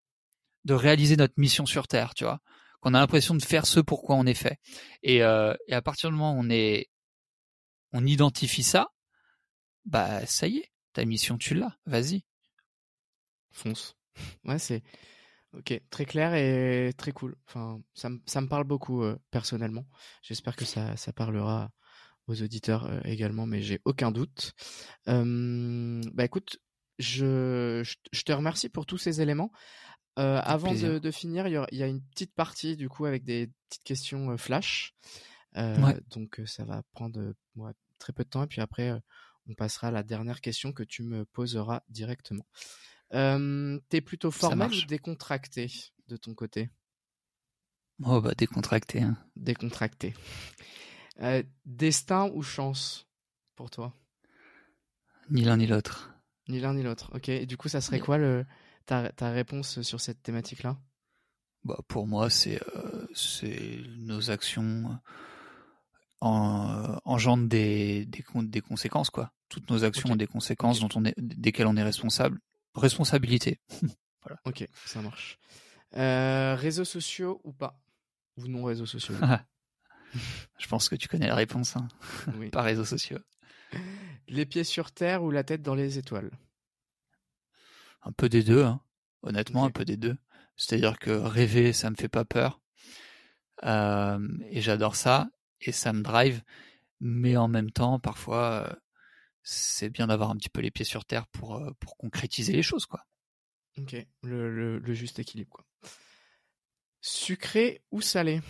S2: de réaliser notre mission sur Terre, tu vois, qu'on a l'impression de faire ce pourquoi on est fait. Et, euh, et à partir du moment où on est, on identifie ça, bah ça y est, ta mission tu l'as, vas-y.
S1: Fonce. Ouais, c'est ok, très clair et très cool. Enfin, ça, ça me parle beaucoup euh, personnellement. J'espère que ça, ça parlera aux auditeurs euh, également, mais j'ai aucun doute. bah écoute, je, je, te remercie pour tous ces éléments. Euh, avant de, de, finir, il y, a une petite partie du coup avec des petites questions flash. Euh, Donc ça va prendre moi, très peu de temps et puis après on passera à la dernière question que tu me poseras directement. Euh, T'es plutôt formel ou décontracté de ton côté?
S2: Oh bah décontracté. Hein.
S1: Décontracté. Euh, destin ou chance pour toi?
S2: Ni l'un ni l'autre.
S1: Ni l'un ni l'autre. Ok. Et du coup, ça serait quoi le, ta, ta réponse sur cette thématique-là?
S2: Bah, Pour moi, c'est euh, nos actions en, engendrent des, des, des, conséquences. quoi. Toutes nos actions ont des conséquences dont on est, desquelles on est responsable. Responsabilité. voilà.
S1: Ok, ça marche. Euh, réseaux sociaux ou pas? Ou non réseaux sociaux
S2: Je pense que tu connais la réponse, hein. oui. par réseaux sociaux.
S1: Les pieds sur terre ou la tête dans les étoiles?
S2: Un peu des deux, hein. honnêtement, un peu des deux. C'est-à-dire que rêver, ça me fait pas peur. Euh, et j'adore ça, et ça me drive. Mais en même temps, parfois, euh, c'est bien d'avoir un petit peu les pieds sur terre pour, euh, pour concrétiser les choses, quoi.
S1: Ok, le, le, le juste équilibre, quoi. Sucré ou salé?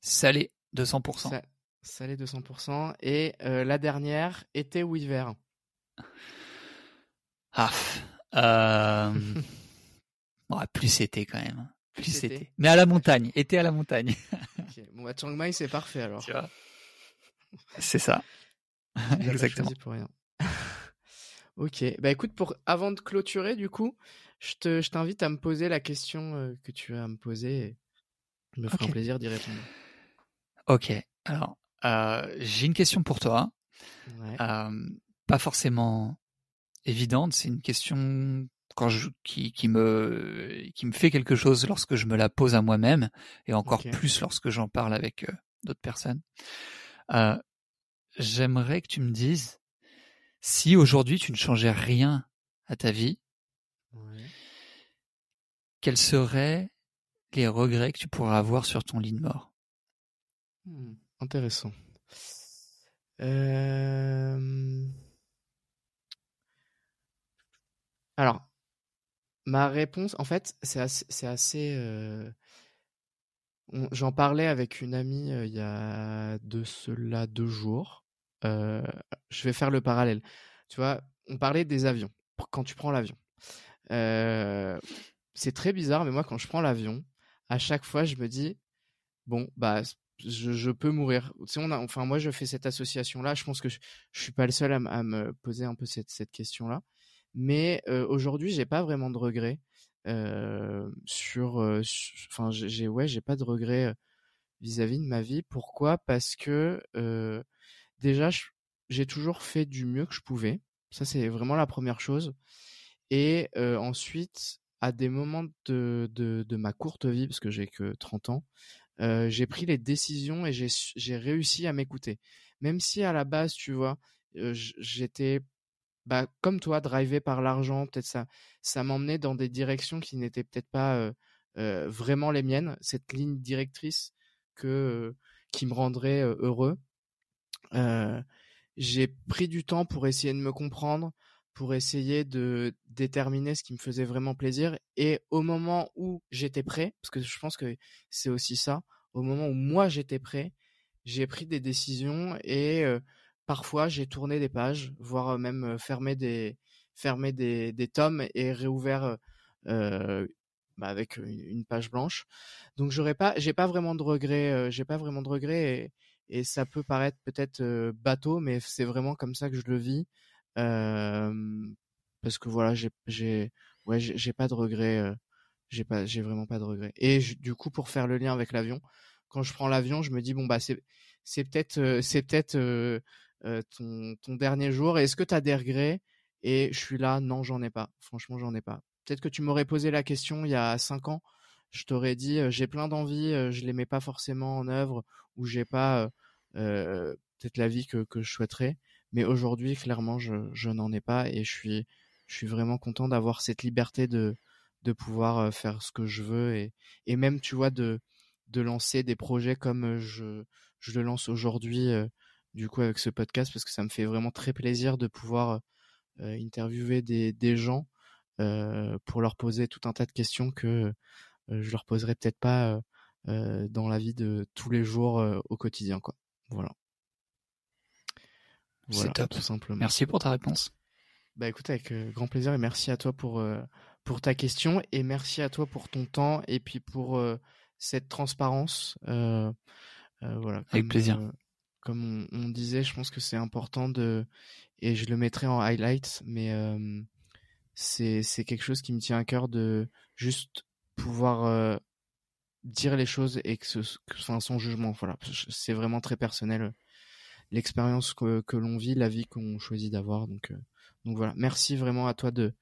S2: Salé. 200%.
S1: salé 200%. Et euh, la dernière, été ou hiver
S2: Ah, euh... ouais, plus été quand même. Hein. Plus, été. Mais à la montagne, été à la montagne.
S1: okay. Bon, bah, Chiang Mai, c'est parfait alors. Tu vois?
S2: C'est ça. Exactement.
S1: Pour rien. ok, bah écoute, pour avant de clôturer, du coup, je te, je t'invite à me poser la question euh, que tu as à me poser. Et me fera un plaisir d'y répondre.
S2: Ok, alors euh, j'ai une question pour toi. Ouais. Euh, pas forcément évidente, c'est une question quand je, qui, qui, me, qui me fait quelque chose lorsque je me la pose à moi-même et encore okay. plus lorsque j'en parle avec euh, d'autres personnes. Euh, J'aimerais que tu me dises si aujourd'hui tu ne changeais rien à ta vie, ouais. quels seraient les regrets que tu pourrais avoir sur ton lit de mort?
S1: Hmm, intéressant. Euh... Alors, ma réponse, en fait, c'est assez, euh, J'en parlais avec une amie il y a de cela deux jours. je vais faire le parallèle. Tu vois, on parlait des avions. Quand tu prends l'avion, c'est très bizarre, mais moi, quand je prends l'avion, à chaque fois, je me dis bon, bah, je, peux mourir. Enfin, moi, je fais cette association-là. Je pense que je, je suis pas le seul à, me poser un peu cette, question-là. Mais aujourd'hui, j'ai pas vraiment de regrets sur, enfin, j'ai ouais, j'ai pas de regrets vis-à-vis de ma vie. Pourquoi? Parce que déjà, j'ai toujours fait du mieux que je pouvais. Ça, c'est vraiment la première chose. Et ensuite, à des moments de, de, de, ma courte vie, parce que j'ai que 30 ans, j'ai pris les décisions et j'ai réussi à m'écouter. Même si à la base, tu vois, j'étais bah, comme toi, drivé par l'argent, peut-être ça, ça m'emmenait dans des directions qui n'étaient peut-être pas vraiment les miennes. Cette ligne directrice que qui me rendrait heureux. j'ai pris du temps pour essayer de me comprendre, pour essayer de déterminer ce qui me faisait vraiment plaisir. Et au moment où j'étais prêt, parce que je pense que c'est aussi ça, au moment où moi j'étais prêt, j'ai pris des décisions et parfois j'ai tourné des pages, voire même fermé des fermé des, des tomes et réouvert bah avec une page blanche. Donc j'aurais pas, j'ai pas vraiment de regrets, j'ai pas vraiment de regrets et, et ça peut paraître peut-être bateau, mais c'est vraiment comme ça que je le vis. Parce que voilà, j'ai, ouais, j'ai pas de regrets, j'ai pas, j'ai vraiment pas de regrets. Et du coup, pour faire le lien avec l'avion, quand je prends l'avion, je me dis bon bah c'est, c'est peut-être, c'est peut-être ton, ton, dernier jour Est-ce que tu as des regrets? Et je suis là, non, j'en ai pas. Franchement, j'en ai pas. Peut-être que tu m'aurais posé la question il y a cinq ans. Je t'aurais dit, j'ai plein d'envies, euh, je les mets pas forcément en œuvre ou j'ai pas peut-être la vie que, que je souhaiterais. Mais aujourd'hui, clairement, je, je n'en ai pas et je suis, je suis vraiment content d'avoir cette liberté de, de pouvoir faire ce que je veux et, et même, tu vois, de, de lancer des projets comme je, je le lance aujourd'hui du coup avec ce podcast parce que ça me fait vraiment très plaisir de pouvoir euh, interviewer des, des gens euh, pour leur poser tout un tas de questions que euh, je leur poserai peut-être pas dans la vie de tous les jours au quotidien quoi. Voilà.
S2: Voilà C'est top. Tout simplement. Merci pour ta réponse.
S1: Bah écoute avec grand plaisir et merci à toi pour pour ta question et merci à toi pour ton temps et puis pour cette transparence. voilà.
S2: Avec plaisir
S1: comme on, disait, je pense que c'est important de, et je le mettrai en highlight, mais euh, c'est c'est quelque chose qui me tient à cœur de juste pouvoir euh, dire les choses et que ce soit sans jugement. Voilà, c'est vraiment très personnel l'expérience que, que l'on vit, la vie qu'on choisit d'avoir. Donc euh, donc voilà, merci vraiment à toi de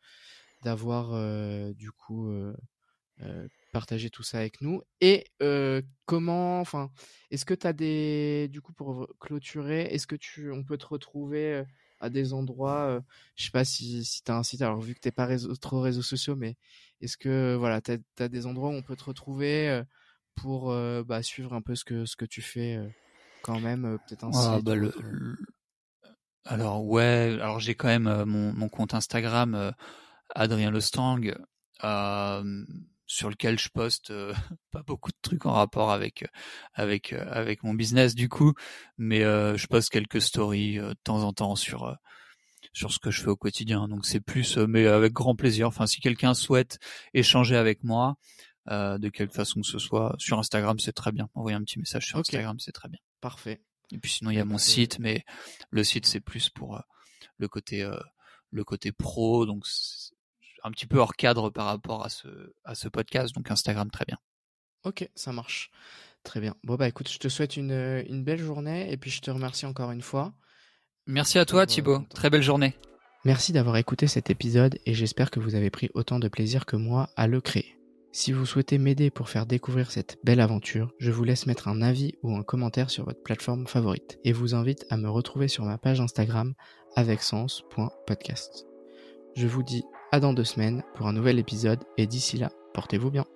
S1: d'avoir du coup partager tout ça avec nous. Et euh, comment, enfin, est-ce que tu as des, du coup, pour clôturer, est-ce que tu, on peut te retrouver euh, à des endroits, euh, je sais pas si, si tu as un site, alors vu que t'es pas réseau, trop réseaux sociaux, mais est-ce que, voilà, tu as, des endroits où on peut te retrouver pour bah, suivre un peu ce que, ce que tu fais quand même, peut-être un ah,
S2: site bah, le, Alors, ouais, alors j'ai quand même mon, mon compte Instagram, Adrien Lestang sur lequel je poste euh, pas beaucoup de trucs en rapport avec avec euh, avec mon business du coup, mais euh, je poste quelques stories de temps en temps sur sur ce que je fais au quotidien. Donc c'est plus, mais avec grand plaisir. Enfin, si quelqu'un souhaite échanger avec moi, de quelque façon que ce soit, sur Instagram, c'est très bien. Envoyer un petit message sur Instagram, c'est très bien.
S1: Parfait.
S2: Et puis sinon, il y a mon site, mais le site c'est plus pour le côté le côté pro, donc un petit peu hors cadre par rapport à ce, à ce podcast, donc Instagram très bien.
S1: Ok, ça marche. Très bien. Bon bah écoute, je te souhaite une, une belle journée et puis je te remercie encore une fois.
S2: Merci à toi Thibaut, très belle journée.
S1: Merci d'avoir écouté cet épisode et j'espère que vous avez pris autant de plaisir que moi à le créer. Si vous souhaitez m'aider pour faire découvrir cette belle aventure, je vous laisse mettre un avis ou un commentaire sur votre plateforme favorite et vous invite à me retrouver sur ma page Instagram avec sens.podcast. Je vous dis à dans deux semaines pour un nouvel épisode et d'ici là, portez-vous bien.